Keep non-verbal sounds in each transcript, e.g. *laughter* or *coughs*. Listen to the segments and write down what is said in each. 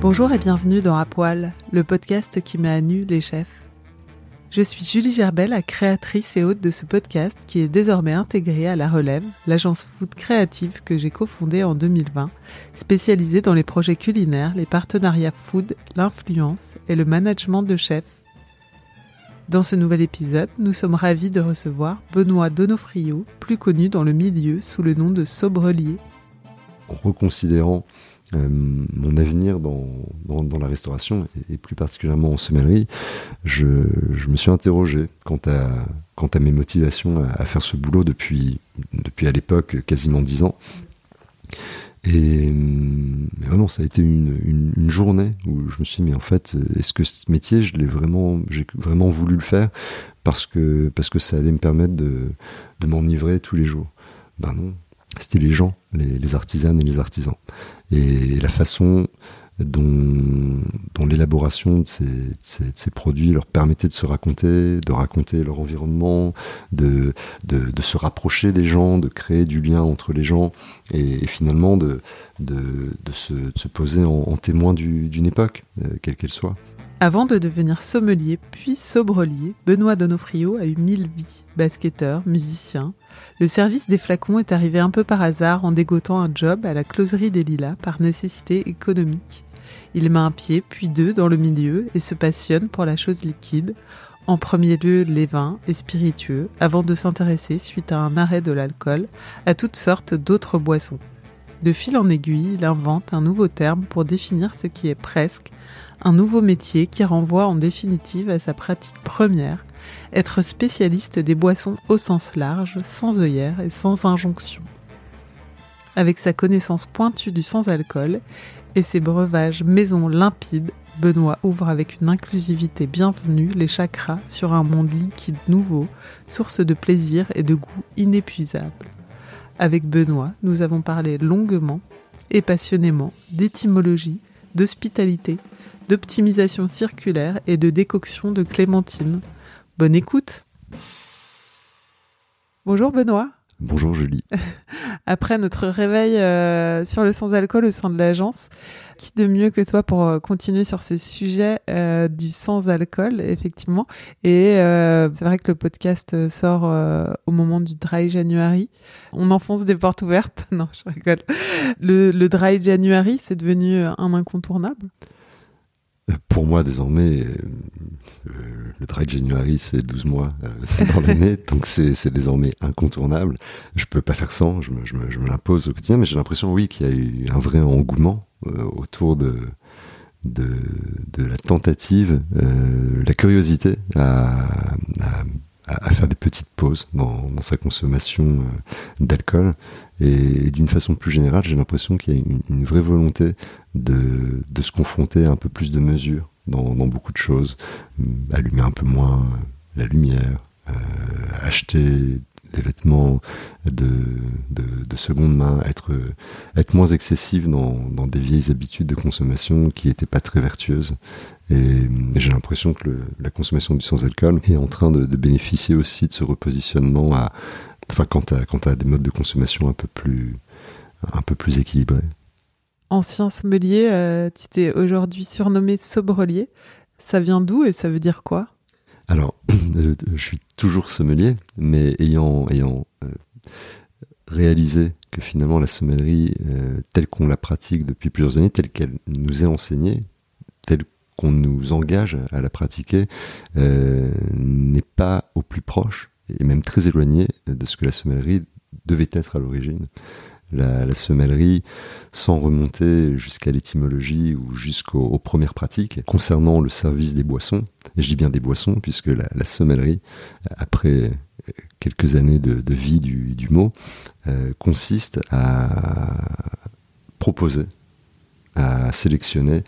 Bonjour et bienvenue dans À Poil, le podcast qui met à nu les chefs. Je suis Julie Gerbet, la créatrice et hôte de ce podcast qui est désormais intégré à La Relève, l'agence food créative que j'ai cofondée en 2020, spécialisée dans les projets culinaires, les partenariats food, l'influence et le management de chefs. Dans ce nouvel épisode, nous sommes ravis de recevoir Benoît Donofrio, plus connu dans le milieu sous le nom de Sobrelier. En reconsidérant euh, mon avenir dans, la restauration et, plus particulièrement en sommellerie, je, me suis interrogé quant à, mes motivations à, faire ce boulot depuis, à l'époque quasiment dix ans. Et vraiment, ça a été une, journée où je me suis dit, mais en fait, est-ce que ce métier, je vraiment, j'ai vraiment voulu le faire parce que, parce que ça allait me permettre de, de m'enivrer tous les jours? Ben non, c'était les gens, les, les, artisanes et les artisans. Et la façon dont, l'élaboration de ces, produits leur permettait de se raconter, de raconter leur environnement, de, se rapprocher des gens, de créer du lien entre les gens, et, finalement de, se, poser en, témoin d'une époque, euh, quelle qu'elle soit. Avant de devenir sommelier puis sobrelier, Benoît Donofrio a eu mille vies. Basketteur, musicien, le service des flacons est arrivé un peu par hasard en dégotant un job à la closerie des Lilas par nécessité économique. Il met un pied puis deux dans le milieu et se passionne pour la chose liquide, en premier lieu les vins et spiritueux, avant de s'intéresser, suite à un arrêt de l'alcool, à toutes sortes d'autres boissons. De fil en aiguille, il invente un nouveau terme pour définir ce qui est presque un nouveau métier qui renvoie en définitive à sa pratique première, être spécialiste des boissons au sens large, sans œillère et sans injonction. Avec sa connaissance pointue du sans-alcool et ses breuvages maison limpides, Benoît ouvre avec une inclusivité bienvenue les chakras sur un monde liquide nouveau, source de plaisir et de goût inépuisable. Avec Benoît, nous avons parlé longuement et passionnément d'étymologie, d'hospitalité, d'optimisation circulaire et de décoction de clémentine. Bonne écoute Bonjour Benoît Bonjour Julie. *laughs* Après notre réveil euh, sur le sans-alcool au sein de l'agence, qui de mieux que toi pour euh, continuer sur ce sujet euh, du sans-alcool, effectivement. Et c'est vrai que le podcast sort au moment du Dry January. On enfonce des portes ouvertes. *laughs* non, je rigole. Le, le Dry January, c'est devenu un incontournable pour moi, désormais, euh, le Dry January, c'est 12 mois euh, dans l'année, *laughs* donc c'est désormais incontournable. Je peux pas faire sans, je me, je me, je me l'impose au quotidien, mais j'ai l'impression, oui, qu'il y a eu un vrai engouement euh, autour de, de, de, la tentative, la curiosité à, à à, faire des petites pauses dans, sa consommation euh, d'alcool. Et, d'une façon plus générale, j'ai l'impression qu'il y a une, vraie volonté de, se confronter à un peu plus de mesures dans, beaucoup de choses. Allumer un peu moins la lumière, euh, acheter des vêtements de, de, seconde main, être, moins excessif dans, des vieilles habitudes de consommation qui n'étaient pas très vertueuses. Et, j'ai l'impression que la consommation du sans-alcool est en train de, bénéficier aussi de ce repositionnement à, enfin, quant à, quant à des modes de consommation un peu plus, un peu plus équilibrés. Ancien sommelier, euh, tu t'es aujourd'hui surnommé sobrelier. Ça vient d'où et ça veut dire quoi? Alors, *clears throat* je suis toujours sommelier, mais ayant, ayant euh, réalisé que finalement la sommellerie, euh, telle qu'on la pratique depuis plusieurs années, telle qu'elle nous est enseignée, telle qu'on nous engage à la pratiquer, euh, n'est pas au plus proche, et même très éloignée de ce que la sommellerie devait être à l'origine la, semellerie sans remonter jusqu'à l'étymologie ou jusqu'aux premières pratiques concernant le service des boissons. Et je dis bien des boissons puisque la, semellerie, après quelques années de, vie du, mot, euh, consiste à proposer, à sélectionner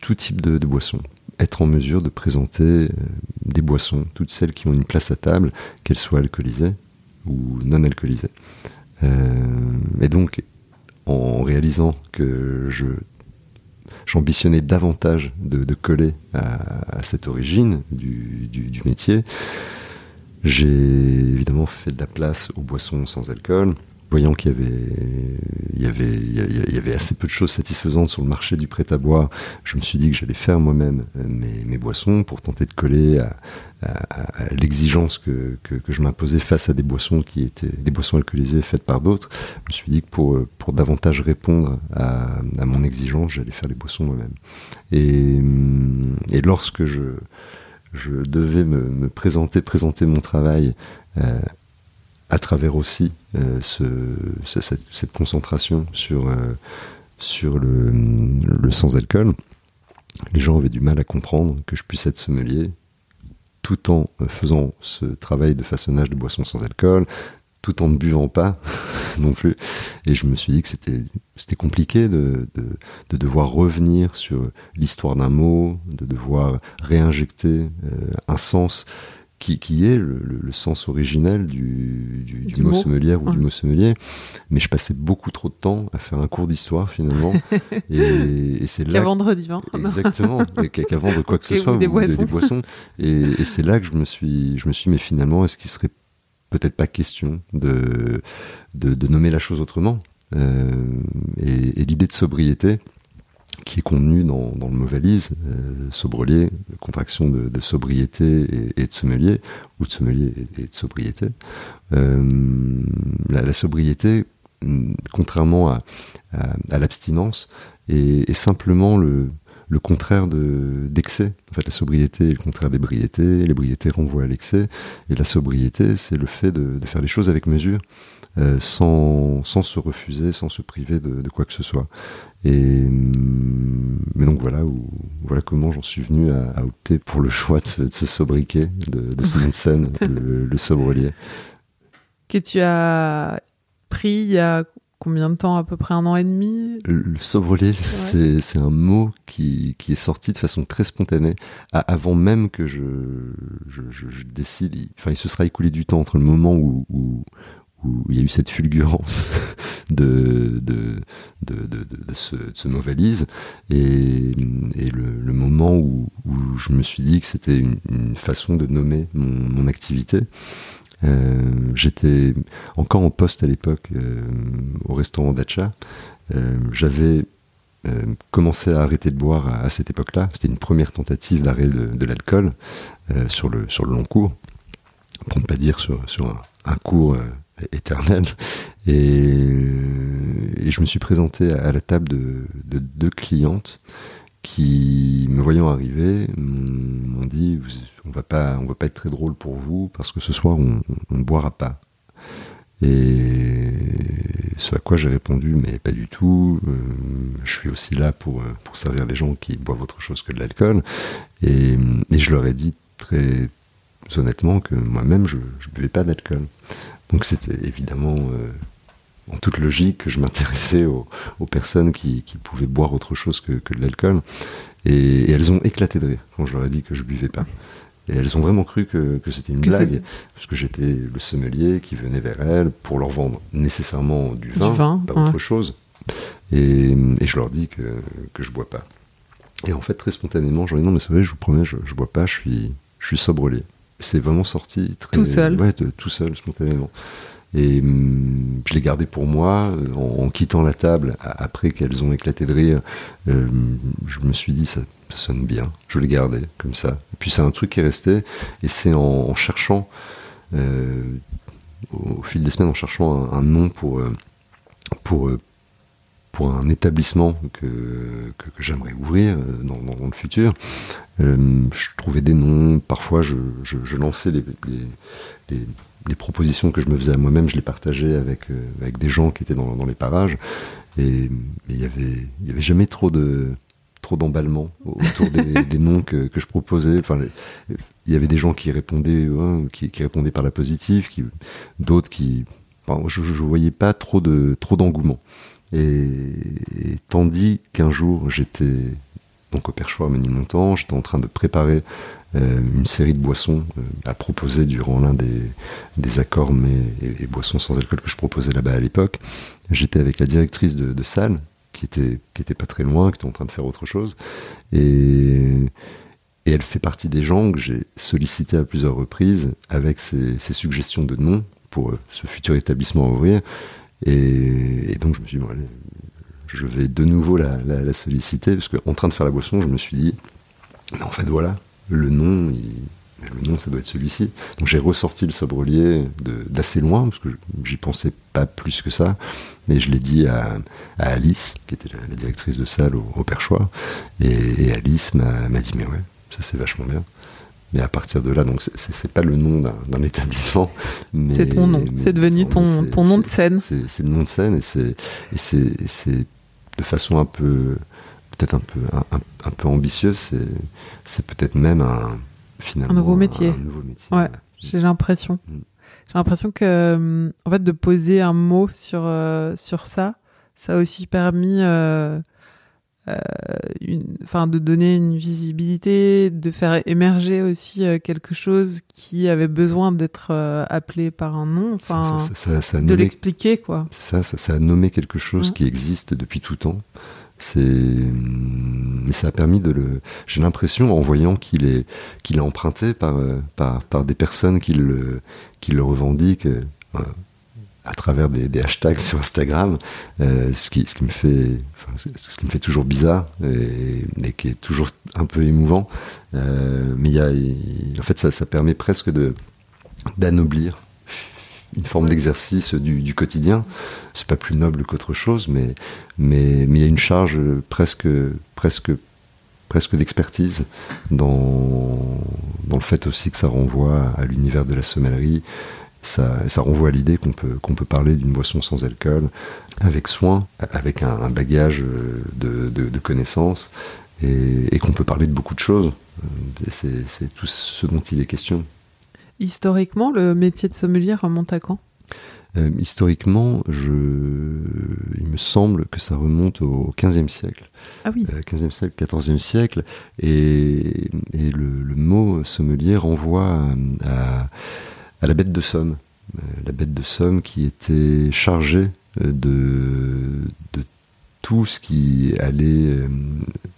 tout type de boissons être en mesure de présenter euh, des boissons, toutes celles qui ont une place à table, qu'elles soient alcoolisées ou non alcoolisées. Euh, et donc, en réalisant que je j'ambitionnais davantage de, coller à, cette origine du, du métier, j'ai évidemment fait de la place aux boissons sans alcool, voyant qu'il y avait, assez peu de choses satisfaisantes sur le marché du prêt à boire, je me suis dit que j'allais faire moi-même euh, mes, boissons pour tenter de coller à, l'exigence que, je m'imposais face à des boissons qui étaient des boissons alcoolisées faites par d'autres. Je me suis dit que pour, pour davantage répondre à, mon exigence, j'allais faire les boissons moi-même. Et, lorsque je, devais me, me présenter, présenter mon travail euh, à travers aussi euh, ce, cette, concentration sur, euh, sur le, sans-alcool, les gens avaient du mal à comprendre que je puisse être sommelier tout en faisant ce travail de façonnage de boissons sans alcool, tout en ne buvant pas *laughs* non plus. Et je me suis dit que c'était compliqué de, de, de, devoir revenir sur l'histoire d'un mot, de devoir réinjecter euh, un sens qui, qui est le, le, sens originel du, du, du, mot, sommelière ou du mot sommelier. Mais je passais beaucoup trop de temps à faire un cours d'histoire finalement. *laughs* et, et c'est là. Qu'à vendre du vin. Exactement. Qu'à vendre quoi que ce soit. Ou des boissons. Des, boissons. Et, et c'est là que je me suis, je me suis, mais finalement, est-ce qu'il serait peut-être pas question de, de, de, nommer la chose autrement? Euh, Et, et l'idée de sobriété, qui est contenu dans, le mot valise, euh, sobrelier, contraction de, sobriété et, de sommelier, ou de sommelier et, de sobriété. Euh, la, sobriété, contrairement à, l'abstinence, est, simplement le, contraire d'excès. en fait, la sobriété est le contraire d'ébriété, l'ébriété renvoie à l'excès, et la sobriété, c'est le fait de, faire les choses avec mesure, euh, sans, sans se refuser, sans se priver de, de quoi que ce soit. Et mais donc voilà où, voilà comment j'en suis venu à, à, opter pour le choix de ce, de ce sobriquet de, de ce scène, *laughs* le, le sobrelier. Que tu as pris il y a combien de temps À peu près un an et demi? Le sobrelier, ouais. c'est un mot qui, qui, est sorti de façon très spontanée, à, avant même que je, je, je, je, décide. Enfin, il se sera écoulé du temps entre le moment où, où, où il y a eu cette fulgurance *laughs* de, de, de, ce, ce, et, le, moment où, je me suis dit que c'était une, façon de nommer mon, activité. Euh, J'étais encore en poste à l'époque euh, au restaurant Dacha. Euh, J'avais euh, commencé à arrêter de boire à, cette époque-là. C'était une première tentative d'arrêt de, l'alcool sur, le, sur le long cours, pour ne pas dire sur, sur un cours éternel. Et, je me suis présenté à la table de, de deux clientes qui, me voyant arriver, m'ont dit on va pas, va pas être très drôle pour vous parce que ce soir on, ne boira pas. Et ce à quoi j'ai répondu mais pas du tout. Euh, je suis aussi là pour pour servir les gens qui boivent autre chose que de l'alcool. Et, et, je leur ai dit très honnêtement que moi-même je, je buvais pas d'alcool. Donc c'était évidemment euh, en toute logique que je m'intéressais aux, aux, personnes qui, qui, pouvaient boire autre chose que, que de l'alcool. Et, et, elles ont éclaté de rire quand je leur ai dit que je buvais pas. Et elles ont vraiment cru que, c'était une blague, parce que j'étais le sommelier qui venait vers elles pour leur vendre nécessairement du vin, pas autre chose. Et, je leur dis que, que je bois pas. Et en fait, très spontanément, je leur dis non, mais c'est vrai, je vous promets, je, je bois pas, je suis, je suis sobrelier. C'est vraiment sorti très. Tout seul Ouais, tout seul, spontanément. Et hum, je l'ai gardé pour moi euh, en, quittant la table après qu'elles ont éclaté de rire. Euh, je me suis dit ça, sonne bien. Je l'ai gardé comme ça. Et puis c'est un truc qui est resté et c'est en, cherchant euh, au, fil des semaines en cherchant un, nom pour pour pour un établissement que, que, j'aimerais ouvrir dans, dans, le futur. je trouvais des noms, parfois je, je, je lançais les, les, les propositions que je me faisais à moi-même, je les partageais avec, euh, avec des gens qui étaient dans, dans les parages. Et il y avait, il y avait jamais trop de trop d'emballement autour des, *laughs* des, noms que, que, je proposais. Enfin, il y avait des gens qui répondaient, qui, qui, répondaient par la positive, qui, d'autres qui, enfin, je, je voyais pas trop de trop d'engouement. Et, tandis qu'un jour j'étais donc au perchoir à Ménilmontant, j'étais en train de préparer euh, une série de boissons euh, à proposer durant l'un des, des accords mais, et, boissons sans alcool que je proposais là-bas à l'époque. J'étais avec la directrice de, salle qui était, qui était pas très loin, qui était en train de faire autre chose. Et, elle fait partie des gens que j'ai sollicité à plusieurs reprises avec ces suggestions de nom pour euh, ce futur établissement à ouvrir. Et, donc je me suis dit, je vais de nouveau la, solliciter, parce qu'en train de faire la boisson, je me suis dit, mais en fait voilà, le nom, le nom, ça doit être celui-ci. Donc j'ai ressorti le sobrelier d'assez loin, parce que j'y pensais pas plus que ça, mais je l'ai dit à, Alice, qui était la, directrice de salle au, perchoir, et, Alice m'a dit, mais ouais, ça c'est vachement bien. Mais à partir de là, donc c'est pas le nom d'un établissement. C'est ton nom, c'est devenu ton, ton nom de scène. C'est le nom de scène et c'est de façon un peu peut-être un peu, un, peu ambitieux, c'est peut-être même un, finalement, un nouveau métier. Ouais, j'ai l'impression. Mm. J'ai l'impression que, en fait, de poser un mot sur, euh, sur ça, ça a aussi permis, euh, euh, enfin, de donner une visibilité, de faire émerger aussi quelque chose qui avait besoin d'être appelé par un nom, enfin, de l'expliquer, quoi. C'est ça, ça, a nommé quelque chose qui existe depuis tout temps. C'est, mais ça a permis de le. J'ai l'impression, en voyant qu'il est, qu'il est emprunté par, par, par des personnes qui le, qui le revendiquent. Euh, à travers des, des, hashtags *laughs* sur Instagram, euh, ce, qui, ce qui me fait, enfin, ce qui me fait toujours bizarre et, et, qui est toujours un peu émouvant. Euh, mais il y a, en fait, ça, ça permet presque de d'anoblir une forme d'exercice du, du, quotidien. C'est pas plus noble qu'autre chose, mais mais mais il y a une charge presque presque presque d'expertise dans dans le fait aussi que ça renvoie à l'univers de la sommellerie. Ça, ça renvoie à l'idée qu'on peut qu'on peut parler d'une boisson sans alcool avec soin, avec un, bagage de, de, de connaissances et, et qu'on peut parler de beaucoup de choses. C'est tout ce dont il est question. Historiquement, le métier de sommelier remonte à quand? Euh, historiquement, je... il me semble que ça remonte au XVe siècle. Ah oui. Euh, 15e siècle, XIVe siècle. Et, et le, mot sommelier renvoie à, à, la bête de Somme. Euh, la bête de Somme qui était chargée de, de tout ce qui allait euh,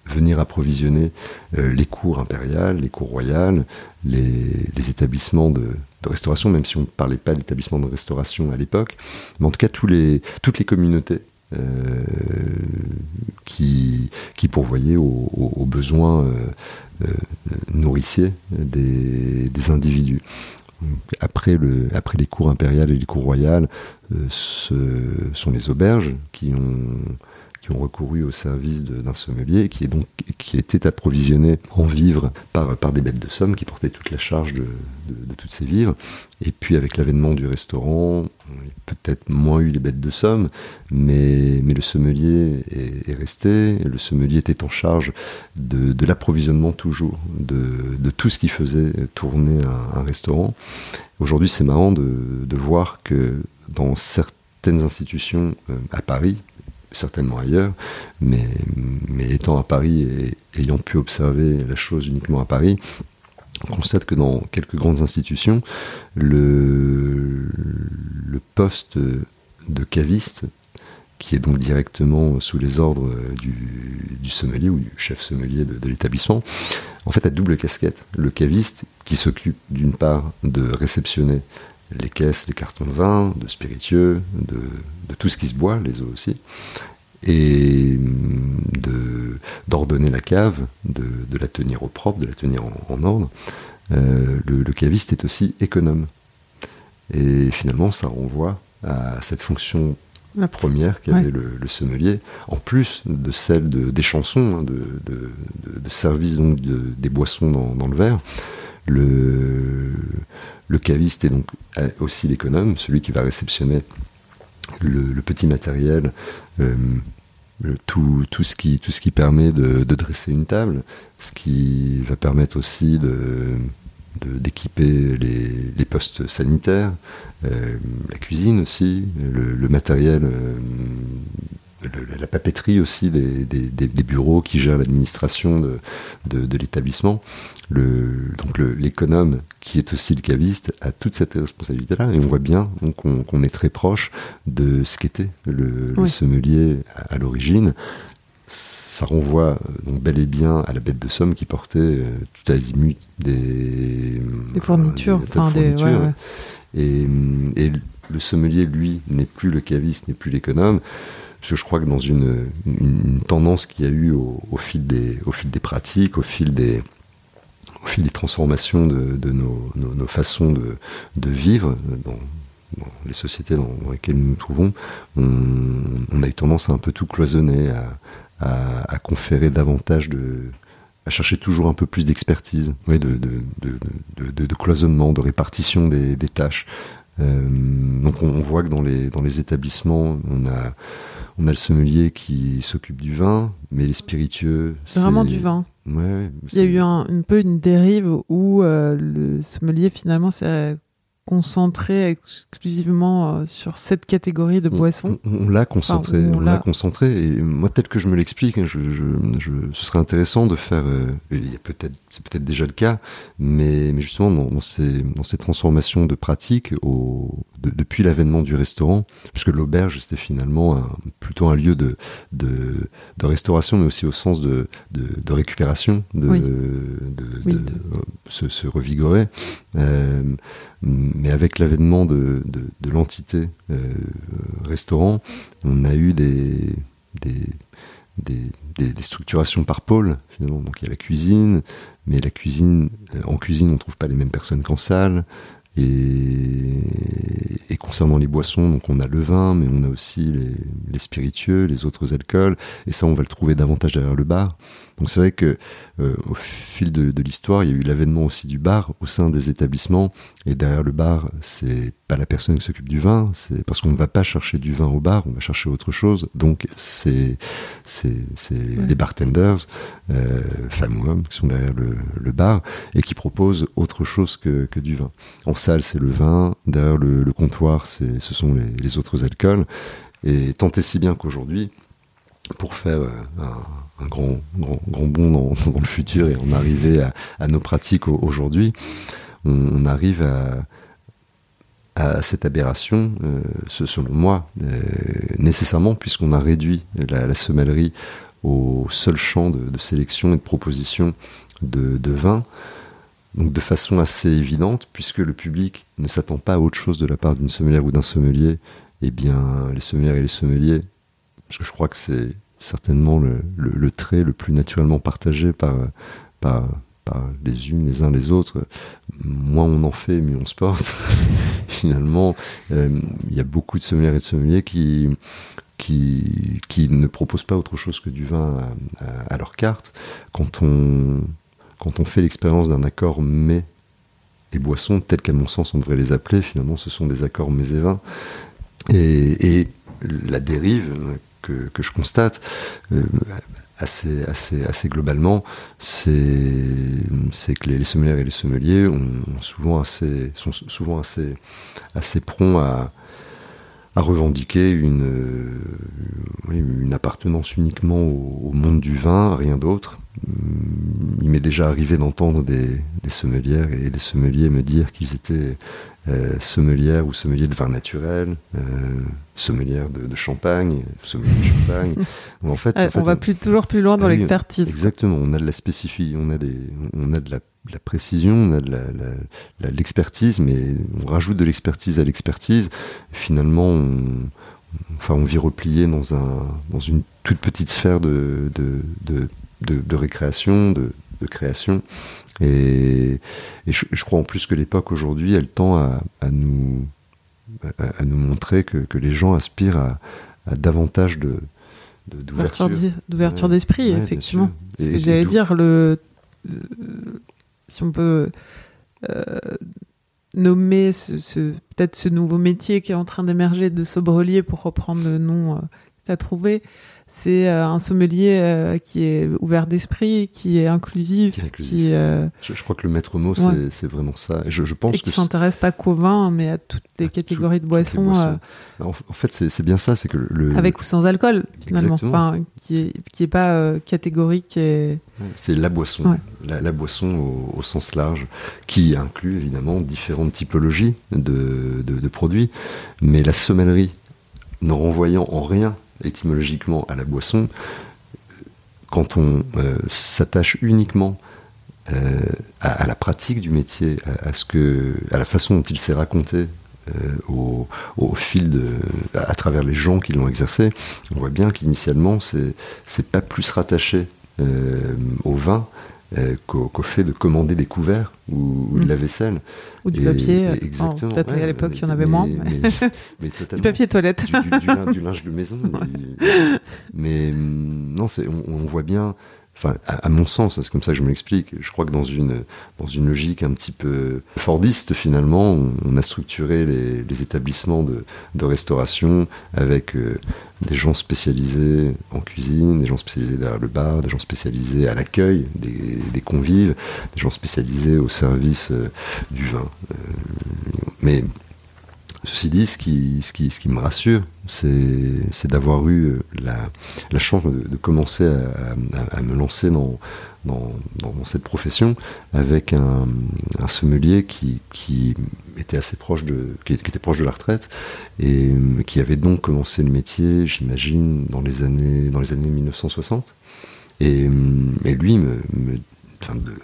venir approvisionner euh, les cours impériales, les cours royales, les, établissements de, restauration, même si on ne parlait pas d'établissements de restauration à l'époque, mais en tout cas tous les, toutes les communautés euh, qui, qui pourvoyaient aux, besoins nourriciers des, individus. Après, le, après les cours impériales et les cours royales, ce sont les auberges qui ont qui ont recouru au service d'un sommelier qui est donc qui était approvisionné en vivres par, par des bêtes de somme qui portaient toute la charge de, de, toutes ces vivres. Et puis avec l'avènement du restaurant, peut-être moins eu les bêtes de somme, mais, mais le sommelier est, est resté. Le sommelier était en charge de, de l'approvisionnement toujours, de, de, tout ce qui faisait tourner un, un restaurant. Aujourd'hui, c'est marrant de, de voir que dans certaines institutions euh, à Paris, certainement ailleurs, mais, étant à Paris et ayant pu observer la chose uniquement à Paris, on constate que dans quelques grandes institutions, le, le poste de caviste, qui est donc directement sous les ordres du, sommelier ou du chef sommelier de, l'établissement, en fait a double casquette. Le caviste qui s'occupe d'une part de réceptionner les caisses, les cartons de vin, de spiritueux, de, tout ce qui se boit, les eaux aussi, et de, d'ordonner la cave, de, la tenir au propre, de la tenir en, ordre. Euh, le, caviste est aussi économe. Et finalement, ça renvoie à cette fonction la première qu'avait le, sommelier, en plus de celle de, des chansons, hein, de, de, service donc des boissons dans, le verre. Le, le caviste est donc aussi l'économe, celui qui va réceptionner le, petit matériel, euh, tout, ce qui, permet de, dresser une table, ce qui va permettre aussi d'équiper les, postes sanitaires, euh, la cuisine aussi, le, matériel, euh, la papeterie aussi des, bureaux qui gèrent l'administration de, l'établissement. donc l'économe, qui est aussi le caviste, a toute cette responsabilité-là. Et on voit bien qu'on est très proche de ce qu'était le, sommelier à l'origine ça renvoie donc bel et bien à la bête de somme qui portait euh, tout azimut des, des fournitures. Et, et, le sommelier, lui, n'est plus le caviste, n'est plus l'économe. Parce que je crois que dans une, tendance qu'il y a eu au, fil des, pratiques, au fil des, transformations de, nos, façons de, vivre dans, les sociétés dans, lesquelles nous nous trouvons, on, a eu tendance à un peu tout cloisonner, à, conférer davantage de, à chercher toujours un peu plus d'expertise, de, cloisonnement, de répartition des, tâches. Euh, donc on, voit que dans les établissements, on a, on a le sommelier qui s'occupe du vin, mais les spiritueux... C'est vraiment du vin. Ouais, Il y a eu un, peu une dérive où euh, le sommelier finalement s'est concentré exclusivement euh, sur cette catégorie de boissons On, l'a concentré, on, l'a concentré. Et moi, tel que je me l'explique, hein, je, je, ce serait intéressant de faire. Euh, il y a peut-être, c'est peut-être déjà le cas, mais, mais justement dans, ces, dans ces transformations de pratiques, au, depuis l'avènement du restaurant, puisque l'auberge c'était finalement un, plutôt un lieu de, de, de, restauration, mais aussi au sens de, de, récupération, de, de, se, se, revigorer. Euh, mais avec l'avènement de, de, l'entité euh, restaurant, on a eu des, des, des, des, structurations par pôle, finalement. Donc il y a la cuisine, mais la cuisine, euh, en cuisine, on ne trouve pas les mêmes personnes qu'en salle. Concernant les boissons, donc on a le vin, mais on a aussi les, spiritueux, les autres alcools, et ça on va le trouver davantage derrière le bar. Donc c'est vrai que euh, au fil de l'histoire, il y a eu l'avènement aussi du bar au sein des établissements, et derrière le bar, c'est pas la personne qui s'occupe du vin, c'est parce qu'on ne va pas chercher du vin au bar, on va chercher autre chose. Donc c'est c'est les bartenders, euh, femmes ou hommes, qui sont derrière le, le, bar et qui proposent autre chose que, que du vin. En salle, c'est le vin, derrière le, le comptoir, c'est ce sont les, les autres alcools. Et tant et si bien qu'aujourd'hui, pour faire euh, un, un, grand, grand, grand bond dans, *laughs* dans, le futur et en arriver à, à nos pratiques aujourd'hui, on, on, arrive à, à cette aberration, euh, selon moi, euh, nécessairement, puisqu'on a réduit la, la, sommellerie au seul champ de, sélection et de proposition de, vin, donc de façon assez évidente, puisque le public ne s'attend pas à autre chose de la part d'une sommelière ou d'un sommelier, eh bien, les sommelières et les sommeliers parce que je crois que c'est certainement le, trait le plus naturellement partagé par, par, par, les unes, les uns, les autres. Moins on en fait, mieux on se porte. *laughs* Finalement, euh, il y a beaucoup de sommeliers et de sommeliers qui, ne proposent pas autre chose que du vin à, leur carte. Quand on, fait l'expérience d'un accord mais et boissons, tel qu'à mon sens on devrait les appeler, finalement ce sont des accords mais et vins. Et, et la dérive que, je constate euh, assez, assez, assez globalement, c'est que les, sommelières et les sommeliers ont souvent assez, sont souvent assez, assez prompts à, à revendiquer euh, une, appartenance uniquement au, monde du vin, rien d'autre. Il m'est déjà arrivé d'entendre des, des, sommelières et des sommeliers me dire qu'ils étaient euh, sommelières ou sommeliers de vin naturel, euh, sommelières de, champagne, sommeliers de champagne. *laughs* en fait, on va toujours plus loin dans ah l'expertise. Exactement, on a de la spécificité, on on a de la la précision, on a de l'expertise, mais on rajoute de l'expertise à l'expertise. Finalement, on, enfin, on vit replié dans, une toute petite sphère de, récréation, de, création. Et, je, crois en plus que l'époque aujourd'hui, elle tend à, nous, montrer que, les gens aspirent à, davantage d'ouverture d'esprit, effectivement. C'est ce que j'allais dire. Le, si on peut euh, nommer peut-être ce nouveau métier qui est en train d'émerger de sobrelier, pour reprendre le nom euh, que tu as trouvé, c'est euh, un sommelier euh, qui est ouvert d'esprit, qui est inclusif. Inclusif. Je, crois que le maître mot, c'est vraiment ça. Je, pense Et qui s'intéresse pas qu'au vin, mais à toutes les catégories de boissons. Bah, en, fait, c'est bien ça. que le, Avec ou sans alcool, finalement. Qui n'est pas catégorique. Et c'est la boisson, la, boisson au, sens large, qui inclut évidemment différentes typologies de, produits, mais la sommellerie, ne renvoyant en rien étymologiquement à la boisson, quand on euh, s'attache uniquement euh, à, la pratique du métier, à, ce que, à la façon dont il s'est raconté euh, au, fil de, à, travers les gens qui l'ont exercé, on voit bien qu'initialement c'est pas plus rattaché euh, au vin euh, qu'au fait de commander des couverts ou, de mm. la vaisselle. Ou du papier. Oh, exactement. Peut-être ouais, à l'époque, il y en avait moins. Mais, *laughs* du papier toilette. Du, linge de maison. Mais *laughs* non, on voit bien enfin, à, mon sens, c'est comme ça que je me l'explique. Je crois que dans une, dans une logique un petit peu fordiste, finalement, on, a structuré les, établissements de, restauration avec euh, des gens spécialisés en cuisine, des gens spécialisés derrière le bar, des gens spécialisés à l'accueil des, convives, des gens spécialisés au service euh, du vin. Euh, mais Ceci dit, ce qui, ce qui, ce qui me rassure, c'est d'avoir eu euh, la, la chance de, commencer à, à, me lancer dans, dans, dans, cette profession avec un, un sommelier qui, qui, était assez proche de, qui, était proche de la retraite et euh, qui avait donc commencé le métier, j'imagine, dans les années dans les années 1960. Et, euh, et lui me, me enfin de,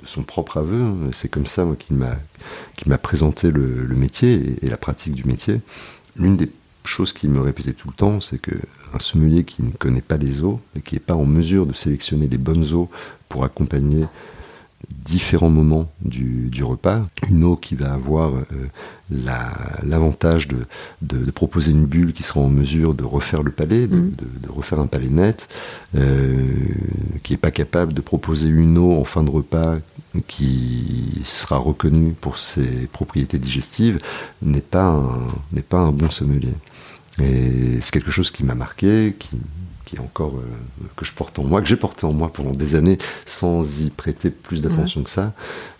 de son propre aveu. Hein. C'est comme ça, qu'il m'a, présenté le, métier et, et, la pratique du métier. L'une des choses qu'il me répétait tout le temps, c'est que un sommelier qui ne connaît pas les eaux et qui n'est pas en mesure de sélectionner les bonnes eaux pour accompagner différents moments du, repas. Une eau qui va avoir euh, l'avantage de, proposer une bulle qui sera en mesure de refaire le palais, de, mm. refaire un palais net, euh, qui n'est pas capable de proposer une eau en fin de repas qui sera reconnue pour ses propriétés digestives, n'est pas, un, pas un bon sommelier. Et c'est quelque chose qui m'a marqué, qui, qui est encore euh, que je porte en moi, que j'ai porté en moi pendant des années sans y prêter plus d'attention que ça.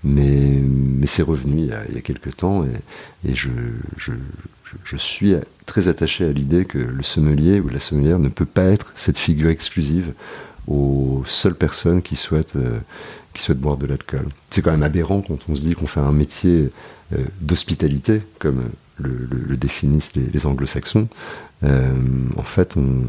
Mais, mais c'est revenu il y, a, quelques temps et, je, je, suis très attaché à l'idée que le sommelier ou la sommelière ne peut pas être cette figure exclusive aux seules personnes qui souhaitent, euh, qui souhaitent boire de l'alcool. C'est quand même aberrant quand on se dit qu'on fait un métier euh, d'hospitalité, comme le, définissent les, anglo-saxons. En fait, on,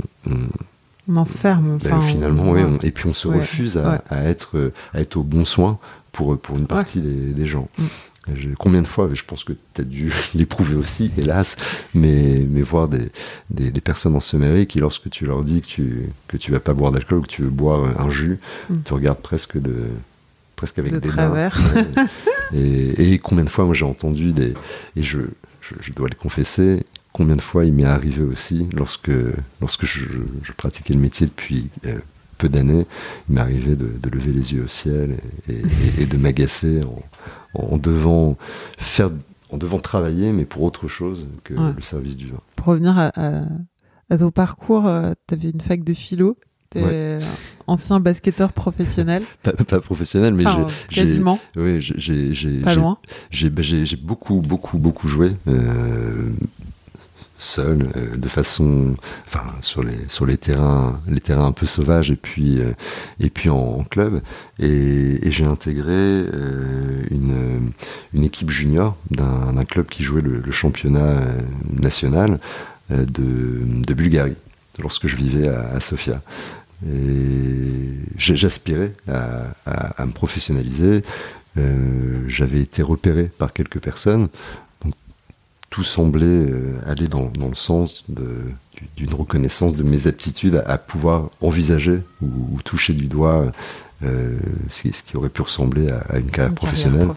on enferme. Ben, finalement, et puis on se refuse à, être, euh, à être au bon soin pour, euh, pour une partie des, gens. Mm. Combien de fois, je pense que tu as dû *laughs* l'éprouver aussi, hélas, mais, mais voir des, des, personnes en sommeil qui, lorsque tu leur dis que tu, que tu vas pas boire d'alcool ou que tu veux boire un jus, mm. tu regardes presque de, presque avec des travers. Mains, *laughs* et, combien de fois, moi, j'ai entendu des. Et je, je, je dois le confesser, combien de fois il m'est arrivé aussi, lorsque, lorsque je, pratiquais le métier depuis euh, peu d'années, il m'est arrivé de, lever les yeux au ciel et, de m'agacer en, devant faire, en devant travailler, mais pour autre chose que le service du vin. Pour revenir à, ton parcours, euh, tu avais une fac de philo T'es ouais. ancien basketteur professionnel. *laughs* pas, professionnel, mais j'ai quasiment. J'ai beaucoup beaucoup beaucoup joué. Euh, seul, euh, de façon, enfin sur les sur les terrains, les terrains un peu sauvages et puis euh, et puis en, club. Et, j'ai intégré euh, une une équipe junior d'un club qui jouait le, championnat national de, de Bulgarie lorsque je vivais à, Sofia. Et j'aspirais à, à, me professionnaliser. J'avais été repéré par quelques personnes tout semblait euh, aller dans, le sens d'une reconnaissance de mes aptitudes à, pouvoir envisager ou, toucher du doigt euh, ce, qui aurait pu ressembler à, une carrière, professionnelle.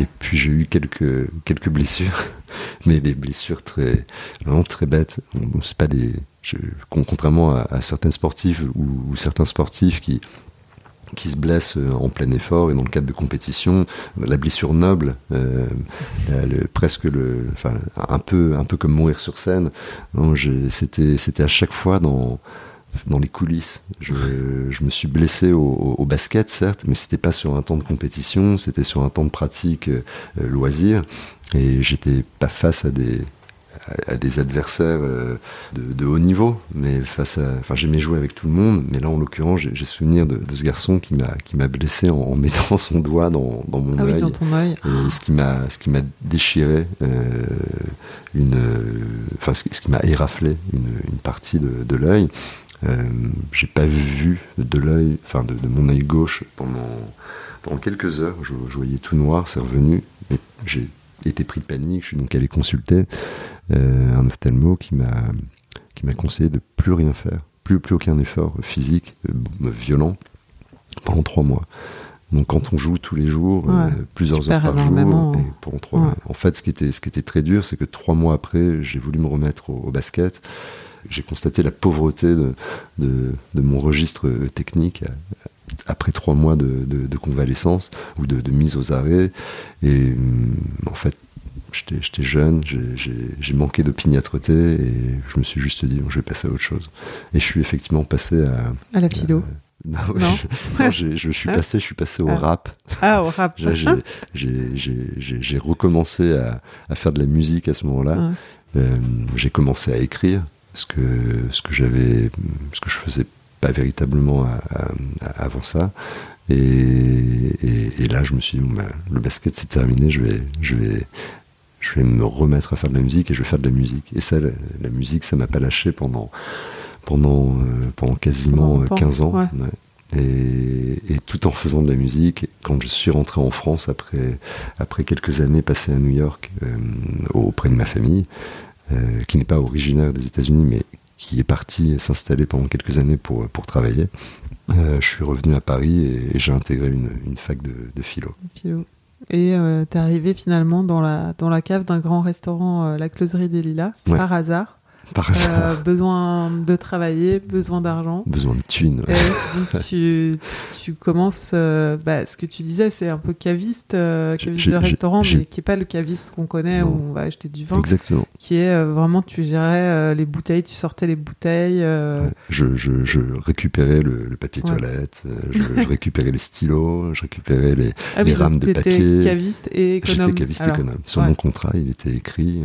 Et puis j'ai eu quelques, quelques blessures, *laughs* mais des blessures très, vraiment très bêtes. c'est pas des, contrairement à, certains sportifs ou certains sportifs qui, qui se blesse euh, en plein effort et dans le cadre de compétition, la blessure noble, euh, presque le, enfin, un peu, un peu comme mourir sur scène. C'était, à chaque fois dans dans les coulisses. Je, je me suis blessé au, au, basket, certes, mais c'était pas sur un temps de compétition, c'était sur un temps de pratique euh, loisir, et j'étais pas face à des à, des adversaires euh, de, haut niveau, mais face à, enfin j'aimais jouer avec tout le monde, mais là en l'occurrence j'ai souvenir de, ce garçon qui m'a qui m'a blessé en, *laughs* mettant son doigt dans, dans mon ah œil, oui, dans ton œil. Et ce qui m'a ce qui m'a déchiré euh, une, enfin ce, qui m'a éraflé une, une, partie de, de l'œil. Euh, j'ai pas vu de l'œil, enfin de, mon œil gauche pendant pendant quelques heures. Je, je voyais tout noir, c'est revenu, mais j'ai été pris de panique. Je suis donc allé consulter un ophtalmo qui m'a qui m'a conseillé de plus rien faire, plus plus aucun effort physique euh, violent pendant trois mois. Donc quand on joue tous les jours, euh, plusieurs heures par jour, et pendant trois en fait, ce qui était ce qui était très dur, c'est que trois mois après, j'ai voulu me remettre au, basket. J'ai constaté la pauvreté de, de, de, mon registre technique après trois mois de, de convalescence ou de, mise aux arrêts. Et en fait, j'étais jeune, j'ai manqué d'opiniâtreté et je me suis juste dit, je vais passer à autre chose. Et je suis effectivement passé à... À la philo non, *laughs* Je, je, suis passé, je suis passé au ah. rap. Ah, au rap. j'ai recommencé à, à, faire de la musique à ce moment-là. Euh, j'ai commencé à écrire ce que ce que j'avais, ce que je faisais pas véritablement avant ça. Et, et, là, je me suis dit, bah, le basket c'est terminé, je vais, je vais, je vais me remettre à faire de la musique et je vais faire de la musique. Et ça, la, musique, ça m'a pas lâché pendant, pendant, euh, pendant quasiment 15 euh, ans. Et, tout en faisant de la musique, quand je suis rentré en France après, après quelques années passées à New York euh, auprès de ma famille, qui n'est pas originaire des États-Unis, mais qui est parti s'installer pendant quelques années pour, pour travailler, je suis revenu à Paris et, j'ai intégré une, une, fac de, de philo. philo. Et euh, t'es arrivé finalement dans la, dans la cave d'un grand restaurant, euh, la Closerie des Lilas, par hasard. Par euh, besoin de travailler, besoin d'argent. Besoin de thunes. tu, tu commences, euh, bah, ce que tu disais, c'est un peu caviste, euh, caviste de restaurant, mais qui n'est pas le caviste qu'on connaît où on va acheter du vin. Exactement. Qui est vraiment, tu gérais les bouteilles, tu sortais les bouteilles. Je, je, je, récupérais le, papier toilette, je, récupérais les stylos, je récupérais les, ah les rames de papier. caviste et économe. J'étais caviste économe. Sur mon contrat, il était écrit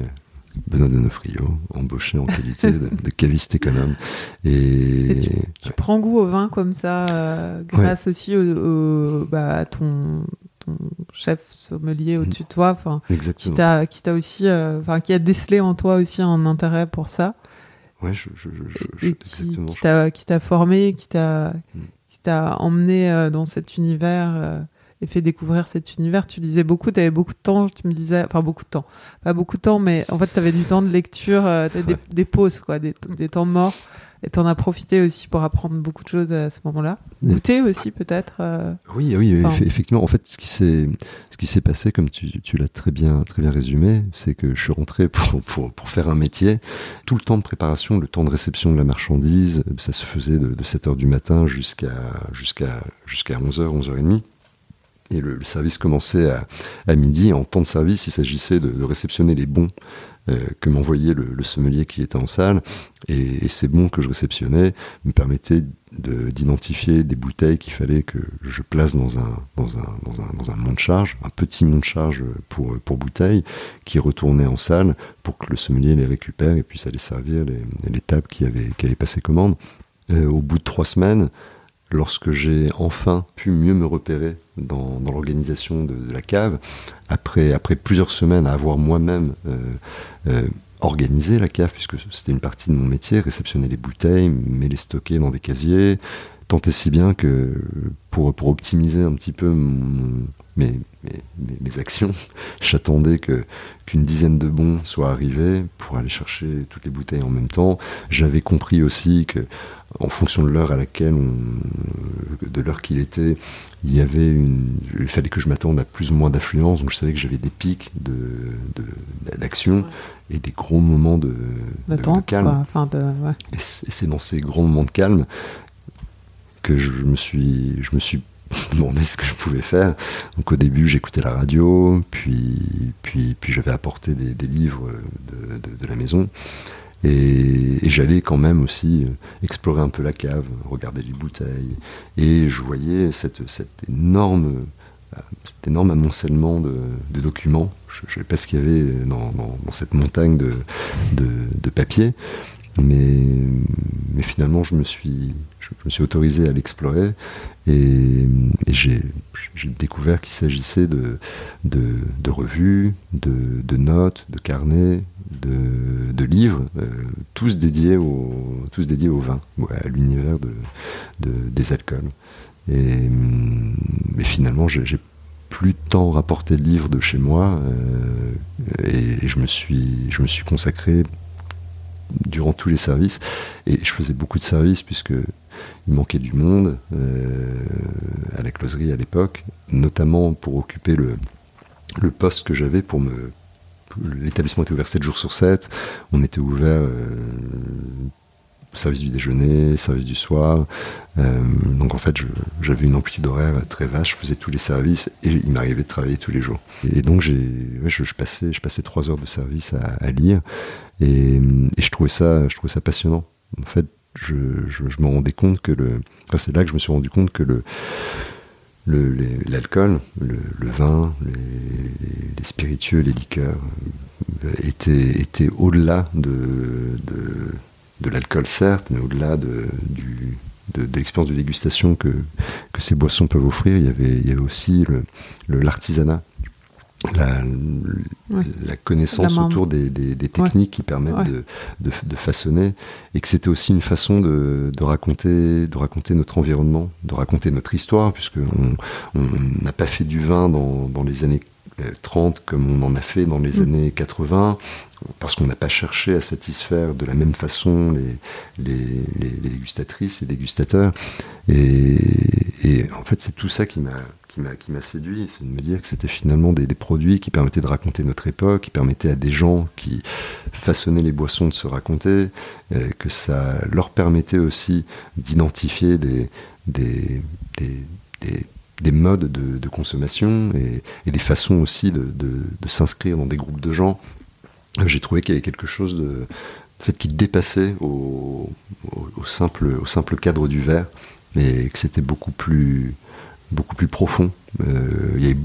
Benoît Donofrio, embauché en qualité de, caviste économe. Et, tu, prends goût au vin comme ça, euh, grâce aussi au, bah, à ton, chef sommelier au-dessus de toi, qui t'a, qui t'a aussi, euh, qui a décelé en toi aussi un intérêt pour ça. Ouais, je, je, je, qui, qui t'a formé, qui t'a, mm. qui t'a emmené euh, dans cet univers et fait découvrir cet univers. Tu lisais beaucoup, tu avais beaucoup de temps, tu me disais, enfin beaucoup de temps, pas beaucoup de temps, mais en fait tu avais du temps de lecture, euh, des, des, pauses, quoi, des, des temps morts. Et tu en as profité aussi pour apprendre beaucoup de choses à ce moment-là. Goûter aussi peut-être. Euh, oui, oui, effectivement. En fait, ce qui s'est, ce qui s'est passé, comme tu, tu l'as très bien, très bien résumé, c'est que je suis rentré *laughs* pour, pour, pour, faire un métier. Tout le temps de préparation, le temps de réception de la marchandise, ça se faisait de, de 7 heures du matin jusqu'à jusqu'à jusqu'à 11h, 11h30. Et le, service commençait à, midi. En temps de service, il s'agissait de, réceptionner les bons euh, que m'envoyait le, sommelier qui était en salle. Et, ces bons que je réceptionnais me permettaient d'identifier des bouteilles qu'il fallait que je place dans un, dans, un, dans, un, dans un mont de charge, un petit mont de charge pour, pour bouteilles, qui retournait en salle pour que le sommelier les récupère et puisse aller servir les, les tables qui avaient, qui avaient passé commande. Euh, au bout de trois semaines, lorsque j'ai enfin pu mieux me repérer dans, l'organisation de, la cave, après, après plusieurs semaines à avoir moi-même euh, euh, organisé la cave, puisque c'était une partie de mon métier, réceptionner les bouteilles, mais les stocker dans des casiers, tant si bien que pour, pour optimiser un petit peu mes, mes, actions, *laughs* j'attendais que qu'une dizaine de bons soient arrivés pour aller chercher toutes les bouteilles en même temps. J'avais compris aussi que en fonction de l'heure à laquelle de l'heure qu'il était, il y avait une, il fallait que je m'attende à plus ou moins d'affluence, donc je savais que j'avais des pics de, d'action et des gros moments de, calme. Et c'est dans ces grands moments de calme que je me suis, je me suis *laughs* demandé ce que je pouvais faire. Donc au début, j'écoutais la radio, puis, puis, puis j'avais apporté des, livres de, la maison. Et, j'allais quand même aussi euh, explorer un peu la cave, regarder les bouteilles. Et je voyais cette, cet, énorme, euh, cet énorme amoncellement de, documents. Je ne savais pas ce qu'il y avait dans, cette montagne de, de, papier. Mais, mais finalement, je me suis, je me suis autorisé à l'explorer et, j'ai découvert qu'il s'agissait de, revues, de, notes, de carnets, de, livres, euh, tous, dédiés au, tous dédiés au vin, à l'univers de, des alcools. Et, mais finalement, j'ai plus tant rapporté de livres de chez moi euh, et, je, me suis, je me suis consacré durant tous les services. Et je faisais beaucoup de services puisque il manquait du monde euh, à la closerie à l'époque, notamment pour occuper le, poste que j'avais pour me. L'établissement était ouvert 7 jours sur 7. On était ouvert euh, service du déjeuner, service du soir. Euh, donc en fait, j'avais une amplitude horaire très vaste. Je faisais tous les services et il m'arrivait de travailler tous les jours. Et donc je, passais, je trois heures de service à, lire et, et, je trouvais ça, je trouvais ça passionnant. En fait, je, me rendais compte que le. C'est là que je me suis rendu compte que le l'alcool, le, vin, les, spiritueux, les liqueurs étaient, étaient au-delà de, de, l'alcool certes, mais au-delà de, de l'expérience de dégustation que, que ces boissons peuvent offrir, il y avait, il y avait aussi l'artisanat la, la, connaissance autour des, des, techniques qui permettent de, de, de, façonner et que c'était aussi une façon de, raconter, de raconter notre environnement, de raconter notre histoire, puisque on n'a pas fait du vin dans, dans les années 30 comme on en a fait dans les mm. années 80, parce qu'on n'a pas cherché à satisfaire de la même façon les, les, les, les dégustatrices, les dégustateurs. Et, et en fait, c'est tout ça qui m'a qui m'a séduit, c'est de me dire que c'était finalement des, produits qui permettaient de raconter notre époque, qui permettaient à des gens qui façonnaient les boissons de se raconter, euh, que ça leur permettait aussi d'identifier des, des, des, modes de, consommation et, des façons aussi de, s'inscrire dans des groupes de gens. J'ai trouvé qu'il y avait quelque chose de, fait, qui dépassait au, au, simple, au simple cadre du verre, mais que c'était beaucoup plus beaucoup plus profond. Euh, il y a eu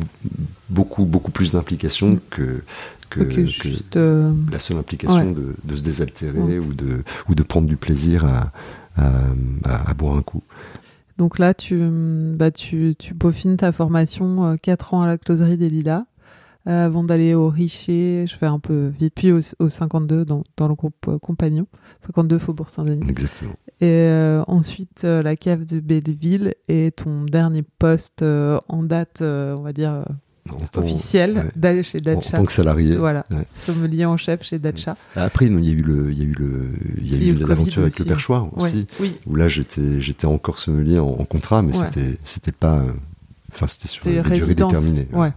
beaucoup, beaucoup plus d'implication que, que, juste, euh, la seule implication de, de, se désaltérer ou, de, ou de prendre du plaisir à, à, boire un coup. Donc là, tu, bah, tu, tu peaufines ta formation 4 euh, ans à la closerie des Lilas. Avant d'aller au Richer, je fais un peu vite, puis au, au 52 dans, dans, le groupe Compagnon, 52 Faubourg Saint-Denis. Exactement. Et euh, ensuite, euh, la cave de Belleville et ton dernier poste euh, en date, on va dire, officiel d'aller chez Dacha. En tant que salarié. Voilà, sommelier en chef chez Dacha. Après, il y a eu le, il y a eu le, il y a eu l'aventure avec le perchoir aussi, où là j'étais, j'étais encore sommelier en, contrat, mais c'était, c'était pas Enfin, c'était sur des durées déterminées. ouais.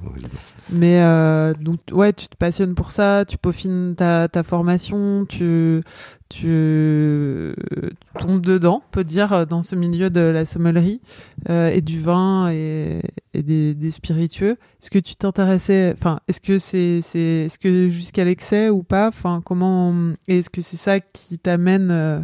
Mais euh, donc ouais, tu te passionnes pour ça, tu peaufines ta, ta formation, tu tu tombes dedans, on peut dire, dans ce milieu de la sommellerie euh, et du vin et, et des, des spiritueux. Est-ce que tu t'intéressais, enfin, est-ce que c'est c'est est-ce que jusqu'à l'excès ou pas, enfin, comment est-ce que c'est ça qui t'amène euh,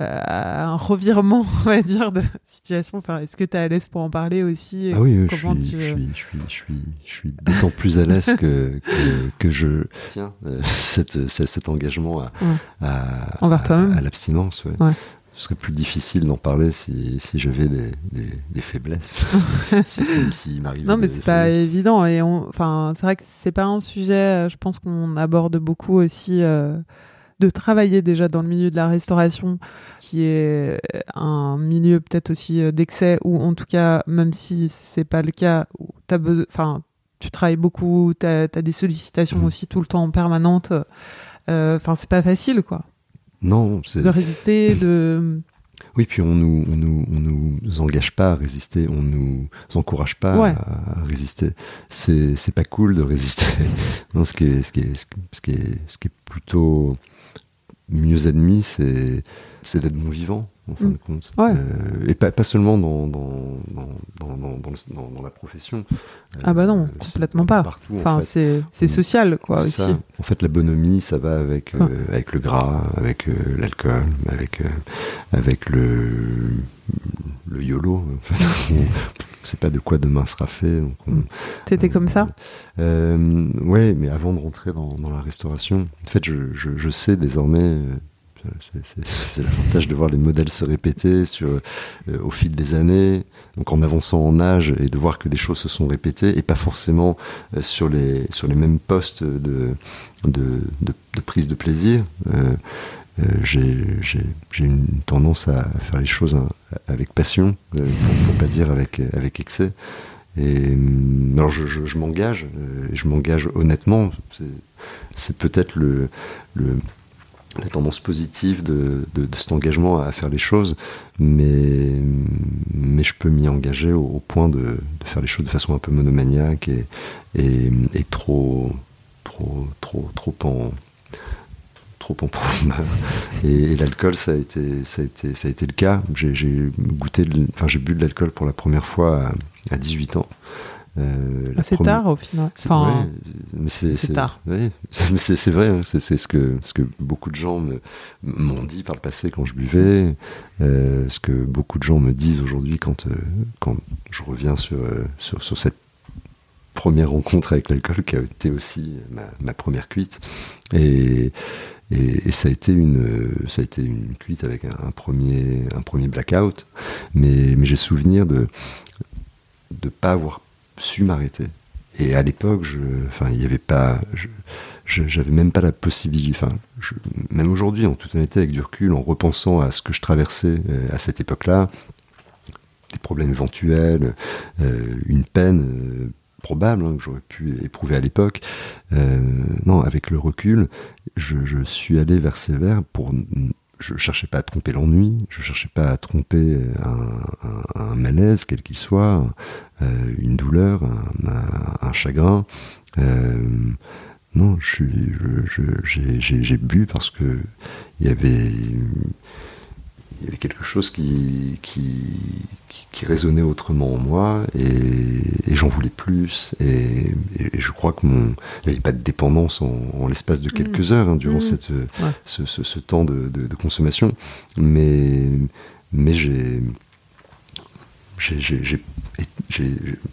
un revirement, *laughs* on va dire, de situation. Enfin, est-ce que tu es à l'aise pour en parler aussi Ah oui, je comment suis, tu- je suis, je suis, je suis, je suis d'autant plus à l'aise que, que, que je tiens euh, *laughs* cette, cette- cet engagement à, Ouais. à, Envers à- toi-même. à l'abstinence. ouais. Ouais. Ce serait plus difficile d'en parler si, si j'avais des, des, des faiblesses. *laughs* si, si, Non, mais c'est pas évident. Et enfin, c'est vrai que c'est pas un sujet. euh, Je pense qu'on aborde beaucoup aussi euh, de travailler déjà dans le milieu de la restauration, qui est un milieu peut-être aussi euh, d'excès, ou en tout cas, même si c'est pas le cas, t'as besoin, enfin, tu travailles beaucoup, t'as as des sollicitations aussi tout le temps permanentes. Euh, Enfin, c'est pas facile, quoi, Non, c'est. de résister, *laughs* de. Oui, puis on nous, on nous, on nous engage pas à résister, on nous encourage pas Ouais. à résister. C'est, c'est pas cool de résister. *laughs* non, ce qui est, ce qui est, ce qui est, ce qui est plutôt mieux admis, c'est, c'est d'être bon vivant, en fin Mm. de compte. Ouais. Euh, et pas, pas seulement dans, dans, dans, dans, dans, la profession. Ah bah non, Euh, complètement pas. Partout, en Enfin, fait. c'est c'est Mm. social, quoi, aussi. ça. En fait, la bonhomie, ça va avec, euh, Ah. avec le gras, avec l'alcool, avec, avec le, le YOLO. En fait. *laughs* On- c'est pas de quoi demain sera fait. Donc on- T'étais comme ça euh, Ouais, mais avant de rentrer dans, dans la restauration, en fait, je, je, je sais désormais. euh, c'est- C'est c'est l'avantage de voir les modèles se répéter sur, euh, au fil des années, donc en avançant en âge et de voir que des choses se sont répétées et pas forcément euh, sur, les, sur les mêmes postes de, de, de, de prise de plaisir. Euh, euh, J'ai une tendance à faire les choses hein, avec passion, euh, pour, pour pas dire avec, avec excès. Et hum, alors je, je, je m'engage, euh, je m'engage honnêtement. C'est- peut-être le, le, la tendance positive de, de, cet engagement à faire les choses, mais, mais je peux m'y engager au, point de, de faire les choses de façon un peu monomaniaque et, et, et trop, trop, trop, trop en trop en. Et, et l'alcool, ça a été, ça a été, ça a été le cas. J'ai goûté, de- enfin j'ai bu de l'alcool pour la première fois à, à 18 ans. Euh, C'est première- tard au final. Enfin, ouais, c'est tard. ouais, *laughs* c'est- vrai, hein, c'est ce que ce que beaucoup de gens m'ont dit par le passé quand je buvais, euh, ce que beaucoup de gens me disent aujourd'hui quand euh, quand je reviens sur euh, sur, sur cette première rencontre avec l'alcool qui a été aussi ma, ma première cuite et, et, ça a été une ça a été une cuite avec un, premier un premier blackout. Mais j'ai souvenir de de pas avoir su m'arrêter. Et à l'époque enfin il y avait pas j'avais même pas la possibilité enfin même aujourd'hui en toute honnêteté avec du recul en repensant à ce que je traversais euh, à cette époque-là des problèmes éventuels euh, une peine euh, probable hein, que j'aurais pu éprouver à l'époque euh, non avec le recul je, suis allé vers ces vers pour je cherchais pas à tromper l'ennui, je cherchais pas à tromper un, malaise quel qu'il soit, euh, une douleur, un, chagrin. Euh, non, j'ai bu parce que il y avait, il y avait quelque chose qui, qui, qui, qui résonnait autrement en moi et, et j'en voulais plus. Et, et je crois que mon, il n'y avait pas de dépendance en, en l'espace de quelques heures hein, durant Mmh. cette, euh, Ouais. ce, ce- ce temps de, de- de consommation. Mais, mais j'ai,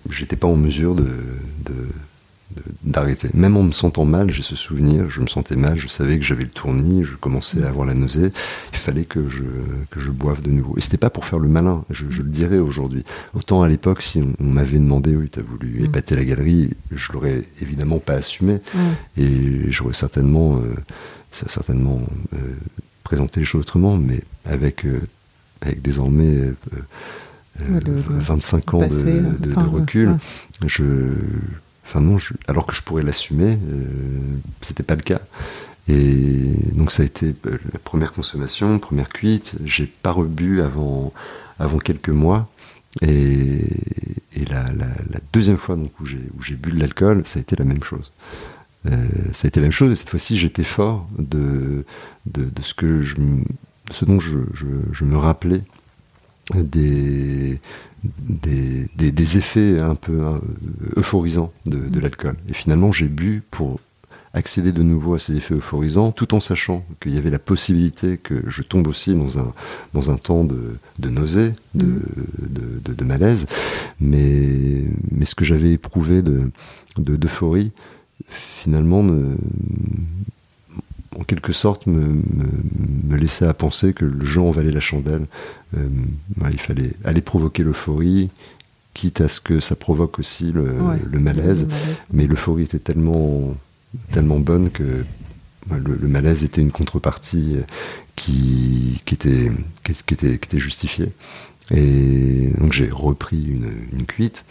j'étais pas en mesure de- d'arrêter. Même en me sentant mal, j'ai ce souvenir, je me sentais mal, je savais que j'avais le tournis, je commençais à avoir la nausée, il fallait que je, que je boive de nouveau. Et c'était pas pour faire le malin, je, je le dirais aujourd'hui. Autant à l'époque, si on, on m'avait demandé, oui, t'as voulu Mm. épater la galerie, je l'aurais évidemment pas assumé, ouais. et j'aurais certainement, euh, certainement euh, présenté les choses autrement, mais avec, euh, avec désormais euh, le- le 25 ans de, passé, de- de enfin, recul, ouais. je, enfin non, je- alors que je pourrais l'assumer, euh, c'était pas le cas. Et donc ça a été euh, la première consommation, première cuite. J'ai pas rebu avant, avant quelques mois. Et, la, deuxième fois donc, où j'ai bu de l'alcool, ça a été la même chose. ça a été la même chose, et cette fois-ci, j'étais fort de, de, ce que je, ce dont je, me rappelais des, des, des, effets un peu euphorisants de, de l'alcool. Et finalement, j'ai bu pour accéder de nouveau à ces effets euphorisants, tout en sachant qu'il y avait la possibilité que je tombe aussi dans un, dans un temps de, de nausée, de, mm. de, de, malaise. Mais, mais ce que j'avais éprouvé d'euphorie, finalement, en quelque sorte, me, me, laissait à penser que le jeu en valait la chandelle. Euh, il fallait aller provoquer l'euphorie, quitte à ce que ça provoque aussi le, le malaise. le malaise. Mais l'euphorie était tellement tellement bonne que le, malaise était une contrepartie qui, qui, était, qui, était, qui était justifiée. Et donc j'ai repris une, une cuite.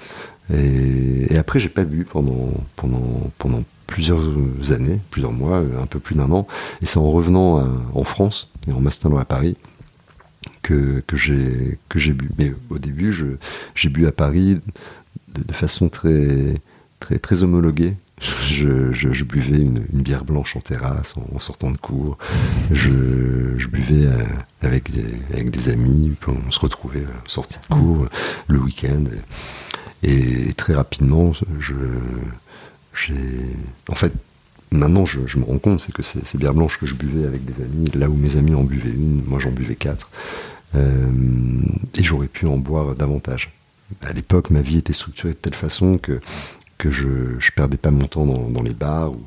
Et, et après, j'ai pas bu pendant, pendant, pendant plusieurs années, plusieurs mois, un peu plus d'un an. Et c'est en revenant en France et en m'installant à Paris que, que j'ai que j'ai bu. Mais au début, j'ai bu à Paris de, façon très très très homologuée je, buvais une, bière blanche en terrasse en, sortant de cours. Je, buvais euh, avec, des, avec des amis, on se retrouvait euh, sorti de cours euh, le week-end. Et, très rapidement, je, en fait, maintenant je, me rends compte, c'est que ces, bières blanches que je buvais avec des amis, là où mes amis en buvaient une, moi j'en buvais quatre. Et j'aurais pu en boire davantage. À l'époque, ma vie était structurée de telle façon que que je, je perdais pas mon temps dans, les bars ou,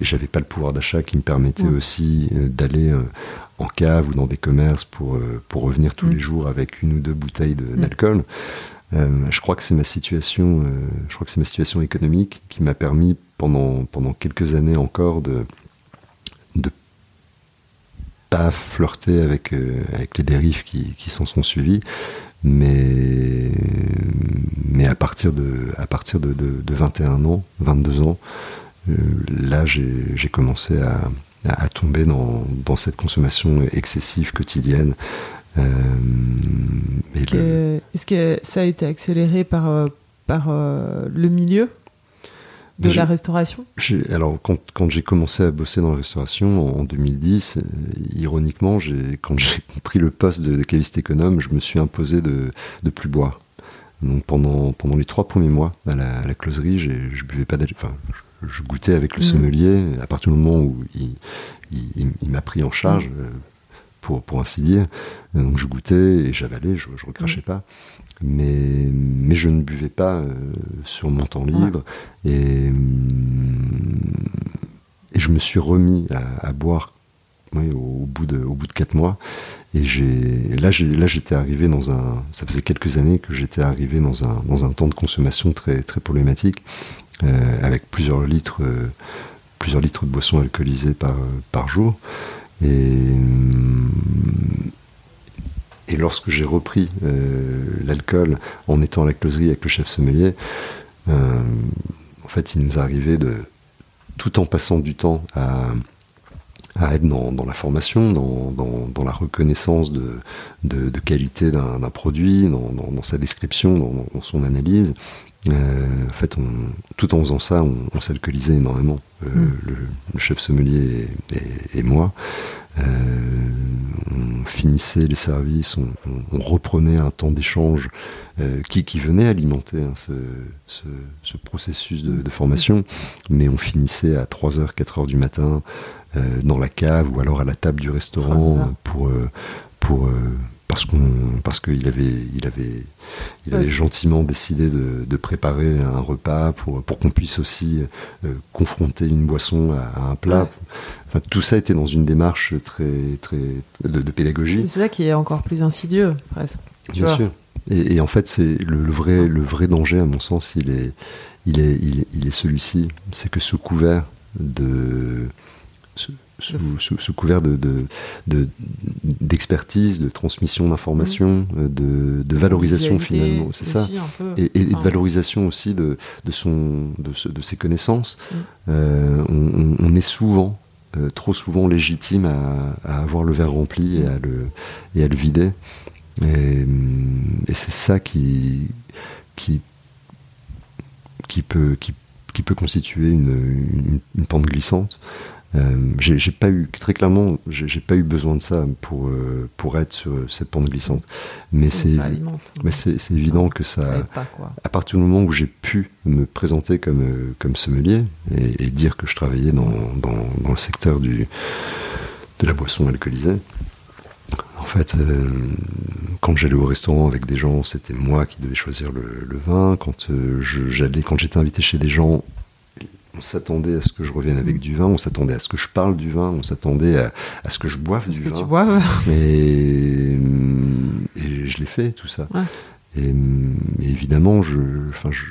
et j'avais pas le pouvoir d'achat qui me permettait aussi euh, d'aller euh, en cave ou dans des commerces pour, euh, pour revenir tous mm. les jours avec une ou deux bouteilles mm. d'alcool. je crois que c'est ma situation, je crois que c'est ma situation économique qui m'a permis pendant, pendant quelques années encore de pas flirter avec, avec les dérives qui, qui s'en sont suivies, mais, mais à partir de, à partir de, de, 21 ans, 22 ans, euh, là j'ai commencé à, à, tomber dans, dans, cette consommation excessive quotidienne. Euh, Est-ce que ça a été accéléré par, euh, par le milieu? De la restauration Alors, quand, quand j'ai commencé à bosser dans la restauration en, 2010, euh, ironiquement, quand j'ai *laughs* pris le poste de, caviste économe, je me suis imposé de ne plus boire. Donc pendant, pendant les trois premiers mois à la, la closerie, je buvais pas enfin, je, goûtais avec le mmh. sommelier à partir du moment où il, il, m'a pris en charge. Mmh. Euh, pour, pour ainsi dire. Donc je goûtais et j'avalais, je ne recrachais pas mais, mais je ne buvais pas euh, sur mon temps libre. Et, et je me suis remis à, boire au, bout de, au bout de quatre mois. Et là, là, j'étais arrivé dans un. Ça faisait quelques années que j'étais arrivé dans un, dans un temps de consommation très, très problématique, euh, avec plusieurs litres, euh, plusieurs litres de boissons alcoolisées par, par jour. Et, et lorsque j'ai repris euh, l'alcool en étant à la closerie avec le chef sommelier, euh, en fait, il nous arrivait de, tout en passant du temps à, être dans, la formation, dans, la reconnaissance de, qualité d'un produit, dans, sa description, dans, son analyse. Euh, en fait, tout en faisant ça, on, s'alcoolisait énormément, mm. le, chef sommelier et moi. Euh, on finissait les services, on, reprenait un temps d'échange euh, qui, venait alimenter hein, ce, processus de, formation, mais on finissait à 3h, 4h du matin euh, dans la cave ou alors à la table du restaurant pour, pour, parce qu'on parce qu'il avait il avait il avait gentiment décidé de, préparer un repas pour pour qu'on puisse aussi confronter une boisson à, un plat tout ça était dans une démarche très, très de, pédagogie. C'est ça qui est encore plus insidieux, presque. Bien sûr. Et, en fait, c'est le, vrai, le vrai danger, à mon sens, il est, il est, il est, celui-ci. C'est que sous couvert de, sous, couvert de, d'expertise, de, transmission d'informations, mmh. de, de, valorisation finalement, c'est ça, et, de valorisation aussi de, de, son, de, ses connaissances. Mmh. Euh, on, est souvent euh, trop souvent légitime à, avoir le verre rempli et à le, et à le vider. Et, c'est ça qui, qui, qui peut, qui, qui peut constituer une, une, pente glissante. Euh, j'ai pas eu très clairement, j'ai pas eu besoin de ça pour euh, pour être sur cette pente glissante. Mais c'est mais c'est évident que ça, à partir du moment où j'ai pu me présenter comme euh, comme sommelier et, et, dire que je travaillais dans, dans, dans le secteur du de la boisson alcoolisée, en fait, euh, quand j'allais au restaurant avec des gens, c'était moi qui devais choisir le, vin. Quand euh, j'allais, quand j'étais invité chez des gens, on s'attendait à ce que je revienne avec mm. du vin, on s'attendait à ce que je parle du vin, on s'attendait à, ce que je boive du que vin. Tu boives. *laughs* Et, et je l'ai fait tout ça. Et, évidemment, je, enfin, je,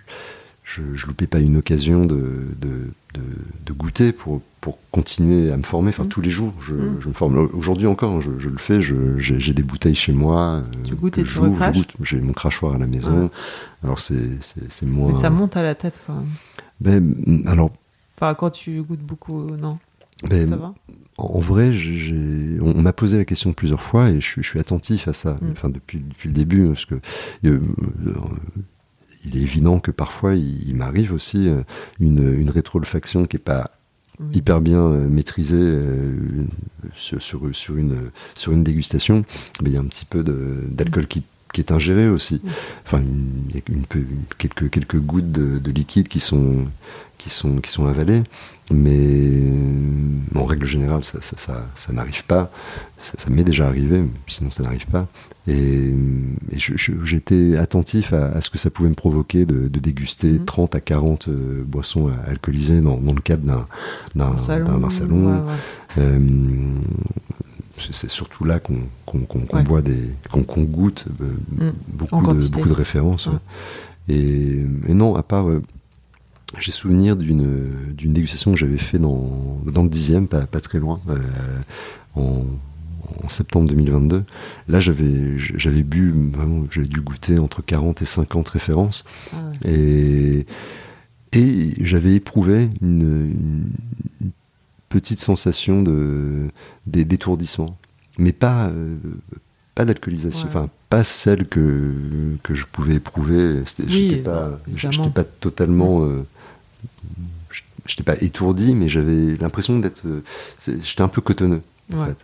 je, je, loupais pas une occasion de, de, de, goûter pour, pour continuer à me former. Enfin, mm. tous les jours, je, mm. je me forme. Aujourd'hui encore, je, je le fais. J'ai des bouteilles chez moi. Euh, tu goûtes et tu goûte. J'ai mon crachoir à la maison. Alors, c'est moins. Mais ça monte à la tête quand même. Ben, alors. Enfin, quand tu goûtes beaucoup, non. Ben, ça va? en vrai, on m'a posé la question plusieurs fois et je, suis attentif à ça. Mm. Enfin, depuis, depuis le début, parce que euh, il est évident que parfois il, m'arrive aussi euh, une, une rétroolfaction qui est pas hyper bien euh, maîtrisée euh, sur, sur, une, sur une dégustation, mais il y a un petit peu d'alcool qui, qui, est ingéré aussi. Enfin, il y a une, quelques, quelques gouttes de, de, liquide qui sont, qui sont, qui sont avalées, mais en règle générale, ça, ça, ça, ça n'arrive pas. Ça, m'est déjà arrivé, sinon ça n'arrive pas. Et, j'étais attentif à, ce que ça pouvait me provoquer de, déguster 30 mhm. à 40 euh, boissons alcoolisées dans, le cadre d'un salon. Euh, c'est surtout là qu'on boit des qu'on goûte euh, mm. beaucoup, de, beaucoup de références. Et, non, à part j'ai souvenir d'une d'une dégustation que j'avais fait dans dans le dixième, pas, pas très loin, en en septembre 2022. Là, j'avais, j'avais bu, vraiment, j'avais dû goûter entre 40 et 50 références. Ah et, et j'avais éprouvé une, petite sensation de, d'étourdissement. Mais pas, euh, pas d'alcoolisation, enfin, pas celle que, que je pouvais éprouver. j'étais, pas, j'étais pas totalement. Euh, je n'étais pas étourdi, mais j'avais l'impression d'être. Euh, j'étais un peu cotonneux. En fait.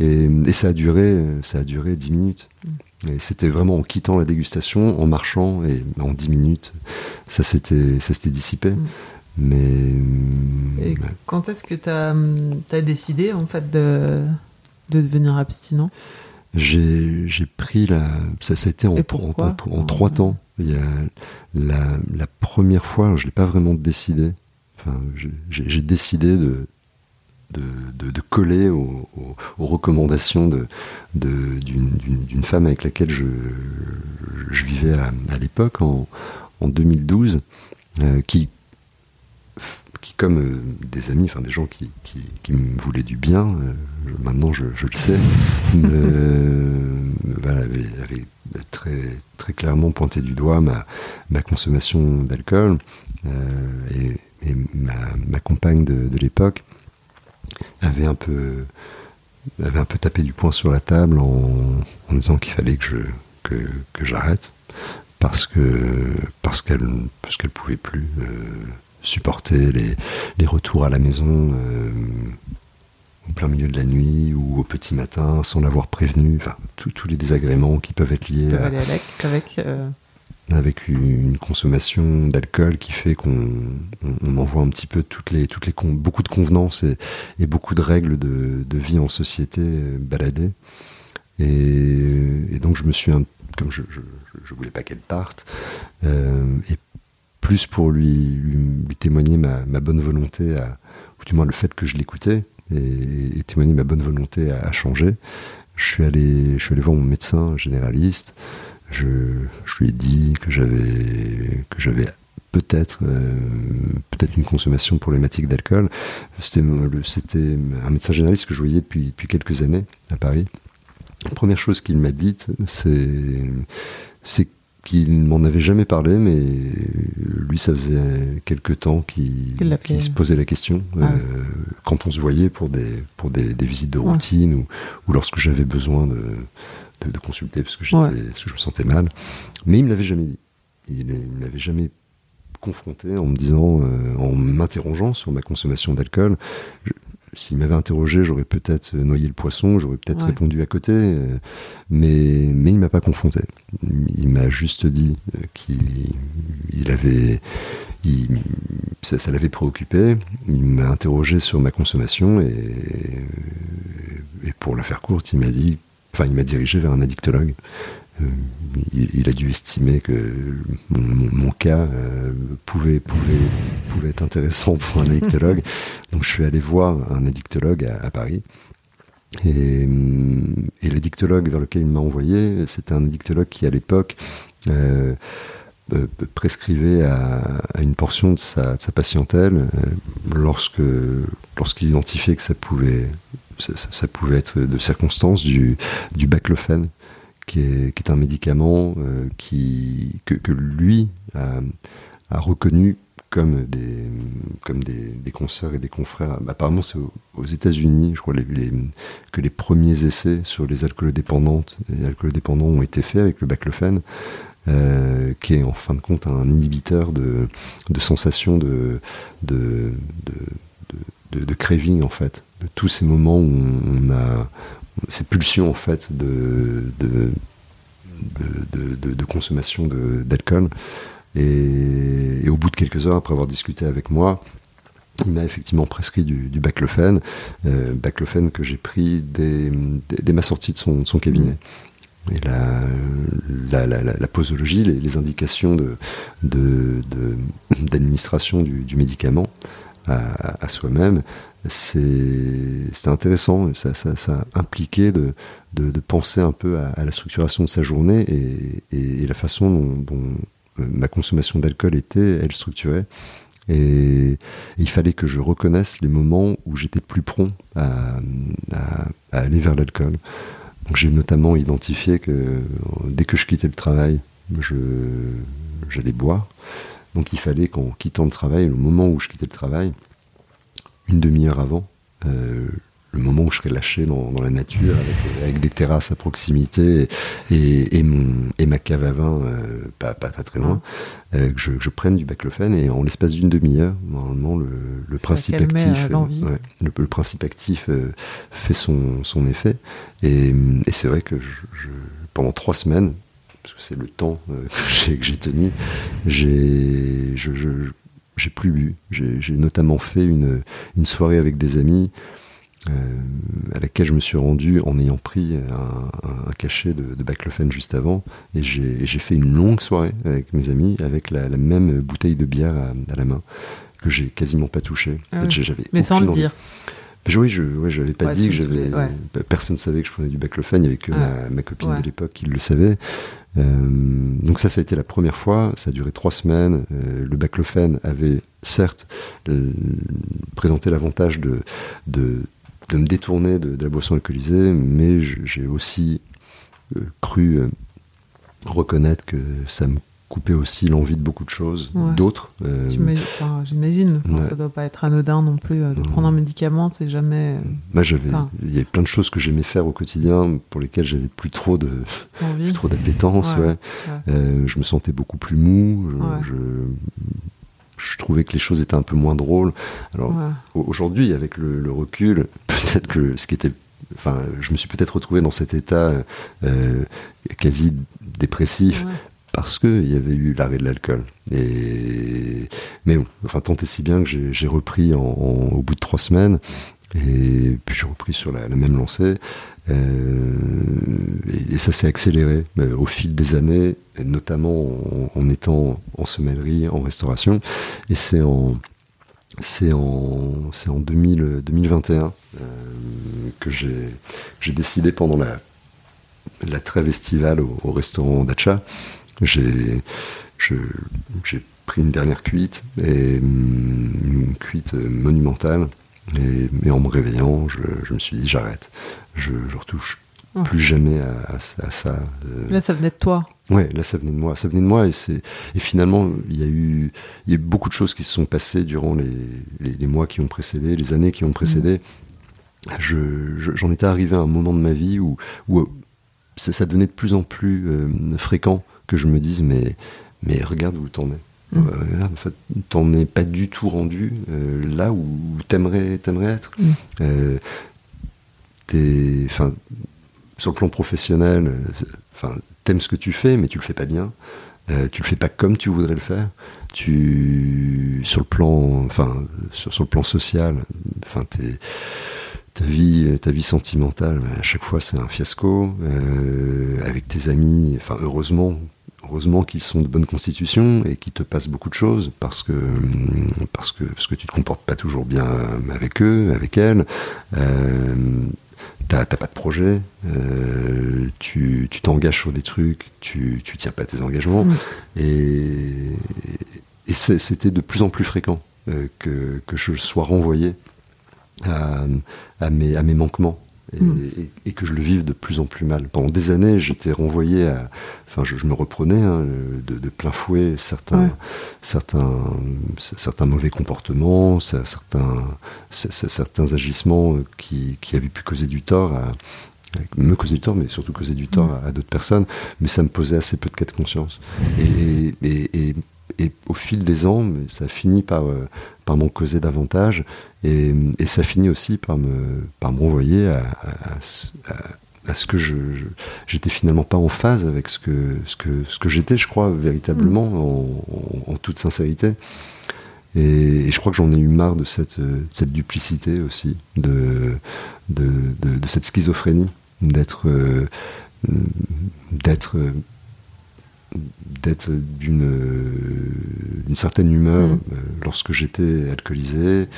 Et, ça a duré, ça a duré 10 minutes. Mm. Et c'était vraiment en quittant la dégustation, en marchant, et en 10 minutes, ça s'était, ça s'était dissipé. Mm. Mais. Et quand est-ce que tu as, as, décidé, en fait, de, de devenir abstinent? J'ai, pris la. Ça, ça a été en, en, en, trois temps. Il y a la, la première fois, je ne l'ai pas vraiment décidé. Enfin, j'ai, décidé de, de, coller aux, recommandations d'une femme avec laquelle je, vivais à, l'époque, en, 2012, euh, qui, qui, comme euh, des amis, enfin des gens qui, me voulaient du bien, euh, maintenant je, le sais, *laughs* avait, très, très clairement pointé du doigt ma, ma consommation d'alcool et, ma, compagne de l'époque avait un peu avait un peu tapé du poing sur la table en, en disant qu'il fallait que je que, que j'arrête parce que parce qu'elle parce qu'elle pouvait plus euh, supporter les, les, retours à la maison euh, au plein milieu de la nuit ou au petit matin sans l'avoir prévenu enfin tous les désagréments qui peuvent être liés à, avec, avec euh, avec une consommation d'alcool qui fait qu'on on, envoie un petit peu toutes les, toutes les beaucoup de convenances et, et beaucoup de règles de, de, vie en société euh, balader. Et, et, donc je me suis, un, comme je, je, je, voulais pas qu'elle parte, euh, et plus pour lui, lui, témoigner ma, bonne volonté, à, ou du moins le fait que je l'écoutais, et, témoigner ma bonne volonté à, changer, je suis allé, je suis allé voir mon médecin généraliste je, lui ai dit que j'avais que j'avais peut-être euh, peut-être une consommation problématique d'alcool. C'était c'était un médecin généraliste que je voyais depuis depuis quelques années à Paris. La première chose qu'il m'a dite, c'est c'est qu'il m'en avait jamais parlé, mais lui, ça faisait quelque temps qu'il se posait la question ah euh, quand on se voyait pour des pour des, visites de routine ou, ou lorsque j'avais besoin de de, consulter parce que, je me sentais mal. Mais il me l'avait jamais dit. Il, ne m'avait jamais confronté en me disant, en m'interrogeant sur ma consommation d'alcool. S'il m'avait interrogé, j'aurais peut-être noyé le poisson, j'aurais peut-être répondu à côté, mais, mais il m'a pas confronté. Il m'a juste dit qu'il avait, ça, l'avait préoccupé. Il m'a interrogé sur ma consommation et, et pour la faire courte, il m'a dit, enfin, il m'a dirigé vers un addictologue. Euh, il, a dû estimer que mon, cas euh, pouvait, être intéressant pour un addictologue. Donc je suis allé voir un addictologue à, Paris. Et, et l'addictologue vers lequel il m'a envoyé, c'était un addictologue qui à l'époque euh, prescrivait à, une portion de sa, patientèle lorsque lorsqu'il identifiait que ça pouvait être de circonstances du, du baclofen qui est, un médicament euh, que, lui a, reconnu comme des, comme des, consoeurs et des confrères. Apparemment, c'est aux, États-Unis, je crois, que les premiers essais sur les alcoolodépendantes et alcoolodépendants ont été faits avec le baclofen. Euh, qui est en fin de compte un inhibiteur de, de sensation de de, de, de, craving en fait, de tous ces moments où on a, ces pulsions en fait de, de, de, consommation d'alcool. Et, au bout de quelques heures, après avoir discuté avec moi, il m'a effectivement prescrit du, du baclofen, euh, baclofen que j'ai pris dès, dès, ma sortie de son, son cabinet. Et la, la, la, la posologie, les, indications d'administration de, de, du, du, médicament à, à soi-même, c'était intéressant. Ça, impliquait de, penser un peu à, la structuration de sa journée et, la façon dont, euh, ma consommation d'alcool était, elle structurait. Et, il fallait que je reconnaisse les moments où j'étais plus prompt à, à, aller vers l'alcool. J'ai notamment identifié que dès que je quittais le travail, j'allais boire. Donc il fallait qu'en quittant le travail, le moment où je quittais le travail, une demi-heure avant, euh, le moment où je serais lâché dans, la nature avec, des terrasses à proximité et, et, mon, et ma cave à vin euh, pas, pas, très loin, euh, que je, je, prenne du baclofen et en l'espace d'une demi-heure, normalement le, le principe actif, le, le, principe actif fait son, son effet. Et, c'est vrai que je, pendant trois semaines, parce que c'est le temps *laughs* que j'ai tenu, j'ai j'ai plus bu. J'ai notamment fait une, une, soirée avec des amis euh, à laquelle je me suis rendu en ayant pris un, un cachet de, de baclofen juste avant. Et j'ai fait une longue soirée avec mes amis avec la, la même bouteille de bière à, à la main que j'ai quasiment pas touché. Ah Mais sans le dire. Oui, je n'avais pas dit que j'avais. Personne ne savait que je prenais du baclofen. Il n'y avait que ma, ma, copine de l'époque qui le savait. Euh, donc ça, ça a été la première fois. Ça a duré trois semaines. Euh, le baclofen avait certes euh, présenté l'avantage de, de, me détourner de la boisson alcoolisée, mais j'ai aussi cru reconnaître que ça me couper aussi l'envie de beaucoup de choses, d'autres. Euh, j'imagine, ça ça doit pas être anodin non plus euh, de prendre un médicament, c'est jamais. Moi, j'avais, il y avait plein de choses que j'aimais faire au quotidien pour lesquelles j'avais plus trop de, plus trop d'appétence. Ouais. Euh, je me sentais beaucoup plus mou. Je, je, trouvais que les choses étaient un peu moins drôles. Alors aujourd'hui, avec le, recul, *laughs* peut-être que ce qui était enfin, je me suis peut-être retrouvé dans cet état quasi dépressif parce qu'il y avait eu l'arrêt de l'alcool. Mais bon, enfin tant et si bien que j'ai repris au bout de trois semaines. Et puis j'ai repris sur la, même lancée. Euh, et, ça s'est accéléré euh, au fil des années, notamment en, étant en sommellerie, en restauration. Et c'est en c'est en c'est en 2021 euh, que j'ai décidé pendant la la trêve estivale au, au restaurant Dacha j'ai pris une dernière cuite, et mm, une cuite monumentale. Et, mais en me réveillant, je, me suis dit j'arrête. Je, je retouche oh. plus jamais à, ça. Là, ça venait de toi. Ouais, là, ça venait de moi. Ça venait de moi, et c'est et finalement, il y a eu, il y a beaucoup de choses qui se sont passées durant les, les, mois qui ont précédé, les années qui ont précédé. Je, j'en étais arrivé à un moment de ma vie où, où ça, ça devenait de plus en plus euh, fréquent que je me dise mais, mais regarde où t'en es. Mm. Euh, en fait, t'en es pas du tout rendu euh, là où t'aimerais, t'aimerais être. Mm. Euh, enfin, sur le plan professionnel, t'aimes ce que tu fais, mais tu le fais pas bien. tu le fais pas comme tu voudrais le faire. Tu, sur le plan, enfin, sur, sur le plan social, enfin, t'es ta vie, ta vie sentimentale, à chaque fois c'est un fiasco. Euh, avec tes amis, enfin heureusement, heureusement qu'ils sont de bonne constitution et qu'ils te passent beaucoup de choses parce que parce que parce que tu te comportes pas toujours bien avec eux, avec elles. Euh, T'as pas de projet, euh, tu t'engages sur des trucs, tu, tu tiens pas tes engagements. Et, et c'était de plus en plus fréquent euh, que, que je sois renvoyé à, à, mes, à mes manquements. Hmm. Et, que je le vive de plus en plus mal. Pendant des années, j'étais renvoyé à. Enfin, je, me reprenais hein, de, plein fouet certains, certains, certains mauvais comportements, certains, certains agissements qui, qui avaient pu causer du tort à, me causer du tort, mais surtout causer du tort hmm. à, d'autres personnes, mais ça me posait assez peu de cas de conscience. Et, et, et au fil des ans, ça finit par, euh, par m'en causer davantage, et, et, ça finit aussi par me par m'envoyer à, à, ce que je, j'étais finalement pas en phase avec ce que ce que ce que j'étais, je crois véritablement mm. en, toute sincérité. Et, je crois que j'en ai eu marre de cette, cette duplicité aussi, de, de, de, cette schizophrénie, d'être euh, d'être d'être d'une certaine humeur mm. euh, lorsque j'étais alcoolisé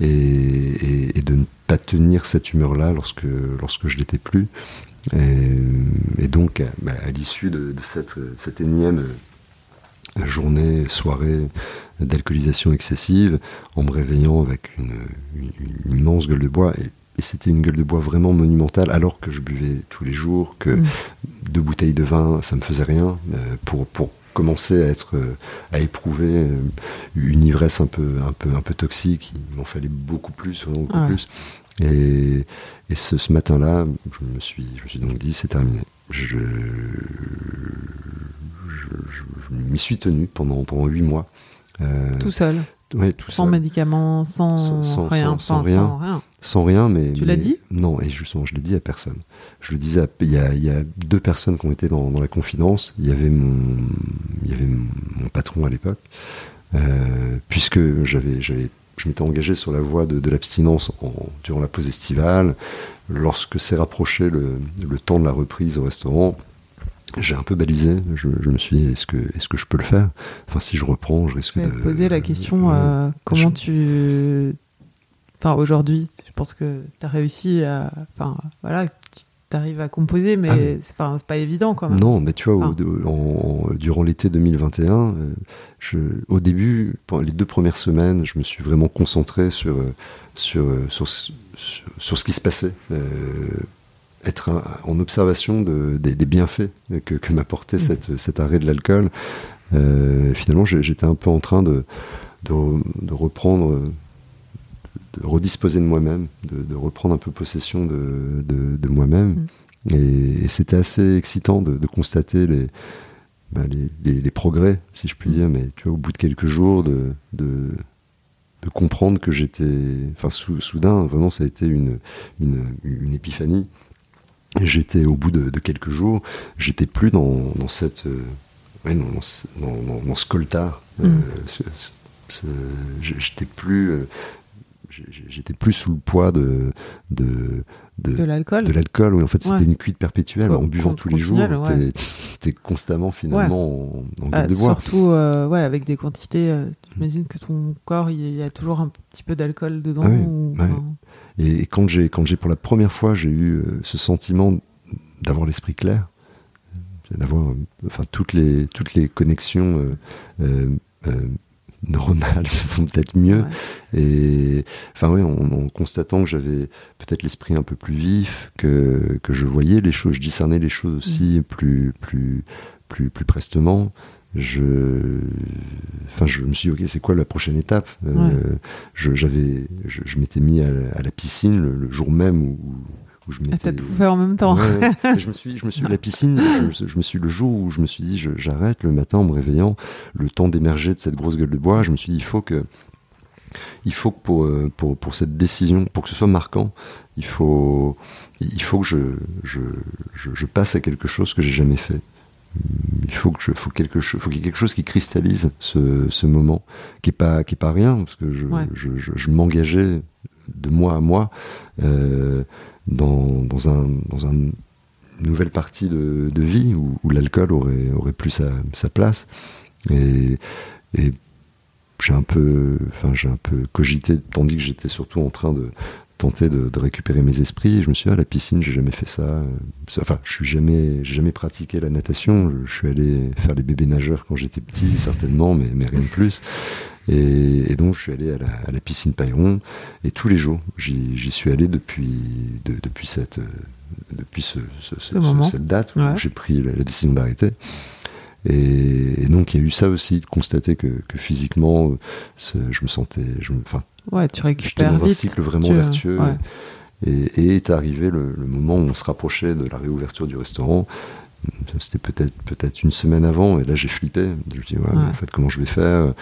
et, de ne pas tenir cette humeur-là lorsque, lorsque je l'étais plus. Et, donc, bah, à, l'issue de, cette, cette énième journée, soirée d'alcoolisation excessive, en me réveillant avec une, une immense gueule de bois, et et c'était une gueule de bois vraiment monumentale, alors que je buvais tous les jours, que mm. deux bouteilles de vin, ça me faisait rien, euh, pour, pour commencer à être euh, à éprouver euh, une ivresse un peu un peu un peu toxique. Il m'en fallait beaucoup plus beaucoup ah plus. Et, et ce, ce matin-là je me suis je me suis donc dit c'est terminé. Je je, je, m'y suis tenu pendant pendant huit mois. Tout seul. sans médicaments, sans, rien, sans, rien, sans, rien, mais tu l'as dit? Non, et justement, je l'ai dit à personne. Je le disais, il y, a, deux personnes qui ont été dans, la confidence. Il y avait mon, il y avait mon patron à l'époque, euh, puisque j'avais, j'avais, je m'étais engagé sur la voie de, l'abstinence durant la pause estivale. Lorsque s'est rapproché le, le temps de la reprise au restaurant, j'ai un peu balisé. Je, me suis dit, est-ce que, est que je peux le faire? Enfin, si je reprends, je risque de. poser la question euh, comment tu. Enfin, aujourd'hui, je pense que tu as réussi à. Enfin, voilà, tu arrives à composer, mais ah. c'est pas évident quand même. Non, mais tu vois, durant l'été 2021, euh, je, au début, pendant les deux premières semaines, je me suis vraiment concentré sur, euh, sur, sur, sur, ce qui se passait être en observation de, des, bienfaits que, que m'apportait mm. cet arrêt de l'alcool. Euh, finalement, j'étais un peu en train de, de, reprendre, de redisposer de moi-même, de, reprendre un peu possession de, de moi-même. Mm. Et, c'était assez excitant de, constater les, bah, les, les, progrès, si je puis mm. dire, mais tu vois, au bout de quelques jours, de, de, comprendre que j'étais. Enfin, soudain, vraiment, ça a été une, une, une épiphanie j'étais au bout de, quelques jours, j'étais plus dans, dans cette, euh, dans, dans, ce coltard. Euh, mm. j'étais plus, euh, j'étais plus sous le poids de de, de, l'alcool. De l'alcool, oui. En fait, c'était une cuite perpétuelle. en buvant tous les jours, t'es constamment finalement en, en de boire. Surtout, ouais, avec des quantités. J'imagine que ton corps, il y a toujours un petit peu d'alcool dedans. Ah et, quand j'ai quand j'ai pour la première fois j'ai eu euh, ce sentiment d'avoir l'esprit clair, d'avoir enfin toutes les toutes les connexions euh, euh, neuronales *laughs* se font peut-être mieux. Et enfin oui en, constatant que j'avais peut-être l'esprit un peu plus vif que que je voyais les choses je discernais les choses aussi mm. plus plus plus plus prestement je, enfin, je me suis dit, ok, c'est quoi la prochaine étape? Euh, Je, j'avais, je, m'étais mis à, la piscine le, jour même où, où je Ah, m'étais. T'as tout fait en même temps. Ouais, ouais. *laughs* je me suis, je me suis la piscine. Je, je me suis le jour où je me suis dit, j'arrête le matin en me réveillant, le temps d'émerger de cette grosse gueule de bois. Je me suis dit, il faut que, il faut que pour euh, pour pour cette décision, pour que ce soit marquant, il faut, il faut que je je je, je passe à quelque chose que j'ai jamais fait. Il faut que je, faut quelque chose, faut qu'il y ait quelque chose qui cristallise ce, ce moment, qui est pas, qui est pas rien, parce que je, Ouais. je, je, m'engageais de mois à mois euh, dans, dans un, dans un une nouvelle partie de, de vie où, l'alcool aurait, aurait plus sa, place. Et, et j'ai un peu, enfin, j'ai un peu cogité, tandis que j'étais surtout en train de tenter de, récupérer mes esprits. Je me suis dit, ah, la piscine, j'ai jamais fait ça. Enfin, je suis jamais, jamais pratiqué la natation. Je suis allé faire les bébés nageurs quand j'étais petit, certainement, mais, mais rien de plus. Et, et donc, je suis allé à la, à la piscine Payron. Et tous les jours, j'y suis allé depuis, de- depuis cette, depuis ce, ce- ce- moment. cette date où Ouais. j'ai pris la, la décision d'arrêter. Et, et donc, il y a eu ça aussi, de constater que, que physiquement, je me sentais, je me, enfin, Ouais, tu J'étais récupères dans un vite. cycle vraiment Tu- vertueux. ouais. Et, et est arrivé le, le moment où on se rapprochait de la réouverture du restaurant. C'était peut-être peut-être une semaine avant, et là j'ai flippé. Je me dis, ouais, en fait, comment je vais faire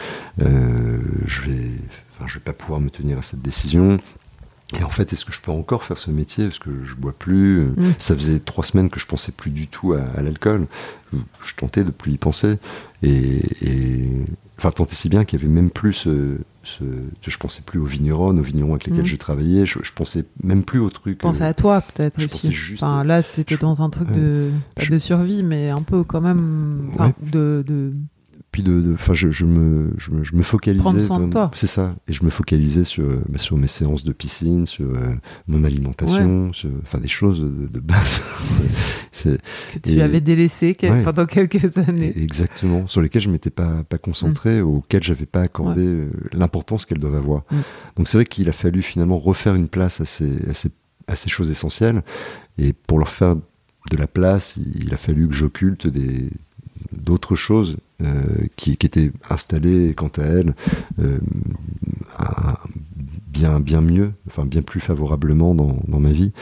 Euh, Je vais, enfin, je vais pas pouvoir me tenir à cette décision. Et en fait, est-ce que je peux encore faire ce métier? Parce que je bois plus. Mm. Ça faisait trois semaines que je pensais plus du tout à, à l'alcool. Je tentais de plus y penser. Et, et- enfin, et si bien qu'il y avait même plus ce, ce- je pensais plus aux vignerons, aux vignerons avec lesquels Mm. j'ai travaillé. Je, je pensais même plus au truc. Pense euh, à toi peut-être je aussi. pensais juste- Enfin, là, t'étais je- dans un truc ouais. de pas Je- de survie, mais un peu quand même enfin, Ouais. de, de puis de, enfin, je, je me, je me, je me focalisais. C'est ça. Et je me focalisais sur, euh, bah, sur mes séances de piscine, sur euh, mon alimentation, enfin, des choses de, de base. *laughs* Que tu Et- avais délaissé quel- Ouais. pendant quelques années. exactement sur lesquelles je m'étais pas, pas concentré, auxquelles j'avais pas accordé euh, l'importance qu'elles doivent avoir. Mm. Donc c'est vrai qu'il a fallu finalement refaire une place à ces, à ces, à ces choses essentielles. Et pour leur faire de la place, il, a fallu que j'occulte des d'autres choses qui, qui étaient installées quant à elles euh, bien bien mieux, enfin bien plus favorablement dans, dans ma vie.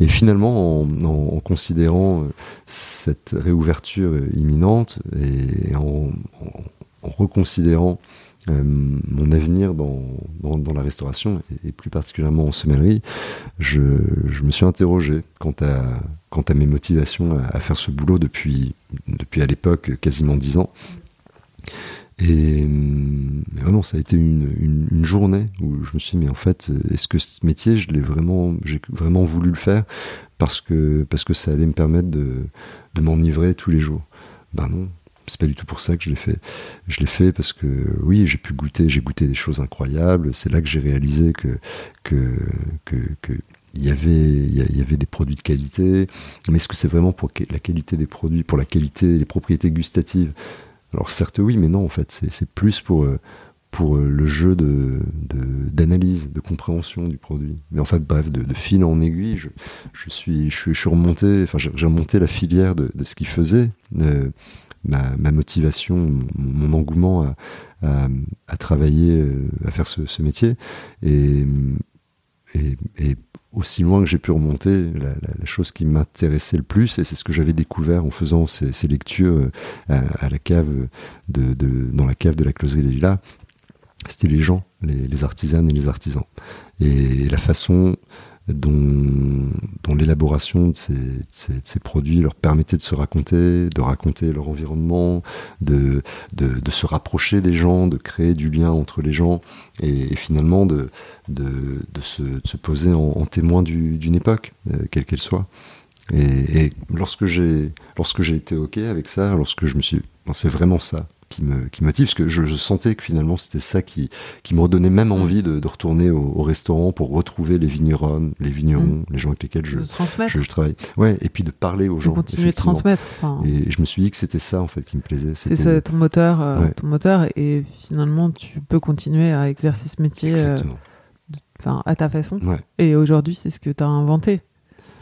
Et finalement, en, considérant euh, cette réouverture euh, imminente et en, reconsidérant euh, mon avenir dans, dans, la restauration et, et plus particulièrement en sommellerie, je, je me suis interrogé quant à, quant à mes motivations à, à faire ce boulot depuis, depuis à l'époque quasiment dix ans. Et vraiment, ça a été une, une, journée où je me suis dit, mais en fait, est-ce que ce métier, je l'ai vraiment, j'ai vraiment voulu le faire parce que, parce que ça allait me permettre de, de m'enivrer tous les jours? Ben non, c'est pas du tout pour ça que je l'ai fait. Je l'ai fait parce que oui, j'ai pu goûter, j'ai goûté des choses incroyables. C'est là que j'ai réalisé que que que, y avait il y avait des produits de qualité. Mais est-ce que c'est vraiment pour la qualité des produits, pour la qualité, les propriétés gustatives Alors certes oui, mais non en fait, c'est plus pour euh, euh, le jeu de de- d'analyse, de, compréhension du produit. Mais en fait, bref, de, fil en aiguille, je, suis je remonté, enfin j'ai remonté la filière de, ce qu'il faisait. euh, ma, motivation, mon, engouement à, travailler, à faire ce, métier. Aussi loin que j'ai pu remonter, la, chose qui m'intéressait le plus, et c'est ce que j'avais découvert en faisant ces, lectures euh, à, la cave de, dans la cave de la closerie des Lilas, c'était les gens, les, les artisanes et les artisans. Et la façon dont, l'élaboration de ces, produits leur permettait de se raconter, de raconter leur environnement, de, se rapprocher des gens, de créer du lien entre les gens, et, finalement de, se, poser en, témoin du- d'une époque, euh, quelle qu'elle soit. Et, lorsque j'ai été ok avec ça, lorsque je me suis, c'est vraiment ça qui me qui motive, parce que je, je sentais que finalement c'était ça qui qui me redonnait même envie de, de retourner au, au restaurant pour retrouver les vignerons, les vignerons, les gens avec lesquels je, travaille. Ouais, et puis de parler aux de gens. continuer de transmettre. Enfin, Et je me suis dit que c'était ça en fait qui me plaisait. c'est ça ton moteur, euh, Ouais. ton moteur, et finalement tu peux continuer à exercer ce métier, euh, à ta façon. Ouais, Et aujourd'hui, c'est ce que tu as inventé,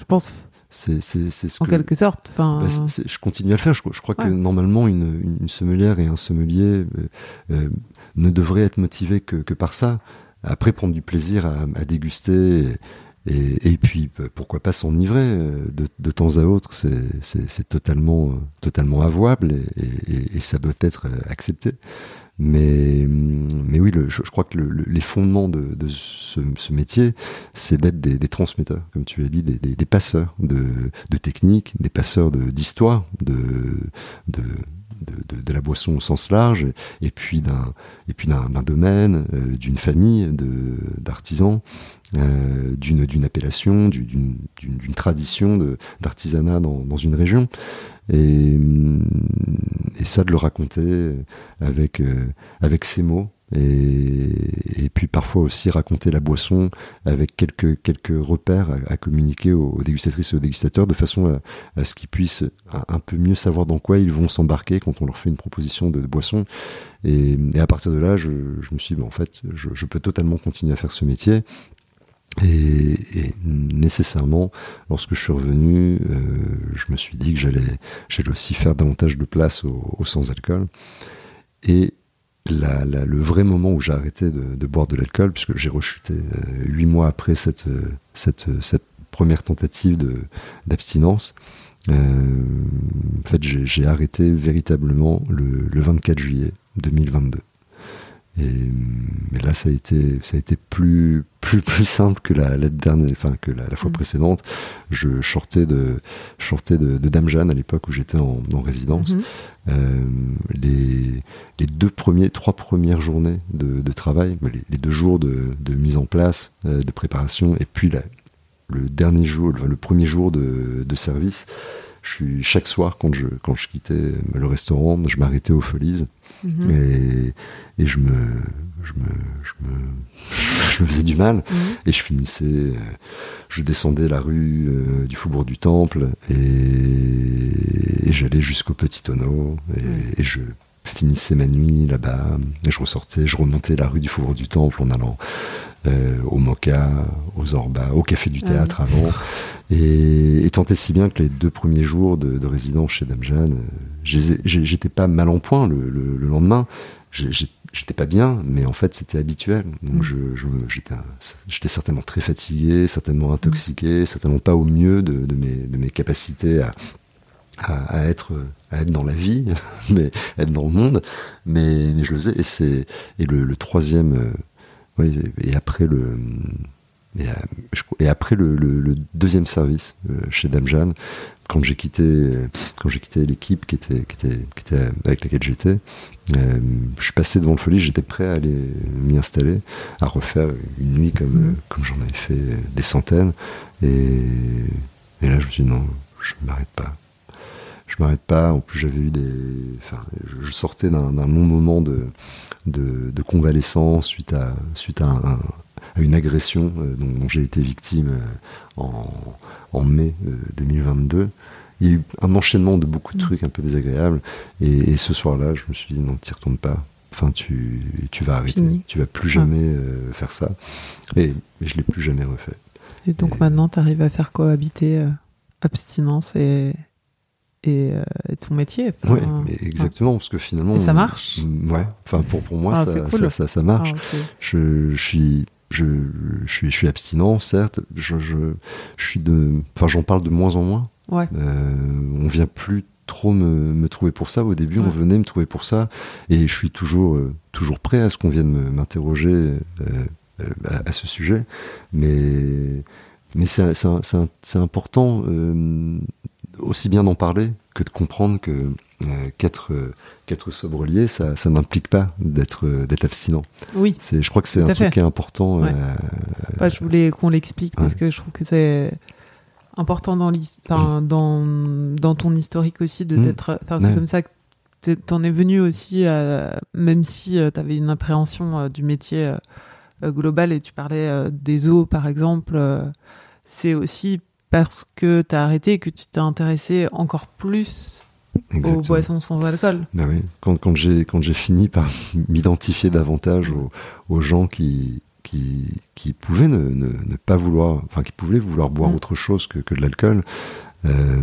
je pense, c'est c'est c'est ce en que quelque sorte. Enfin, Bah, je continue à le faire. Je, crois- je crois que normalement, une, une, sommelière et un sommelier euh, euh, ne devraient être motivés que, que par ça. Après, prendre du plaisir à, à déguster et, et, puis pourquoi pas s'enivrer de, de, temps à autre, c'est totalement totalement avouable et, et, ça doit être accepté. Mais, mais oui, je, crois que le, les fondements de, ce, métier, c'est d'être des, transmetteurs, comme tu l'as dit, des, passeurs de, de techniques, des passeurs d'histoire, de, de, la boisson au sens large, et, puis d'un domaine, euh, d'une famille d'artisans, euh, d'une appellation, d'une tradition d'artisanat dans, une région. Et, ça de le raconter avec euh, avec ses mots et, puis parfois aussi raconter la boisson avec quelques quelques repères à, communiquer aux, dégustatrices et aux dégustateurs de façon à, ce qu'ils puissent un, peu mieux savoir dans quoi ils vont s'embarquer quand on leur fait une proposition de, boisson et, à partir de là je, me suis dit en fait je, peux totalement continuer à faire ce métier et, et, nécessairement, lorsque je suis revenu, euh, je me suis dit que j'allais, j'allais aussi faire davantage de place au, au sans-alcool. Et la, la, le vrai moment où j'ai arrêté de, boire de l'alcool, puisque j'ai rechuté euh, huit mois après cette, cette, cette première tentative d'abstinence, euh, en fait, j'ai, j'ai arrêté véritablement le, le 24 juillet 2022. Et, mais là, ça a été, ça a été plus, plus, plus simple que la, la dernière, enfin que la, la fois mm. précédente. Je sortais de, sortais de, de Dame Jeanne à l'époque où j'étais en, en, résidence. Mm-hmm. Euh, les, les deux premiers, trois premières journées de, de travail, les, les, deux jours de, de mise en place, euh, de préparation, et puis la, le dernier jour, le, le premier jour de service je suis chaque soir quand je quand je quittais le restaurant, je m'arrêtais aux Folies. Mhm. et, et je me je me je me, *laughs* je me faisais du mal. Mhm. et je finissais euh, je descendais la rue euh, du Faubourg du Temple et, et j'allais jusqu'au Petit Tonneau. Et, et je finissais ma nuit là-bas. Et je ressortais je remontais la rue du Faubourg du Temple en allant euh, au Mocha, aux Orba, au Café du Théâtre avant. Et, et tant si bien que les deux premiers jours de, de résidence chez Dame Jeanne, euh, j'étais pas mal en point le, le, le lendemain. J'étais pas bien, mais en fait c'était habituel. Donc mm. j'étais certainement très fatigué, certainement intoxiqué, mm. certainement pas au mieux de, de, mes, de mes capacités à, à, à, être à être dans la vie, *laughs* mais être dans le monde. Mais, mais je le faisais. Et c'est et le, le troisième euh, oui, et après le et, euh, après le, le, le, deuxième service euh, chez Dame Jeanne, quand j'ai quitté quand j'ai quitté l'équipe qui était, qui était qui était avec laquelle j'étais, euh, je suis passé devant le folie, j'étais prêt à aller m'y installer, à refaire une nuit comme mmh. comme j'en avais fait des centaines, et, et là je me suis dit non, je m'arrête pas je m'arrête pas. En plus, j'avais eu des, enfin, je sortais d'un long moment de, de, de, convalescence suite à, suite à, un, à une agression euh, dont, dont j'ai été victime euh, en, en, mai 2022. Euh, Il y a eu un enchaînement de beaucoup de mm. trucs un peu désagréables. Et, et ce soir-là, je me suis dit non, t'y retournes pas. Enfin, tu, tu vas arrêter. Fini. Tu vas plus jamais ah. euh, faire ça. Et, et je l'ai plus jamais refait. Et donc et... maintenant, tu arrives à faire cohabiter euh, abstinence et, et, euh, ton métier. Enfin, oui, mais exactement, parce que finalement. Et ça marche Ouais, enfin pour, pour moi, ah, ça, cool. ça, ça, ça, marche. Ah, okay. je, je, suis. Je, je, suis, je suis abstinent, certes. Je, je, je suis de. Enfin, j'en parle de moins en moins. Ouais. Euh, on vient plus trop me, me, trouver pour ça. Au début, ouais. on venait me trouver pour ça. Et je suis toujours, euh, toujours prêt à ce qu'on vienne m'interroger euh, à, à, ce sujet. Mais, mais c'est important aussi bien d'en parler que de comprendre que euh, qu'être euh, qu'être sobrelier, ça, ça n'implique pas d'être euh, d'être abstinent. Oui. C'est, je crois que c'est un truc qui est important. Ouais. Euh, je voulais qu'on l'explique parce que je trouve que c'est important dans, enfin, dans dans ton historique aussi de t'être. Mmh. Enfin, c'est comme ça que t'en es venu aussi, à, même si tu avais une appréhension du métier global et tu parlais des eaux par exemple. c'est aussi parce que tu as arrêté et que tu t'es intéressé encore plus Exactement. aux boissons sans alcool. Ben oui. Quand, quand j'ai quand j'ai fini par *laughs* m'identifier davantage aux, aux, gens qui qui, qui pouvaient ne, ne, ne, pas vouloir, enfin qui pouvaient vouloir boire mmh. autre chose que, que de l'alcool. Euh,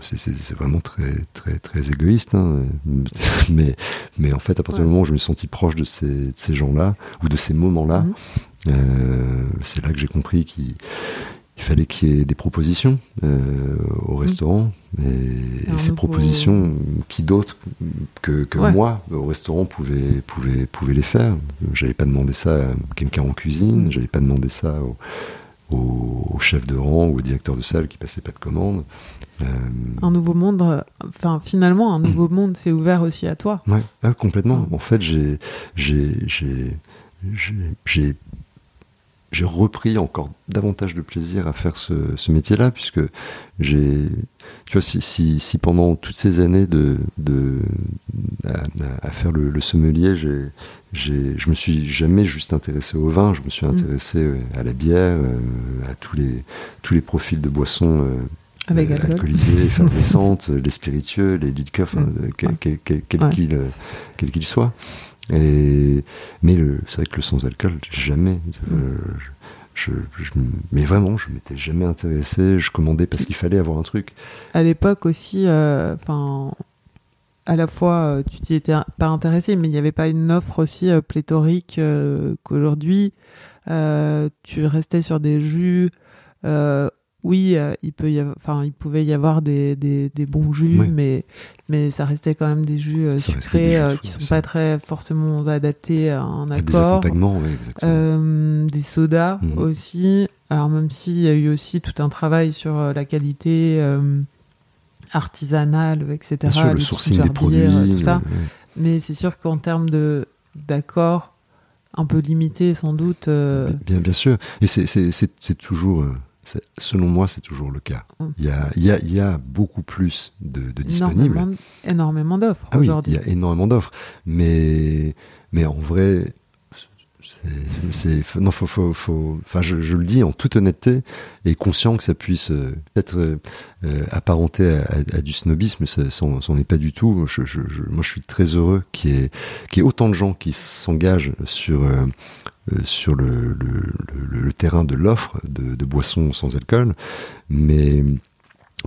c'est vraiment très très très égoïste, hein. *laughs* mais mais en fait à partir ouais. du moment où je me suis senti proche de ces, de ces gens-là ou de ces moments-là, mmh. c'est là que j'ai compris qu'il il fallait qu'il y ait des propositions euh, au restaurant. Et, ces propositions, qui d'autre que, moi au restaurant pouvait, pouvait, pouvait les faire? J'avais pas demandé ça à quelqu'un en cuisine, j'avais pas demandé ça au, chef de rang ou au directeur de salle qui passait pas de commande. Euh, un nouveau monde, enfin finalement un nouveau *clears throat* monde s'est ouvert aussi à toi. Ouais, ah, complètement. En fait, j'ai j'ai j'ai repris encore davantage de plaisir à faire ce, ce métier-là, puisque j'ai, tu vois, si, si, si, pendant toutes ces années de, de à, faire le, sommelier, j'ai, j'ai, je me suis jamais juste intéressé au vin, je me suis mm. intéressé euh, à la bière, euh, à tous les, tous les profils de boissons. Euh, avec alcoolisées, *laughs* effervescentes, les spiritueux, les liqueurs, mm. quel, quel, quel, quel qu'il soit. Mais c'est vrai que le sans alcool, jamais. Euh, je, mais vraiment, je m'étais jamais intéressé. Je commandais parce qu'il fallait avoir un truc. À l'époque aussi, euh, enfin. à la fois, euh, tu t'y étais pas intéressé, mais il n'y avait pas une offre aussi pléthorique qu'aujourd'hui. tu restais sur des jus oui, euh, il peut y enfin, il pouvait y avoir des, des, bons jus, mais mais ça restait quand même des jus euh, sucrés euh, qui sont pas très forcément adaptés à un accord. Des des sodas mhm. aussi. Alors même s'il y a eu aussi tout un travail sur la qualité artisanale, etc. Bien sûr, le sourcing des produits, tout ça. Mais c'est sûr qu'en termes de d'accord un peu limité sans doute. Bien, bien sûr. Et c'est toujours Selon moi, c'est toujours le cas. Mm. Il, y a, il, y a, il y a, beaucoup plus de, de disponibles. Énormément, d'offres ah aujourd'hui. il y a énormément d'offres. Mais, mais en vrai, c'est, non, faut, faut, faut, enfin, je, je, le dis en toute honnêteté et conscient que ça puisse euh, être euh, apparenté à, à, du snobisme, ça, c'en, est pas du tout. Je, je, moi, je suis très heureux qu'il y ait, qu'il y ait autant de gens qui s'engagent sur euh, sur le, terrain de l'offre de, boissons sans alcool. Mais,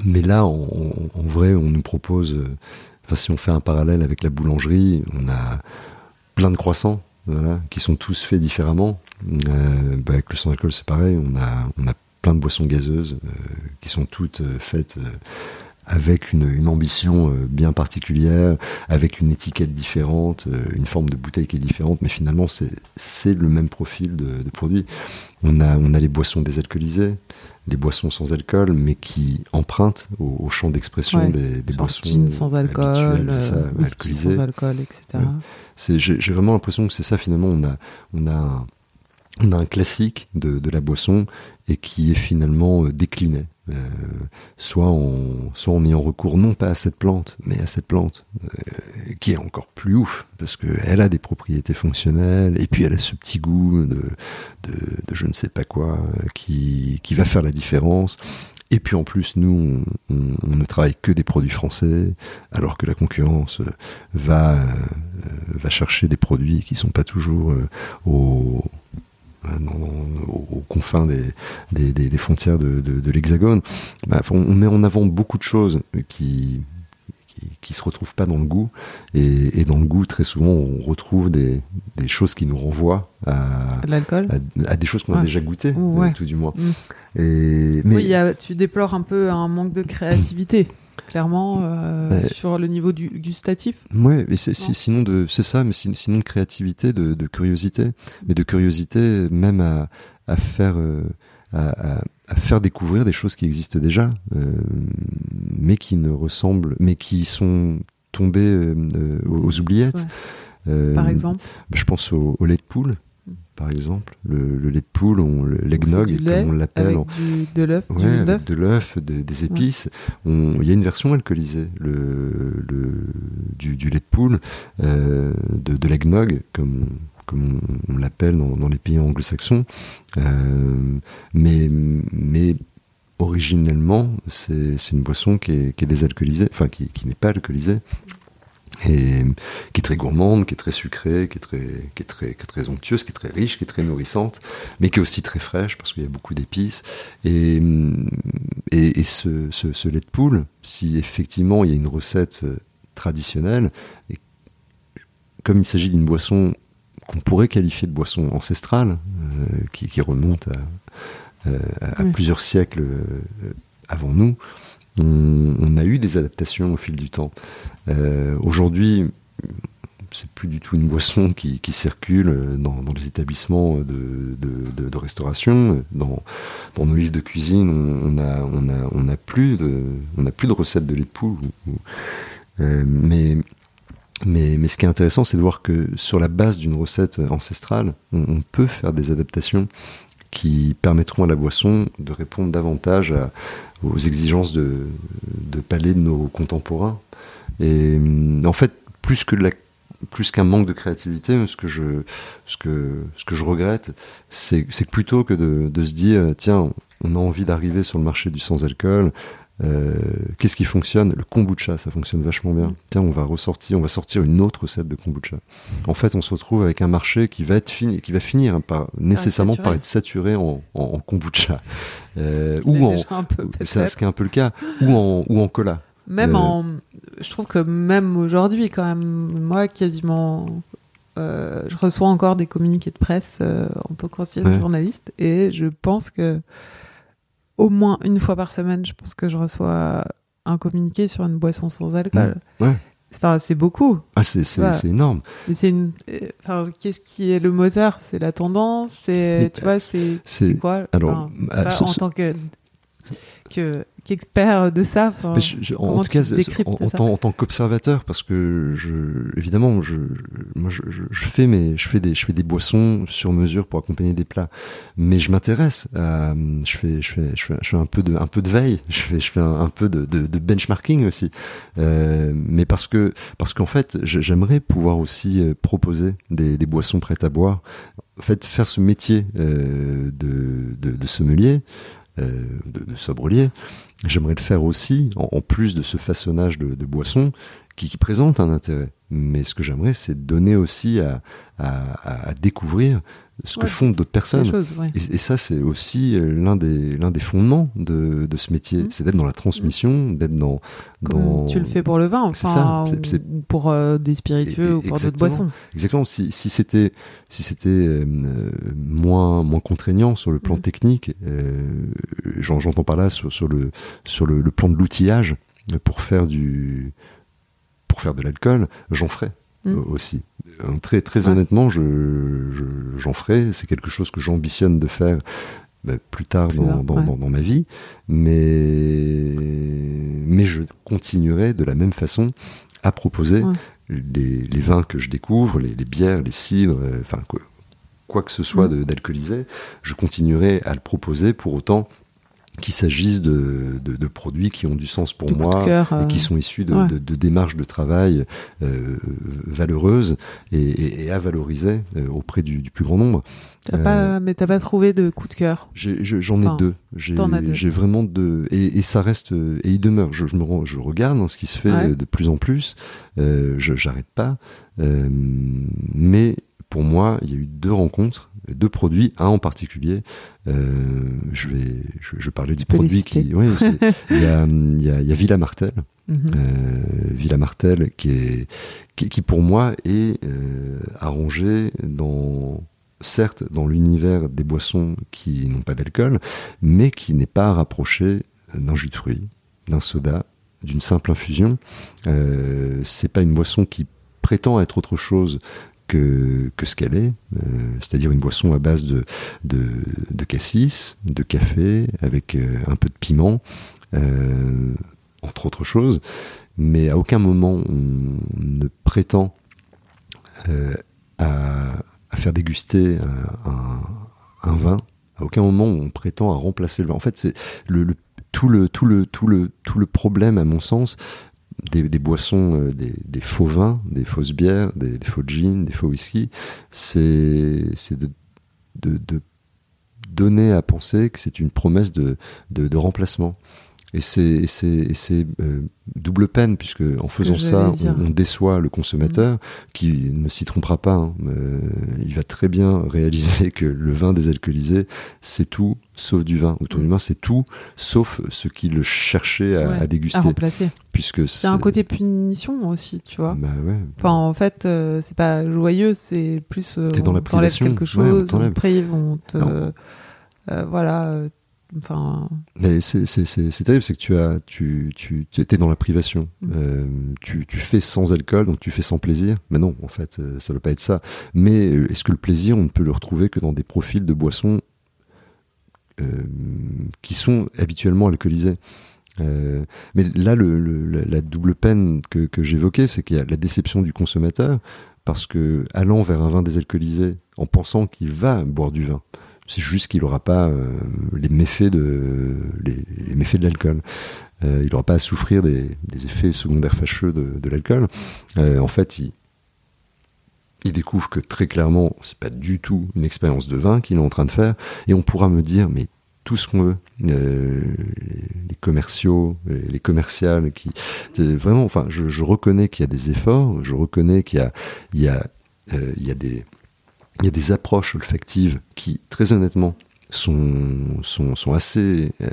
mais là, en, vrai, on nous propose, euh, enfin, si on fait un parallèle avec la boulangerie, on a plein de croissants. Qui sont tous faits différemment. Euh, bah, avec le sans alcool, c'est pareil. On a, on a plein de boissons gazeuses qui sont toutes faites avec une, une, ambition euh, bien particulière, avec une étiquette différente, euh, une forme de bouteille qui est différente, mais finalement c'est le même profil de, de, produit. On a, on a les boissons désalcoolisées, les boissons sans alcool, mais qui empruntent au, au champ d'expression des, des boissons sans alcool, ça, euh, sans alcool, etc. J'ai vraiment l'impression que c'est ça finalement. On a, on a un, on a un classique de, de, la boisson et qui est finalement décliné. Euh, soit, en, soit en ayant recours non pas à cette plante, mais à cette plante, euh, qui est encore plus ouf, parce qu'elle a des propriétés fonctionnelles, et puis elle a ce petit goût de, de, je ne sais pas quoi, qui, qui va faire la différence. Et puis en plus, nous, on, ne travaille que des produits français, alors que la concurrence va, euh, va chercher des produits qui sont pas toujours au aux, confins des, des, des, frontières de, de, de l'Hexagone, bah, on met en avant beaucoup de choses qui, qui, se retrouvent pas dans le goût. Et, et, dans le goût, très souvent, on retrouve des, des choses qui nous renvoient à, l'alcool, à, des choses qu'on a déjà goûtées, ouais. tout du moins. Mm. Et, mais... Oui, y a, tu déplores un peu un manque de créativité clairement euh, sur le niveau du gustatif. Ouais, mais c'est, sinon de c'est ça, mais sinon de créativité, de, de, curiosité, mais de curiosité même à, à faire euh, à, à, faire découvrir des choses qui existent déjà, euh, mais qui ne ressemblent, mais qui sont tombées aux oubliettes. Par exemple, je pense au, au lait de poule par exemple, le, lait de poule, l'eggnog, comme on l'appelle. de l'œuf, ouais, de l'œuf, des épices. Il y a une version alcoolisée le, le, du, du, lait de poule, euh, de, de l'eggnog, comme, comme on, l'appelle dans, dans, les pays anglo-saxons. Euh, mais, mais originellement, c'est une boisson qui est, qui est désalcoolisée, enfin qui, qui n'est pas alcoolisée et qui est très gourmande, qui est très sucrée, qui est très, qui est très, qui est très onctueuse, qui est très riche, qui est très nourrissante, mais qui est aussi très fraîche parce qu'il y a beaucoup d'épices. Et, et, et ce, ce, ce, lait de poule, si effectivement il y a une recette euh, traditionnelle, et comme il s'agit d'une boisson qu'on pourrait qualifier de boisson ancestrale, qui, qui, remonte à, à plusieurs siècles avant nous, on, a eu des adaptations au fil du temps. Aujourd'hui, c'est plus du tout une boisson qui, circule dans, les établissements de, restauration. Dans, nos livres de cuisine, on a, on a, on a plus de, on recettes de lait de poule. Euh, mais, ce qui est intéressant, c'est de voir que sur la base d'une recette ancestrale, on, peut faire des adaptations qui permettront à la boisson de répondre davantage aux exigences de, palais de nos contemporains. Et en fait, plus que plus qu'un manque de créativité, ce que je, ce que, ce que je regrette, c'est plutôt que de, de, se dire, tiens, on a envie d'arriver sur le marché du sans-alcool, euh, qu'est-ce qui fonctionne? Le kombucha, ça fonctionne vachement bien. Tiens, on va ressortir, on va sortir une autre recette de kombucha. En fait, on se retrouve avec un marché qui va être fini, qui va finir par nécessairement par être saturé en, en, kombucha, *laughs* euh, ou en, c'est ce qui est un peu le cas, ou en ou en cola. Même en, je trouve que même aujourd'hui, quand même, moi, quasiment, euh, je reçois encore des communiqués de presse euh, en tant qu'ancienne journaliste, et je pense que au moins une fois par semaine, je pense que je reçois un communiqué sur une boisson sans alcool. Ouais. Enfin, c'est beaucoup. Ah, c'est énorme. Mais c'est une. Enfin, qu'est-ce qui est le moteur? C'est la tendance C'est tu vois, c'est quoi? Alors, bah, en tant que que qu'expert de ça En tout cas, en, tant qu'observateur, parce que je, évidemment, je, moi, je, fais mes, je fais des, je fais des boissons sur mesure pour accompagner des plats, mais je m'intéresse. Je fais, je fais, je fais, un peu de, un peu de veille. Je fais, je fais un, peu de, de, benchmarking aussi, euh, mais parce que, parce qu'en fait, j'aimerais pouvoir aussi euh, proposer des, des boissons prêtes à boire. En fait, faire ce métier euh, de, de, de sommelier. Euh, de, de sobrelier, j'aimerais le faire aussi, en, plus de ce façonnage de, de boissons qui, présente un intérêt. Mais ce que j'aimerais, c'est donner aussi à découvrir ce que font d'autres personnes. et, ça, c'est aussi euh, l'un des, l'un des fondements de, de ce métier. Mmh. C'est d'être dans la transmission, d'être dans, dans... tu le fais pour le vin, enfin, ça, ou pour euh, des spiritueux ou pour d'autres boissons. Exactement. Si, si c'était, si c'était euh, moins, moins contraignant sur le plan mmh. technique, j'entends par là sur, sur, le, sur le, le plan de l'outillage pour faire du, pour faire de l'alcool, j'en ferais. Mm. aussi. Très, très honnêtement, j'en je, ferai. C'est quelque chose que j'ambitionne de faire bah, plus tard, dans, dans, ma vie. Mais, mais je continuerai de la même façon à proposer les, les, vins que je découvre, les, les bières, les cidres, euh, enfin quoi, quoi, que ce soit mm. d'alcoolisé, je continuerai à le proposer pour autant qu'il s'agisse de, de, produits qui ont du sens pour moi et qui euh, sont issus de, de démarches de travail euh, valeureuses et, à valoriser euh, auprès du, plus grand nombre. As pas, mais t'as pas trouvé de coup de cœur J'en ai, deux. J'ai vraiment deux. Et, ça reste, et il demeure. Je, me, je regarde hein, ce qui se fait de plus en plus. je J'arrête pas. mais pour moi, il y a eu deux rencontres deux produits, un en particulier. Euh, je vais, je, parlais du produit qui, oui, *laughs* il y a, il y a, il y a Villa Martel, mhm. euh, Villa Martel qui est, qui, pour moi est euh, arrangé dans certes dans l'univers des boissons qui n'ont pas d'alcool, mais qui n'est pas rapproché d'un jus de fruits, d'un soda, d'une simple infusion. Euh, c'est pas une boisson qui prétend être autre chose que, ce qu'elle est, euh, c'est-à-dire une boisson à base de, de, cassis, de café, avec euh, un peu de piment, euh, entre autres choses, mais à aucun moment on ne prétend à, faire déguster un, vin, à aucun moment on prétend à remplacer le vin. En fait, c'est le tout le tout le tout le tout le problème à mon sens des, boissons, euh, des, faux vins, des fausses bières, des, faux gins, des faux whisky, c'est de, donner à penser que c'est une promesse de, remplacement. Et c'est euh, double peine puisque en faisant ça, on, déçoit le consommateur mm. qui ne s'y trompera pas. Hein. Euh, il va très bien réaliser que le vin désalcoolisé, c'est tout sauf du vin. Autour du mm. vin, c'est tout sauf ce qu'il cherchait à, à déguster. À remplacer. Puisque c'est un côté punition aussi, tu vois. Bah ouais. Enfin, en fait, euh, c'est pas joyeux, c'est plus euh, dans la quelque chose, on, prive, on te, euh, voilà Enfin... Mais c'est terrible, c'est que tu as, tu, tu, tu étais dans la privation. Mm. Euh, tu, tu, fais sans alcool, donc tu fais sans plaisir. Mais non, en fait, euh, ça ne doit pas être ça. Mais euh, est-ce que le plaisir, on ne peut le retrouver que dans des profils de boissons qui sont habituellement alcoolisés mais là, le, la double peine que, que j'évoquais, c'est qu'il y a la déception du consommateur, parce que allant vers un vin désalcoolisé, en pensant qu'il va boire du vin, c'est juste qu'il n'aura pas euh, les méfaits de les, méfaits de l'alcool. Euh, il n'aura pas à souffrir des, effets secondaires fâcheux de, l'alcool. Euh, en fait, il, découvre que très clairement, c'est pas du tout une expérience de vin qu'il est en train de faire. Et on pourra me dire, mais tout ce qu'on veut, les commerciaux, les, commerciales, qui vraiment, enfin, je, reconnais qu'il y a des efforts, je reconnais qu'il y a, il y a, il y a des il y a des approches olfactives qui, très honnêtement, sont, assez, euh,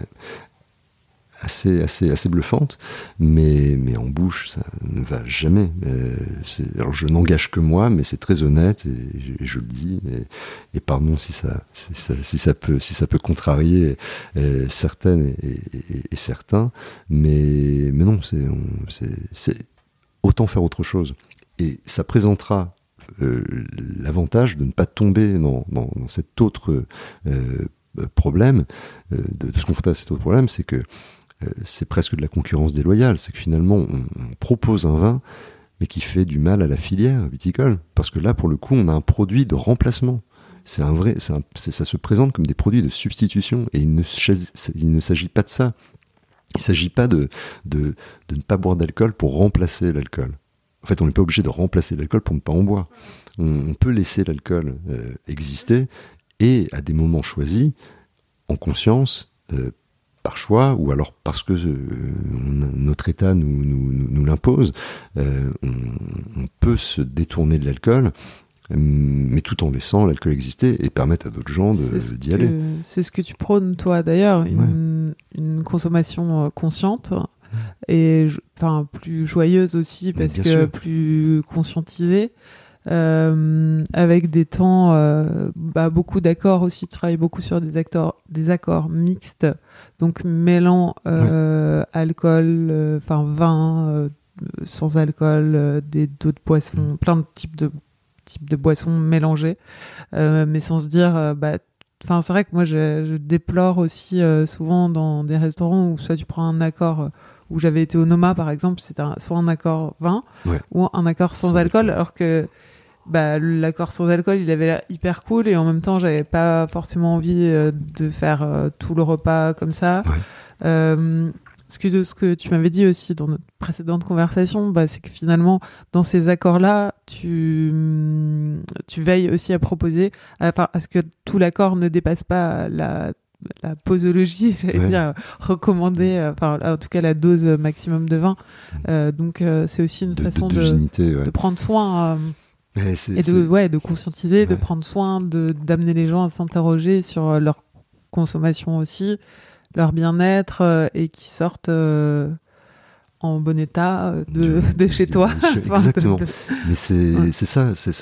assez, assez, assez bluffantes, mais, mais en bouche, ça ne va jamais. Euh, alors, je n'engage que moi, mais c'est très honnête et, je le dis. Et, pardon si ça, si ça, peut, si ça peut contrarier euh, certaines et, certains, mais, mais non, c'est autant faire autre chose. Et ça présentera euh, l'avantage de ne pas tomber dans, cet autre euh, problème, euh, de, se confronter à cet autre problème, c'est que c'est presque de la concurrence déloyale. C'est que finalement, on, propose un vin, mais qui fait du mal à la filière viticole. Parce que là, pour le coup, on a un produit de remplacement. C'est un vrai, ça se présente comme des produits de substitution. Et il ne, s'agit pas de ça. Il ne s'agit pas de ne pas boire d'alcool pour remplacer l'alcool. En fait, on n'est pas obligé de remplacer l'alcool pour ne pas en boire. On, peut laisser l'alcool euh, exister et à des moments choisis, en conscience, euh, par choix ou alors parce que euh, notre état nous, nous, l'impose, on, peut se détourner de l'alcool mais tout en laissant l'alcool exister et permettre à d'autres gens d'y aller. C'est ce que tu prônes, toi, d'ailleurs, une, une, consommation consciente et enfin plus joyeuse aussi parce que plus conscientisée. Euh, avec des temps, euh, bah, beaucoup d'accords aussi. Tu travailles beaucoup sur des accords, des accords mixtes, donc mêlant euh, alcool, enfin vin sans alcool, des d'autres boissons, plein de types de types de boissons mélangées, mais sans se dire, bah Enfin, c'est vrai que moi, je, je déplore aussi souvent dans des restaurants où soit tu prends un accord où j'avais été au Noma par exemple, c'était soit un accord vin ou un accord sans, alcool, alors que bah, l'accord sans alcool, il avait l'air hyper cool et en même temps, j'avais pas forcément envie euh, de faire euh, tout le repas comme ça. Euh, ce que, ce que tu m'avais dit aussi dans notre précédente conversation, bah, c'est que finalement, dans ces accords-là, tu, tu veilles aussi à proposer, enfin, à ce que tout l'accord ne dépasse pas la la posologie, *laughs* j'allais dire, recommander, euh, enfin, en tout cas la dose maximum de vin. Mm. Euh, donc euh, c'est aussi une façon de, de, prendre soin et de, ouais, de conscientiser, de prendre soin, d'amener les gens à s'interroger sur leur consommation aussi, leur bien-être et qui sortent en bon état de, *laughs* de chez toi. *laughs* exactement. Mais c'est ça, c'est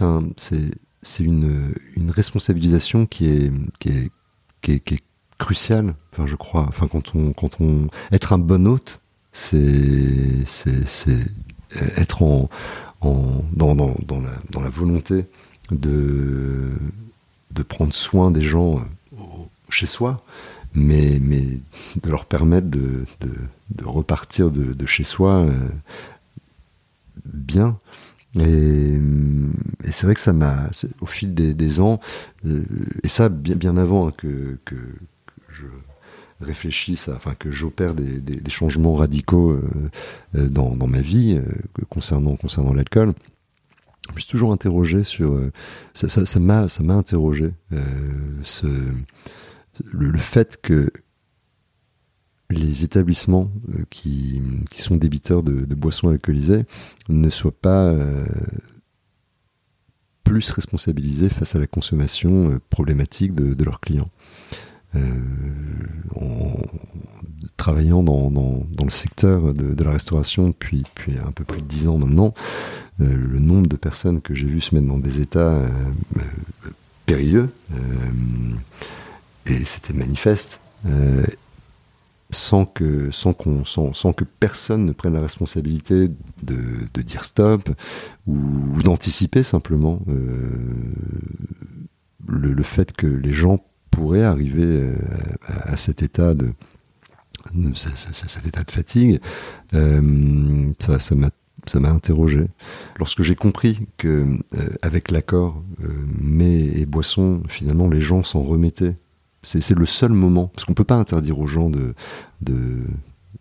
c'est une, une responsabilisation qui est, qui est, qui est, qui est crucial. Enfin, je crois. Enfin, quand on, quand on, être un bon hôte, c'est, c'est, euh, être en, en dans, dans, dans, la, dans la volonté de, de prendre soin des gens euh, chez soi, mais, mais de leur permettre de, de, repartir de, de, chez soi euh, bien. Et, et c'est vrai que ça m'a, au fil des, des ans, et ça bien, bien avant hein, que, réfléchisse, enfin que j'opère des, changements radicaux euh, euh, dans, ma vie euh, concernant, l'alcool. Je suis toujours interrogé sur ça, m'a ça m'a interrogé ce, le, fait que les, établissements qui, sont débiteurs de, boissons alcoolisées ne soient pas plus responsabilisés face à la consommation problématique de, leurs clients. En travaillant dans, le secteur de, la restauration depuis, un peu plus de dix ans maintenant, le nombre de personnes que j'ai vues se mettre dans des états périlleux, et c'était manifeste, euh, sans, que, personne ne prenne la responsabilité de, dire stop ou, d'anticiper simplement euh, le, le, fait que les gens pourraient arriver euh, à, cet état de, cet état de fatigue, ça, ça m'a ça m'a interrogé. Lorsque j'ai compris que avec l'accord mets et boissons, finalement les gens s'en remettaient c'est le seul moment, parce qu'on peut pas interdire aux gens de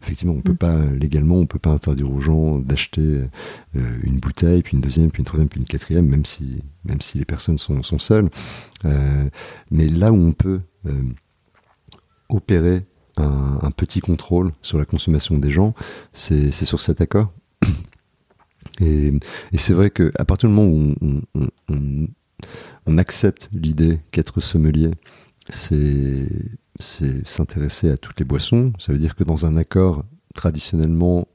effectivement, on peut mm. pas légalement, on peut pas interdire aux gens d'acheter euh, une bouteille, puis une deuxième, puis une troisième, puis une quatrième, même si, même si les personnes sont, sont seules. Euh, mais là où on peut euh, opérer un, un, petit contrôle sur la consommation des gens, c'est sur cet accord. *coughs* Et, et c'est vrai que à partir du moment où on, on, on, on accepte l'idée qu'être sommelier, c'est s'intéresser à toutes les boissons. Ça veut dire que dans un accord traditionnellement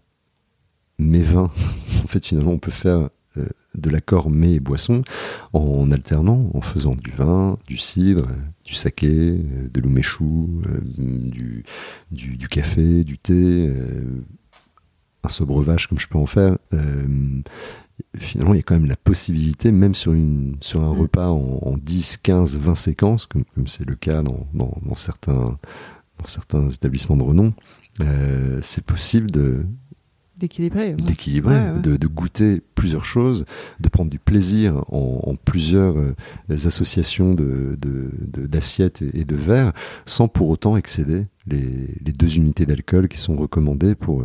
mets vin, *laughs* en fait finalement on peut faire euh, de l'accord mets et boissons en, alternant, en faisant du vin, du cidre, du saké, euh, de l'umeshu, euh, du, café, du thé, un sobreuvage comme je peux en faire finalement, il y a quand même la possibilité, même sur, une, sur un mm. repas en, 10, 15, 20 séquences, comme c'est le cas dans, dans, dans, certains, dans certains établissements de renom, euh, c'est possible de d'équilibrer, d'équilibrer, De, de, goûter plusieurs choses, de prendre du plaisir en, en plusieurs euh, associations de, d'assiettes et, et, de verres, sans pour autant excéder les, les deux unités d'alcool qui sont recommandées pour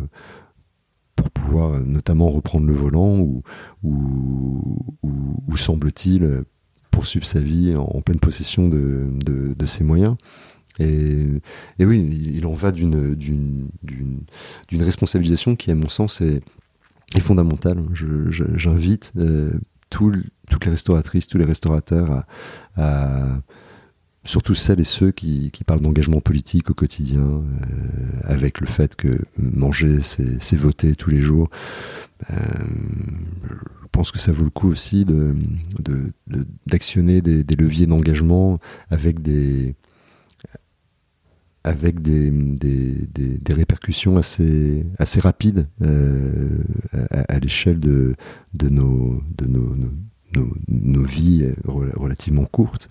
pouvoir euh, notamment reprendre le volant ou, ou, semble-t-il poursuivre sa vie en, pleine possession de, de, ses moyens. Et, et, oui, il en va d'une, responsabilisation qui, à mon sens, est, est fondamentale. j'invite euh, toutes les restauratrices, tous les restaurateurs à surtout celles et ceux qui, parlent d'engagement politique au quotidien, euh, avec le fait que manger, c'est voter tous les jours. Euh, je pense que ça vaut le coup aussi d'actionner de, des, leviers d'engagement avec des répercussions assez, rapides euh, à, l'échelle de, nos nos, vies relativement courtes.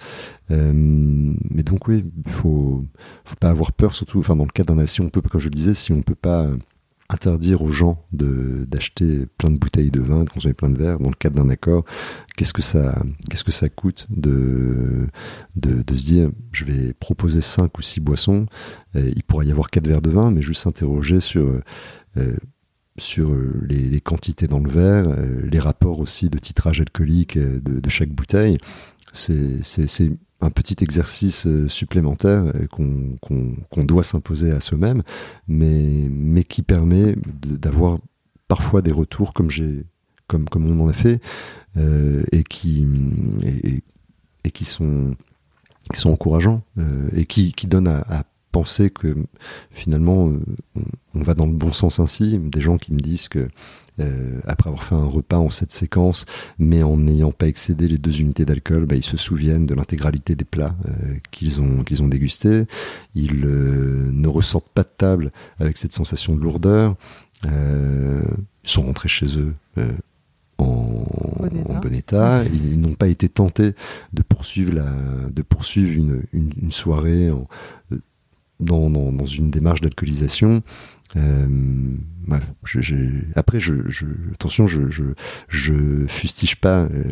Euh, mais donc oui, il faut, faut pas avoir peur, surtout, enfin dans le cas d'un si on peut, comme je le disais, si on peut pas interdire aux gens d'acheter plein de bouteilles de vin, de consommer plein de verres dans le cadre d'un accord, qu'est-ce que ça qu'est-ce que ça coûte de, de, se dire je vais proposer cinq ou six boissons, euh, il pourrait y avoir quatre verres de vin, mais juste s'interroger sur euh, sur euh, les, quantités dans le verre, euh, les rapports aussi de titrage alcoolique euh, de, chaque bouteille. C'est un petit exercice supplémentaire qu'on doit s'imposer à soi-même, mais, mais qui permet d'avoir parfois des retours comme j'ai comme, comme on en a fait et qui et, qui sont sont encourageants et qui, qui donnent à, à penser que finalement euh, on, va dans le bon sens ainsi. Des gens qui me disent que euh, après avoir fait un repas en cette séquence, mais en n'ayant pas excédé les deux unités d'alcool, bah, ils se souviennent de l'intégralité des plats euh, qu'ils ont qu'ils ont dégustés. Ils ne ressortent pas de table avec cette sensation de lourdeur. ils sont rentrés chez eux en, bon état. *laughs* Ils n'ont pas été tentés de poursuivre la, de poursuivre une, une, une soirée en, dans, dans, dans une démarche d'alcoolisation. Euh, après, je, je, attention, je, je, je fustige pas euh,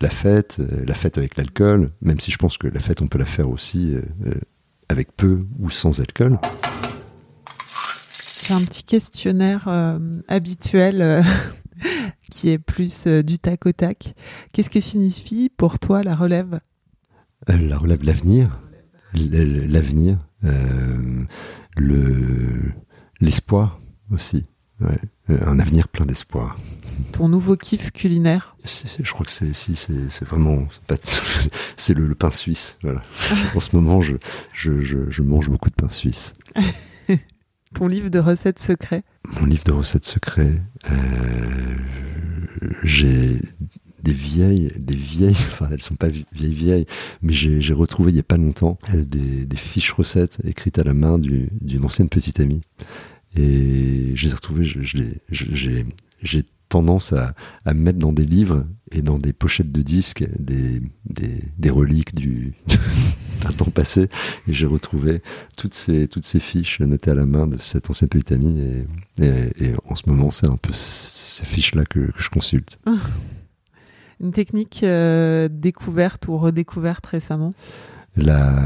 la fête, euh, la fête avec l'alcool, même si je pense que la fête, on peut la faire aussi avec peu ou sans alcool. J'ai un petit questionnaire habituel *laughs* qui est plus du tac au tac. Qu'est-ce que signifie pour toi la relève? La relève, l'avenir? L'avenir? Euh, le L'espoir aussi. Ouais. Un avenir plein d'espoir. Ton nouveau kiff culinaire Je crois que c'est si, c'est vraiment *laughs* c'est le, le, pain suisse. Voilà. en ce moment, je, je, je, je, mange beaucoup de pain suisse. *laughs* Ton livre de recettes secrets Mon livre de recettes secrets, euh, j'ai des vieilles, des vieilles, *laughs* enfin elles sont pas vieilles vieilles, mais j'ai retrouvé il y a pas longtemps euh, des, fiches recettes écrites à la main d'une ancienne petite amie. Et je les ai retrouvées, j'ai tendance à, à mettre dans des livres et dans des pochettes de disques des, des, reliques du, *laughs* d'un temps passé. Et j'ai retrouvé toutes ces, toutes ces fiches notées à la main de cette ancienne petite amie. Et, en ce moment, c'est un peu ces fiches-là que je consulte. *laughs* Une technique euh, découverte ou redécouverte récemment? La,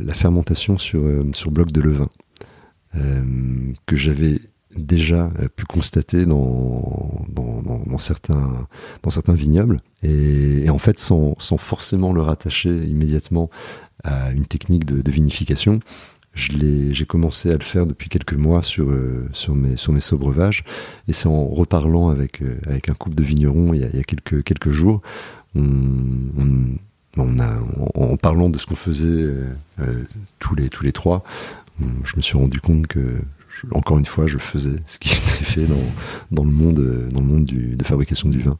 la fermentation sur, euh, sur bloc de levain, euh, que j'avais déjà pu constater dans, dans, certains, dans certains vignobles, et, en fait sans, sans, forcément le rattacher immédiatement à une technique de vinification, j'ai commencé à le faire depuis quelques mois sur, euh, sur, mes, sur mes. Et c'est en reparlant avec, euh, avec un couple de vignerons il y a, il y a quelques, quelques jours, on, on, a, en, parlant de ce qu'on faisait euh, tous, les, tous les trois, je me suis rendu compte que, encore une fois, je faisais ce qui était *laughs* fait dans, dans le monde, dans le monde du, de fabrication du vin.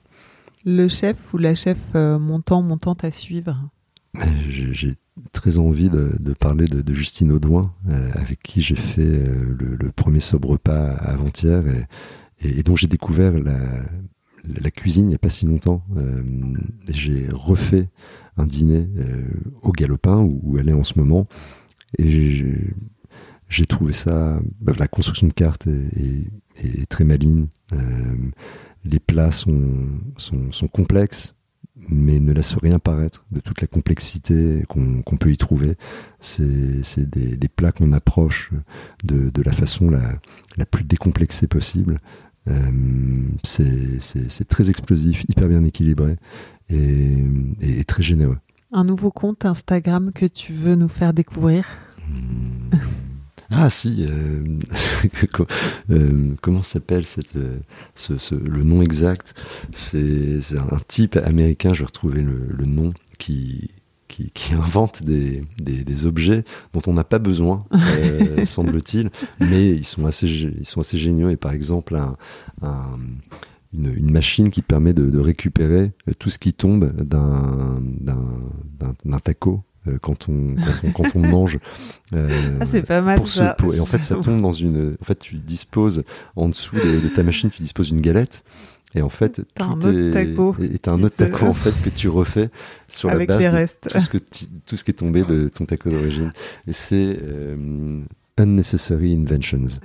Le chef ou la chef montant, montante à suivre? J'ai très envie de, parler de, Justine Audouin, euh, avec qui j'ai fait euh, le, premier sobre repas avant-hier et, dont j'ai découvert la, cuisine il n'y a pas si longtemps. Euh, j'ai refait un dîner au Galopin où, elle est en ce moment et j'ai trouvé ça, bah, la construction de cartes est, très maligne. les plats sont complexes mais ne laisse rien paraître de toute la complexité qu'on peut y trouver. C'est des, des, plats qu'on approche de, de, la façon la, la, plus décomplexée possible. Euh, c'est très explosif, hyper bien équilibré et, et, très généreux. Un nouveau compte Instagram que tu veux nous faire découvrir? Hmm. Ah si, euh, *laughs* euh, comment s'appelle cette, euh, ce, le nom exact? C'est un type américain, je vais retrouver le, le nom, qui, qui, qui, *laughs* invente des, des, des, objets dont on n'a pas besoin, *laughs* semble-t-il, mais ils sont, assez, ils sont assez géniaux. Et par exemple, un, un, une, une, machine qui permet de, de récupérer tout ce qui tombe d'un taco euh, quand on quand on, quand on mange. Euh, ah, c'est pas mal pour ça. et en fait, ça tombe dans une. En fait, tu disposes en dessous de, ta machine, tu disposes d'une galette. Et en fait, as un autre taco. Et t'as un autre taco en fait que tu refais sur la base de tout ce que tout ce qui est tombé de ton taco d'origine. Et c'est euh, Unnecessary Inventions.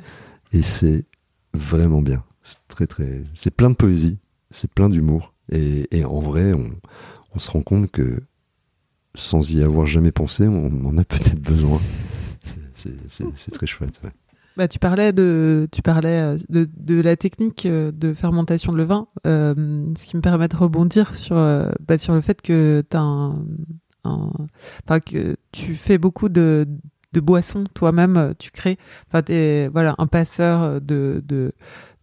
Et c'est vraiment bien. C'est très très. C'est plein de poésie. C'est plein d'humour. Et, et en vrai, on, on se rend compte que sans y avoir jamais pensé, on en a peut-être besoin. C'est très chouette. Bah, tu parlais de, tu parlais euh, de, la technique euh, de fermentation de levain, euh, ce qui me permet de rebondir sur, bah, sur le fait que, que tu fais beaucoup de, boissons toi-même, tu crées, enfin, voilà, un passeur de,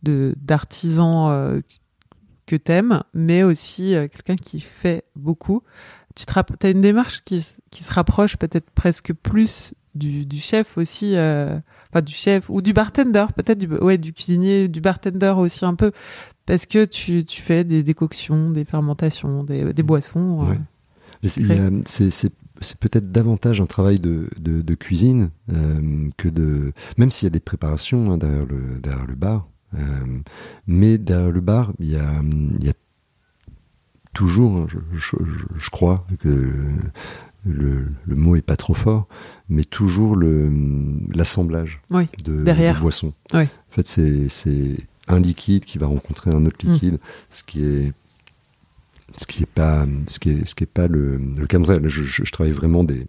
de, d'artisans que t'aimes, mais aussi quelqu'un qui fait beaucoup tu as une démarche qui, qui se rapproche peut-être presque plus du, du chef aussi, euh, enfin du chef ou du bartender, peut-être du, ouais, du cuisinier, du bartender aussi un peu, parce que tu, tu fais des décoctions, des fermentations, des, des boissons. Euh, c'est peut-être davantage un travail de, de, de cuisine euh, que de. Même s'il y a des préparations hein, derrière, le, derrière le bar. Mais derrière le bar, il y a, il y a toujours, je, crois que le, mot est pas trop fort, mais toujours l'assemblage de, derrière. boissons. En fait, c'est un liquide qui va rencontrer un autre liquide, mm. ce qui est ce qui est pas ce qui est ce qui est pas le, le cas je, je, travaille vraiment des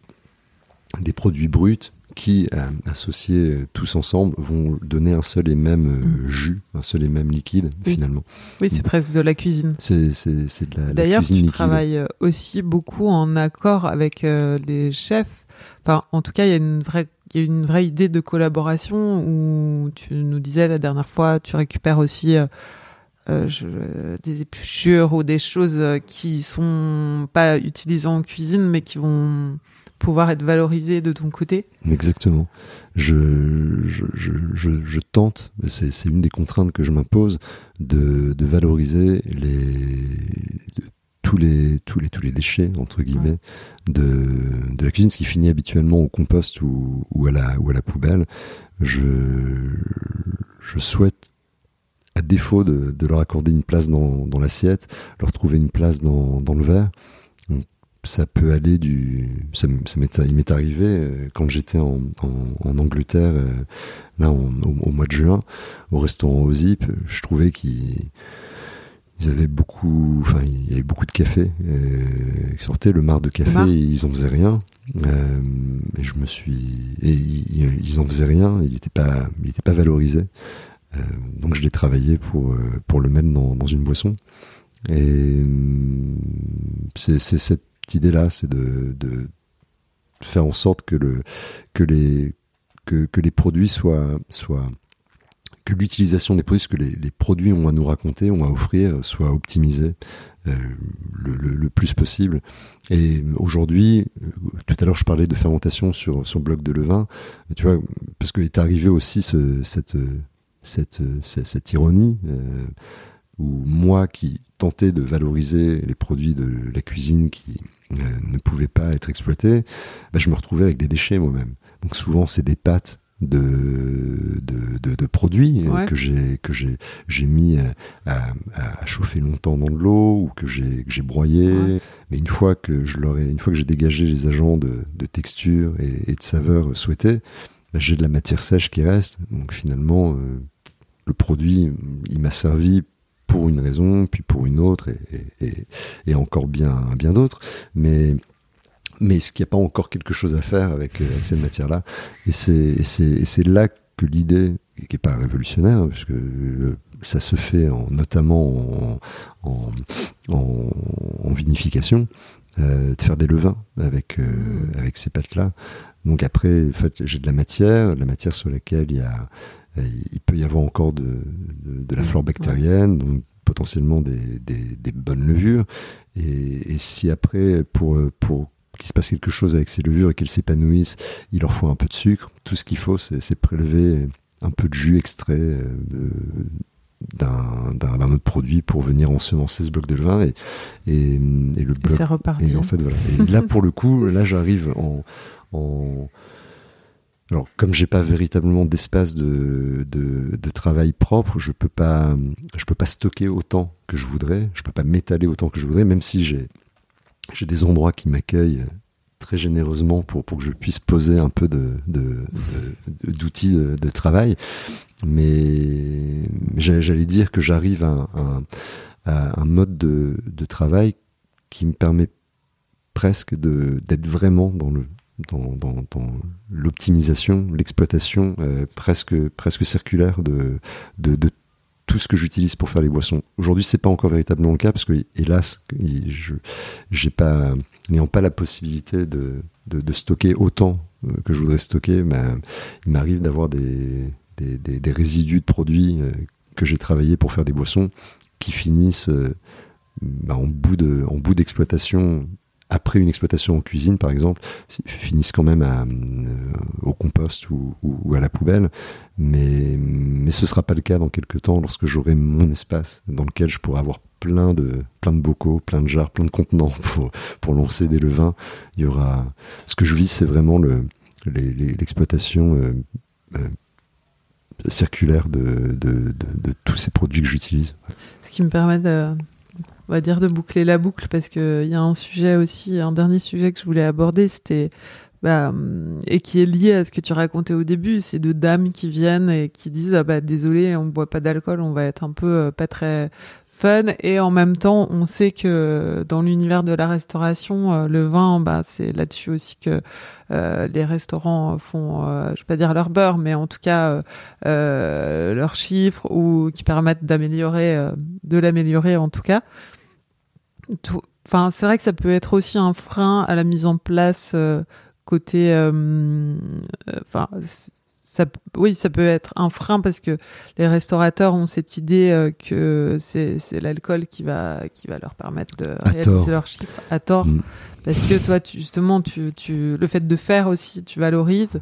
des produits bruts qui, euh, associés euh, tous ensemble, vont donner un seul et même euh, mm. jus, un seul et même liquide, finalement. Oui, c'est presque de la cuisine. C'est de la, D'ailleurs, tu travailles aussi beaucoup en accord avec les chefs. Enfin, en tout cas, il y a une vraie il y a une vraie idée de collaboration où tu nous disais la dernière fois, tu récupères aussi euh, je, des épluchures ou des choses qui sont pas utilisées en cuisine mais qui vont pouvoir être valorisées de ton côté. Exactement. Je, je, je, je tente, c'est une des contraintes que je m'impose, de, de valoriser les, tous les, tous les, tous les déchets, entre guillemets, de, de la cuisine, ce qui finit habituellement au compost ou, ou, à, la, ou à la poubelle. Je, je souhaite à défaut de, de, leur accorder une place dans, dans l'assiette, leur trouver une place dans, dans le verre. Ça peut aller du. Ça, ça m'est, il m'est arrivé euh, quand j'étais en, en, en Angleterre, euh, là au, au, mois de juin, au restaurant Ozip, je trouvais qu'ils ils avaient beaucoup, enfin, il y avait beaucoup de café euh, qui sortaient le mar de café, et ils en faisaient rien. Et je me suis, et ils, ils en faisaient rien, il n'était pas, il était pas valorisé. Donc je l'ai travaillé pour pour le mettre dans, dans une boisson. Et c'est cette idée-là, c'est de, faire en sorte que le que les que, les produits soient soient que l'utilisation des produits, ce que les, produits ont à nous raconter, ont à offrir, soit optimisée euh, le, plus possible. Et aujourd'hui, euh, tout à l'heure je parlais de fermentation sur sur bloc de levain, tu vois, parce que est arrivé aussi ce, cette, cette, cette, cette ironie euh, où moi qui tentais de valoriser les produits de la cuisine qui ne pouvaient pas être exploités, bah, je me retrouvais avec des déchets moi-même. Donc souvent c'est des pâtes de, de, de, de produits ouais. que j'ai que j'ai j'ai mis à, à, à, chauffer longtemps dans de l'eau ou que j'ai broyé Ouais. mais une fois que je leur ai une fois que j'ai dégagé les agents de, de texture et, et de saveur souhaités bah, j'ai de la matière sèche qui reste donc finalement euh, le produit il m'a servi pour une raison puis pour une autre et, et, et encore bien bien d'autres mais mais est-ce qu'il n'y a pas encore quelque chose à faire avec, euh, avec cette matière-là Et c'est là que l'idée, qui n'est pas révolutionnaire, hein, parce que euh, ça se fait en, notamment en, en, vinification, euh, de faire des levains avec, euh, mmh. avec ces pâtes-là. Donc après, en fait, j'ai de la matière, de la matière sur laquelle il, y a, il peut y avoir encore de, de, de la flore bactérienne, donc potentiellement des, des, des bonnes levures. Et, et si après, pour, pour qu'il se passe quelque chose avec ces levures et qu'elles s'épanouissent, il leur faut un peu de sucre. Tout ce qu'il faut, c'est prélever un peu de jus extrait euh, d'un autre produit pour venir ensemencer ce bloc de levain et, et, et le bloc. Et c'est reparti. Et en fait, voilà. Et là, pour le coup, là, j'arrive en, en alors, comme j'ai pas véritablement d'espace de, de, travail propre, je peux pas, je peux pas stocker autant que je voudrais, je peux pas m'étaler autant que je voudrais, même si j'ai j'ai des endroits qui m'accueillent très généreusement pour, pour que je puisse poser un peu de, d'outils de, travail. Mais j'allais dire que j'arrive à, un mode de, de travail qui me permet presque d'être vraiment dans le dans, l'optimisation, l'exploitation euh, presque presque circulaire de, tout ce que j'utilise pour faire les boissons. Aujourd'hui, c'est pas encore véritablement le cas parce que, hélas, j'ai pas, n'ayant pas la possibilité de, stocker autant euh, que je voudrais stocker, ben, il m'arrive d'avoir des, résidus de produits euh, que j'ai travaillé pour faire des boissons qui finissent ben, en bout d'exploitation après une exploitation en cuisine, par exemple, finissent quand même euh, au compost ou, à la poubelle. Mais, mais ce sera pas le cas dans quelques temps lorsque j'aurai mon espace dans lequel je pourrai avoir plein de, plein de bocaux, plein de jars, plein de contenants *laughs* pour, pour lancer des levains. Il y aura, ce que je vis, c'est vraiment le, l'exploitation euh, euh, circulaire de, de, tous ces produits que j'utilise. Ce qui me permet de, on va dire de boucler la boucle parce que il y a un sujet aussi, un dernier sujet que je voulais aborder, c'était bah, et qui est lié à ce que tu racontais au début, c'est de dames qui viennent et qui disent ah bah désolé, on boit pas d'alcool, on va être un peu euh, pas très fun et en même temps on sait que dans l'univers de la restauration euh, le vin bah c'est là-dessus aussi que euh, les restaurants font euh, je vais pas dire leur beurre mais en tout cas euh, leurs chiffres ou qui permettent d'améliorer euh, de l'améliorer en tout cas. Tout enfin c'est vrai que ça peut être aussi un frein à la mise en place côté, enfin, ça, oui, ça peut être un frein parce que les restaurateurs ont cette idée que c'est l'alcool qui va, qui va leur permettre de réaliser leurs chiffres à tort. Mm. Parce que toi, justement, tu, tu, le fait de faire aussi, tu valorises.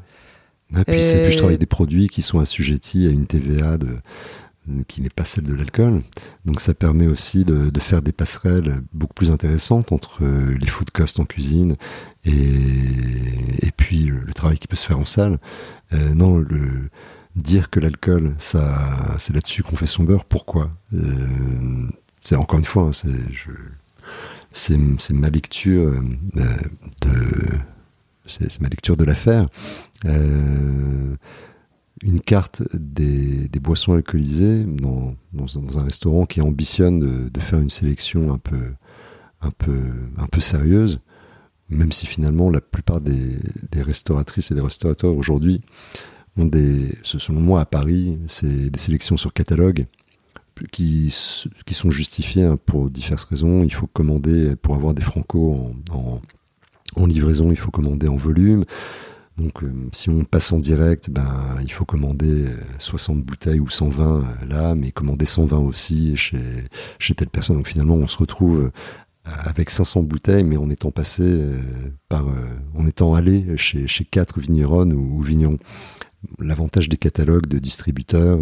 Et puis, c'est que je travaille des produits qui sont assujettis à une TVA de, qui n'est pas celle de l'alcool. Donc ça permet aussi de, de, faire des passerelles beaucoup plus intéressantes entre euh, les food costs en cuisine et, puis le, travail qui peut se faire en salle. Euh, non, dire que l'alcool, ça, c'est là-dessus qu'on fait son beurre. Pourquoi? Euh, C'est encore une fois, c'est, ma lecture de, de l'affaire. Euh, une carte des, boissons alcoolisées dans, un, restaurant qui ambitionne de, faire une sélection un peu, un peu, un peu sérieuse, même si finalement la plupart des, restauratrices et des restaurateurs aujourd'hui ont des, selon moi à Paris, c'est des sélections sur catalogue qui, sont justifiées hein, pour diverses raisons. Il faut commander pour avoir des francos en, livraison, il faut commander en volume. Donc euh, si on passe en direct, ben il faut commander 60 bouteilles ou 120 euh, là, mais commander 120 aussi chez, telle personne. Donc finalement on se retrouve euh, avec 500 bouteilles, mais en étant passé par, en étant allé chez, quatre vignerons ou, vignerons. L'avantage des catalogues de distributeurs,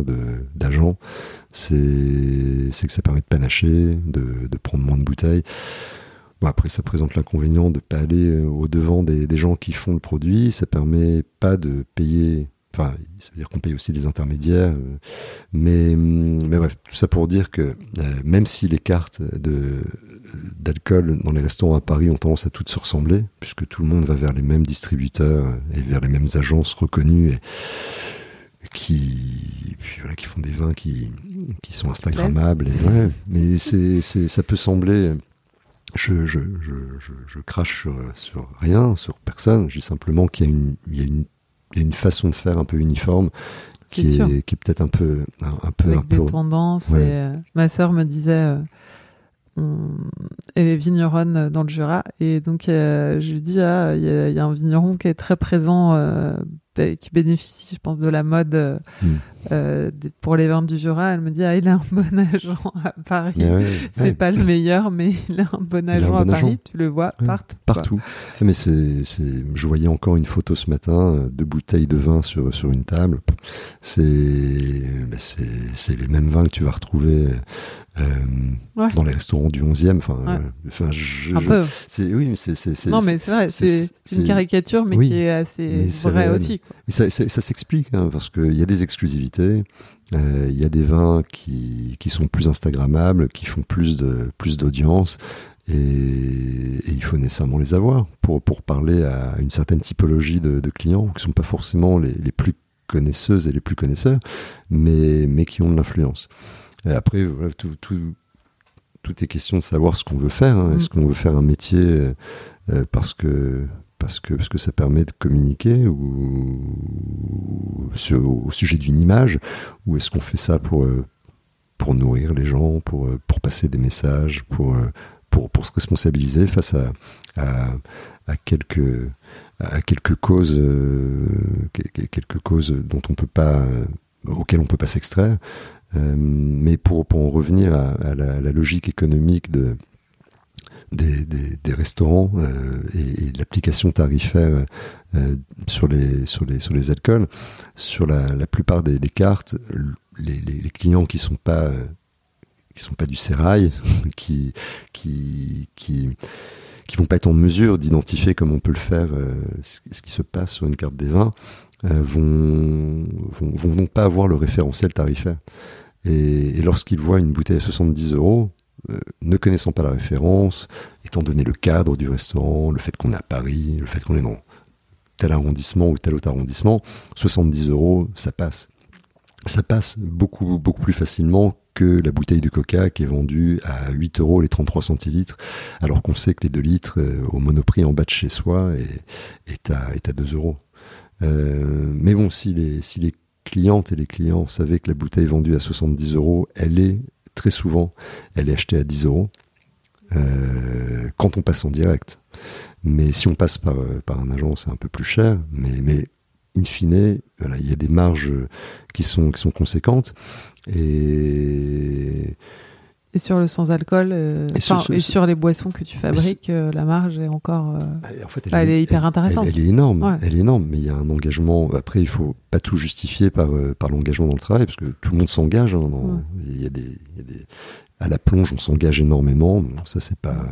d'agents, c'est que ça permet de panacher, de, prendre moins de bouteilles après, ça présente l'inconvénient de ne pas aller euh, au-devant des, gens qui font le produit. Ça permet pas de payer. Enfin, ça veut dire qu'on paye aussi des intermédiaires. Euh, mais, mais bref, tout ça pour dire que euh, même si les cartes de, d'alcool dans les restaurants à Paris ont tendance à toutes se ressembler, puisque tout le monde va vers les mêmes distributeurs et vers les mêmes agences reconnues et qui, voilà, qui font des vins qui, qui sont instagrammables. Mais c'est, c'est, ça peut sembler je, je, je, je, crache sur, rien, sur personne. Je dis simplement qu'il y, y, y, a une façon de faire un peu uniforme qui est, peut-être un peu un, peu Avec un des tendances. Et, euh, ma sœur me disait, euh, elle est vigneronne dans le Jura, et donc euh, je lui dis, ah, il y, y, a un vigneron qui est très présent qui bénéficie, je pense, de la mode euh, hmm. euh pour les vins du Jura. Elle me dit, ah, il a un bon agent à Paris. *laughs* c'est pas le meilleur, mais il a un bon agent à Paris. Tu le vois partout. Partout. Mais c'est, je voyais encore une photo ce matin, euh, de bouteilles de vin sur sur une table. C'est, c'est, c'est les mêmes vins que tu vas retrouver euh, dans les restaurants du 11e. Enfin, euh, enfin, je, c'est oui, c'est, c'est, non, mais c'est vrai, c'est, une caricature, mais qui est assez vraie aussi. Ça, ça, ça s'explique hein, parce qu'il y a des exclusivités. Euh, il y a des vins qui, qui sont plus instagrammables, qui font plus de plus d'audience. Et, et, il faut nécessairement les avoir pour, pour parler à une certaine typologie de, de clients qui sont pas forcément les, les, plus connaisseuses et les plus connaisseurs, mais, mais qui ont de l'influence. Et après, voilà, tout, tout, tout est question de savoir ce qu'on veut faire. Hein. Est-ce mm. qu'on veut faire un métier euh, parce que parce que parce que ça permet de communiquer ou, au sujet d'une image ou est-ce qu'on fait ça pour euh, pour nourrir les gens, pour euh, pour passer des messages, pour pour, pour se responsabiliser face à, à, à quelques à quelques causes quelques causes dont on peut pas auxquelles on peut pas s'extraire euh, mais pour, pour en revenir à, la, logique économique de, des, des, restaurants euh, et, l'application tarifaire euh, sur, les, sur, les, sur les alcools, sur la, plupart des, cartes, les, les, clients qui sont pas qui sont pas du sérail, *laughs* qui qui qui qui vont pas être en mesure d'identifier comme on peut le faire ce qui se passe sur une carte des vins, vont, vont, vont donc pas avoir le référentiel tarifaire. Et, lorsqu'ils voient une bouteille à 70 euros, euh, ne connaissant pas la référence, étant donné le cadre du restaurant, le fait qu'on est à Paris, le fait qu'on est dans tel arrondissement ou tel autre arrondissement, 70 euros, ça passe. Ça passe beaucoup, beaucoup plus facilement que la bouteille de coca qui est vendue à 8 euros les 33 centilitres, alors qu'on sait que les 2 litres euh, au monoprix en bas de chez soi est, est, à, est à 2 euros. Euh, mais bon, si les, si les clientes et les clients savaient que la bouteille vendue à 70 euros, elle est très souvent, elle est achetée à 10 euros. quand on passe en direct. Mais si on passe par, par un agent, c'est un peu plus cher. Mais, mais in fine, voilà, il y a des marges qui sont, qui sont conséquentes. Et, et sur le sans-alcool, euh, et, sur, les boissons que tu fabriques, euh, la marge est encore. Euh, en fait, elle, est, hyper intéressante. Elle, est énorme, elle est énorme. Mais il y a un engagement. Après, il faut pas tout justifier par par l'engagement dans le travail, parce que tout le monde s'engage. Hein, il, y a des, il y a des, à la plonge, on s'engage énormément. ça, c'est pas.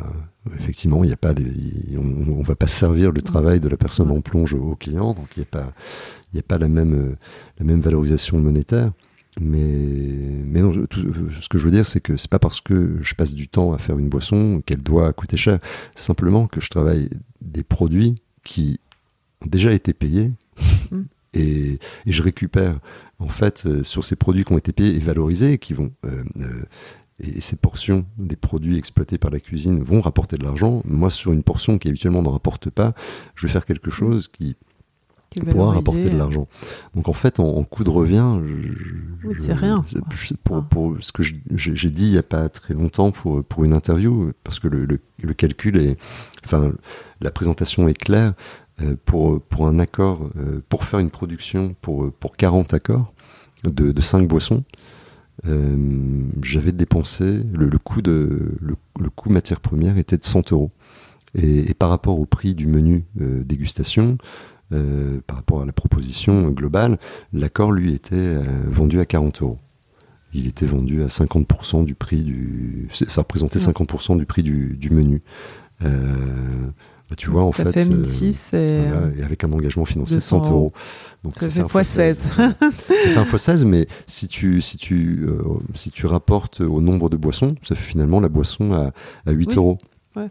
Effectivement, il n'y a pas. Des, on, on, va pas servir le travail de la personne en plonge au, au client, donc il n'y a pas. Il a pas la même la même valorisation monétaire. Mais, mais non, ce que je veux dire, c'est que c'est pas parce que je passe du temps à faire une boisson qu'elle doit coûter cher. Simplement que je travaille des produits qui ont déjà été payés mm. *laughs* et, et, je récupère en fait euh, sur ces produits qui ont été payés et valorisés, qui vont euh, euh, et ces portions des produits exploités par la cuisine vont rapporter de l'argent. Moi, sur une portion qui habituellement n'en rapporte pas, je vais faire quelque mm. chose qui pourra rapporter de l'argent. Donc en fait, en, coût de revient, c'est rien. Pour, ah. pour, ce que j'ai dit il n'y a pas très longtemps pour, pour une interview, parce que le, le, calcul est, enfin, la présentation est claire. Euh, pour, pour un accord, euh, pour faire une production pour, pour 40 accords de, de 5 boissons, euh, j'avais dépensé le, le, coût de le, le coût matière première était de 100 euros. Et, et, par rapport au prix du menu dégustation, euh, par rapport à la proposition globale, l'accord lui était euh, vendu à 40 euros. Il était vendu à 50% du prix du. Ça représentait 50% du prix du, menu. Euh, bah, tu vois, en ça fait, 1006 et, avec un engagement financier de 100 euros. Donc ça, fait x 16. *laughs* ça fait un x 16, mais si tu, si, tu, si tu rapportes au nombre de boissons, ça fait finalement la boisson à, à 8 euros. Ouais.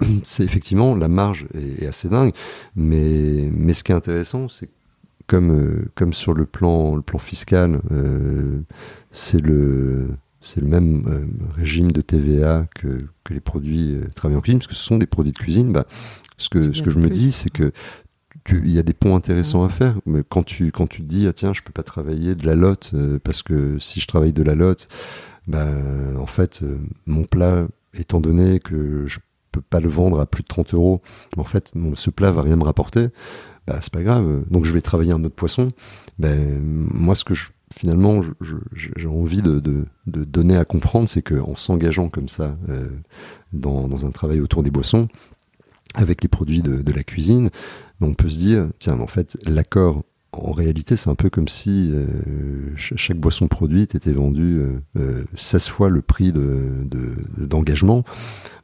*clears throat* c'est effectivement la marge est, assez dingue, mais, mais ce qui est intéressant, c'est comme, euh, comme sur le plan, le plan fiscal, euh, c'est le, c'est le même euh, régime de TVA que, que les produits travaillés en cuisine, parce que ce sont des produits de cuisine. Bah, ce que, ce que je me dis, c'est que il y a des ponts intéressants à faire, mais quand tu, quand tu te dis, ah tiens, je peux pas travailler de la lotte, parce que si je travaille de la lotte, bah, en fait, mon plat, étant donné que je pas le vendre à plus de 30 euros, en fait, ce plat va rien me rapporter, bah, c'est pas grave. Donc je vais travailler un autre poisson. Ben, moi, ce que je, finalement j'ai envie de, donner à comprendre, c'est qu'en s'engageant comme ça euh, dans, un travail autour des boissons, avec les produits de, la cuisine, on peut se dire, tiens, en fait, l'accord en réalité, c'est un peu comme si euh, chaque boisson produite était vendue euh, 16 fois le prix d'engagement. De,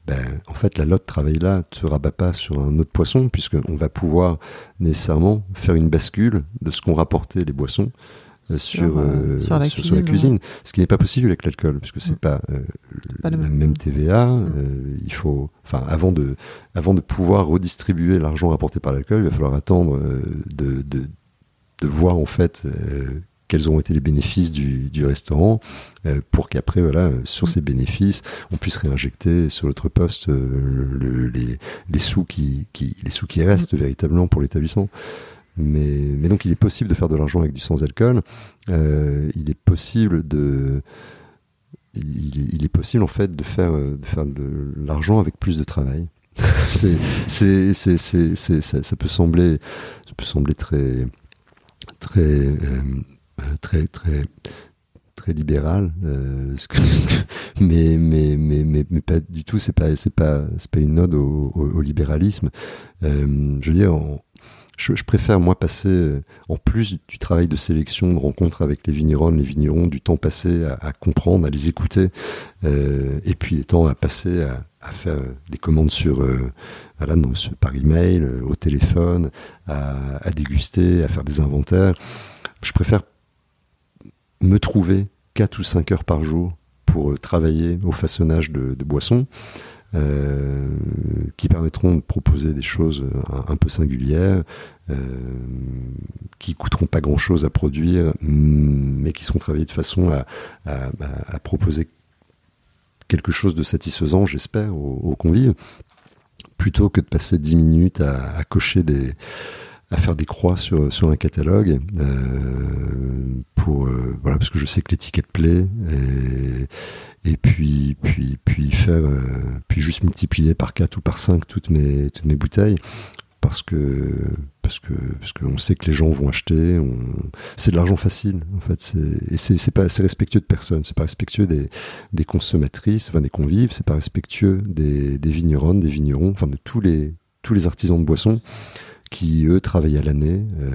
ben, en fait, la lotte travail là ne rabat pas sur un autre poisson, puisqu'on va pouvoir nécessairement faire une bascule de ce qu'ont rapporté les boissons euh, sur, euh, sur, la, cuisine, ce qui n'est pas possible avec l'alcool, puisque c'est pas, euh, pas la même, TVA. Mm. il faut, enfin, avant de, avant de pouvoir redistribuer l'argent rapporté par l'alcool, il va falloir attendre de, de, de voir en fait quels ont été les bénéfices du, restaurant, euh, pour qu'après, voilà, sur ces bénéfices, on puisse réinjecter sur l'autre poste euh, les, sous qui, les sous qui restent véritablement pour l'établissement. Mais, mais donc, il est possible de faire de l'argent avec du sans-alcool. Euh, il est possible de il, est possible en fait de faire de faire de l'argent avec plus de travail. *laughs* c'est, ça, ça, peut sembler, ça peut sembler très, très euh, très très très libéral, euh, mais, mais, mais, mais, pas du tout, c'est pas, c'est pas, c'est pas une ode au, libéralisme. Euh, je veux dire, je, préfère moi passer, en plus du travail de sélection, de rencontre avec les vignerons, les vignerons, du temps passé à, comprendre, à les écouter, et puis des temps à passer à, faire des commandes sur, voilà, par email, au téléphone, à, déguster, à faire des inventaires. Je préfère me trouver 4 ou 5 heures par jour pour euh, travailler au façonnage de, boissons. Euh, qui permettront de proposer des choses euh, un, peu singulières, euh, qui coûteront pas grand-chose à produire, mais qui seront travaillées de façon à, à, proposer quelque chose de satisfaisant, j'espère, aux, convives, plutôt que de passer 10 minutes à cocher des, à faire des croix sur, sur un catalogue euh, pour euh, voilà parce que je sais que l'étiquette plaît et puis puis puis faire puis juste multiplier par 4 ou par 5 toutes mes toutes mes bouteilles parce que parce que parce qu'on sait que les gens vont acheter. C'est de l'argent facile en fait. Et c'est pas c'est respectueux de personne. C'est pas respectueux des, des consommatrices, enfin des convives. C'est pas respectueux des, des vignerons, des vignerons, enfin de tous les tous les artisans de boissons qui eux travaillent à l'année euh,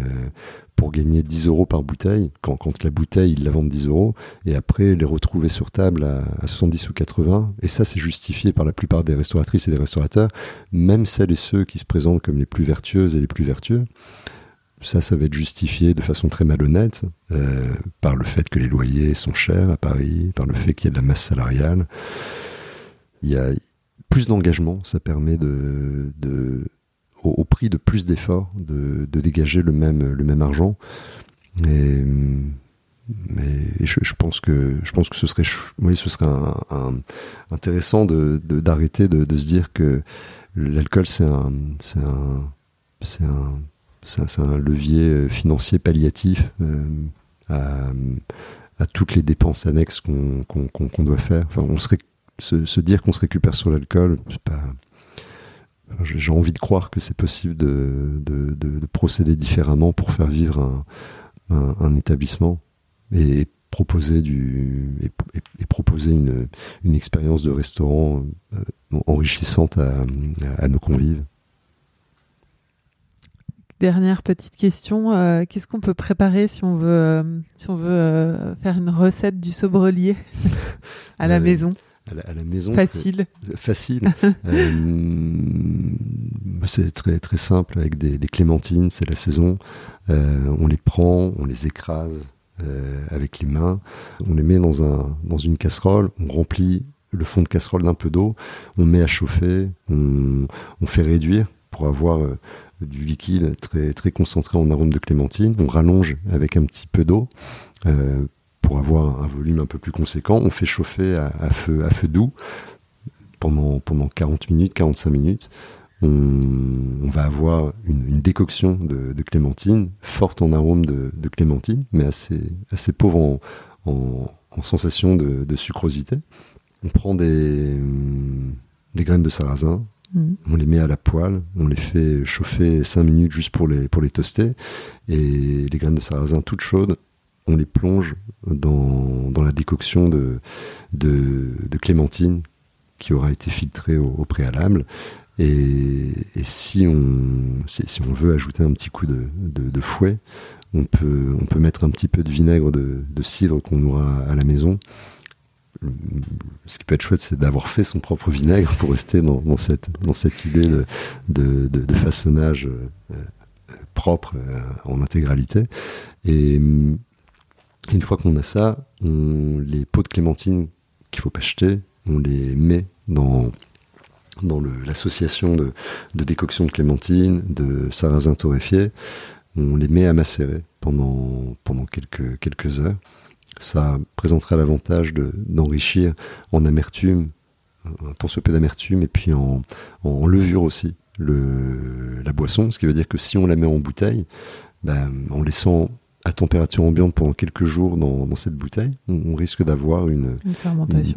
pour gagner 10 euros par bouteille, quand, la bouteille, ils la vendent 10 euros, et après les retrouver sur table à, 70 ou 80. Et ça, c'est justifié par la plupart des restauratrices et des restaurateurs, même celles et ceux qui se présentent comme les plus vertueuses et les plus vertueux. Ça, ça va être justifié de façon très malhonnête euh, par le fait que les loyers sont chers à Paris, par le fait qu'il y a de la masse salariale. Il y a plus d'engagement, ça permet de au, prix de plus d'efforts, de, dégager le même, le même argent. Et, mais je, pense que je pense que ce serait oui ce serait un, intéressant d'arrêter de, se dire que l'alcool c'est un un un c'est un, levier financier palliatif euh, à, toutes les dépenses annexes qu'on qu'on doit faire. Enfin, on serait se, se dire qu'on se récupère sur l'alcool, c'est pas j'ai envie de croire que c'est possible de, de, procéder différemment pour faire vivre un, un, établissement et proposer, du, et, proposer une, une, expérience de restaurant euh, enrichissante à, à, nos convives. Dernière petite question, euh, qu'est-ce qu'on peut préparer si on veut, euh, si on veut faire une recette du sobrelier *laughs* à la maison? À la, maison. Facile. facile. *laughs* Euh, c'est très très simple avec des, clémentines, c'est la saison. Euh, on les prend, on les écrase euh, avec les mains, on les met dans un dans une casserole, on remplit le fond de casserole d'un peu d'eau, on met à chauffer, on, fait réduire pour avoir du liquide très très concentré en arôme de clémentine. On rallonge avec un petit peu d'eau pour avoir un volume un peu plus conséquent. On fait chauffer à, feu, à feu doux pendant, pendant 40 minutes, 45 minutes. On, va avoir une, décoction de, clémentine, forte en arôme de, clémentine, mais assez, assez pauvre en, sensation de, sucrosité. On prend des, des graines de sarrasin, mmh. On les met à la poêle, on les fait chauffer 5 minutes juste pour les, pour les toaster. Et les graines de sarrasin toutes chaudes, on les plonge dans, la décoction de, de, clémentine qui aura été filtrée au, préalable. Et, si, on, si, on veut ajouter un petit coup de, fouet, on peut, on peut mettre un petit peu de vinaigre de, cidre qu'on aura à la maison. Ce qui peut être chouette, c'est d'avoir fait son propre vinaigre pour rester dans, cette, dans cette idée de, façonnage euh, propre euh, en intégralité. Et une fois qu'on a ça, les pots de clémentine qu'il faut pas acheter, on les met dans dans l'association de, décoction de clémentine, de sarrasin torréfié, on les met à macérer pendant, pendant quelques, quelques heures. Ça présenterait l'avantage d'enrichir en amertume, un tant peu d'amertume, et puis en, en levure aussi le, la boisson, ce qui veut dire que si on la met en bouteille, ben, en laissant à température ambiante pendant quelques jours dans, cette bouteille, on, risque d'avoir une,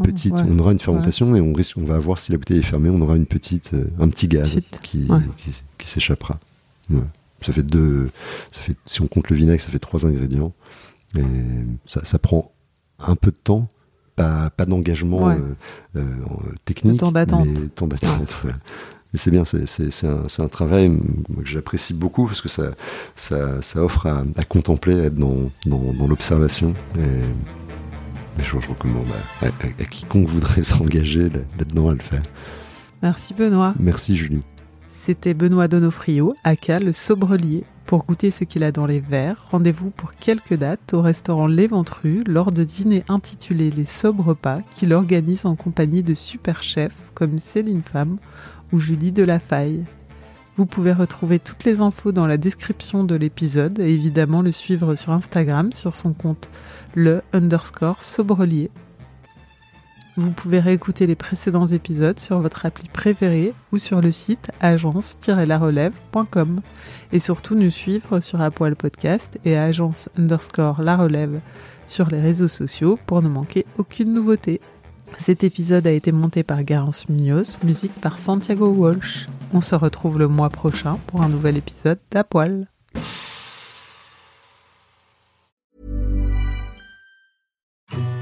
petite, on aura une fermentation et on risque, on va voir si la bouteille est fermée, on aura une petite, euh, un petit gaz qui, qui, s'échappera. Ça fait deux, ça fait, si on compte le vinaigre, ça fait trois ingrédients. Et ça, ça prend un peu de temps, pas, pas d'engagement euh, euh, technique, temps d'attente. temps d'attente. Mais c'est bien, c'est un, un, travail que j'apprécie beaucoup parce que ça, ça, ça offre à, à, contempler, à être dans, dans, dans l'observation. Et, je, je recommande à, à, quiconque voudrait *laughs* s'engager là-dedans à le faire. Merci Benoît. Merci Julie. C'était Benoît Donofrio, aka le Sobrelier. Pour goûter ce qu'il a dans les verres, rendez-vous pour quelques dates au restaurant Les Ventrues lors de dîners intitulés Les Sobres Repas qu'il organise en compagnie de super chefs comme Céline Femme ou Julie de la Faille. Vous pouvez retrouver toutes les infos dans la description de l'épisode et évidemment le suivre sur Instagram sur son compte le underscore sobrelier. Vous pouvez réécouter les précédents épisodes sur votre appli préférée ou sur le site agence-larelève.com et surtout nous suivre sur Apple Podcast et agence underscore la relève sur les réseaux sociaux pour ne manquer aucune nouveauté. Cet épisode a été monté par Garance Munoz, musique par Santiago Walsh. On se retrouve le mois prochain pour un nouvel épisode d'Apoil.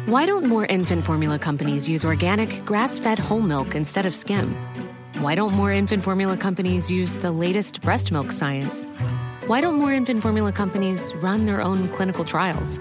Why don't more infant formula companies use organic, grass-fed whole milk instead of skim? Why don't more infant formula companies use the latest breast milk science? Why don't more infant formula companies run their own clinical trials?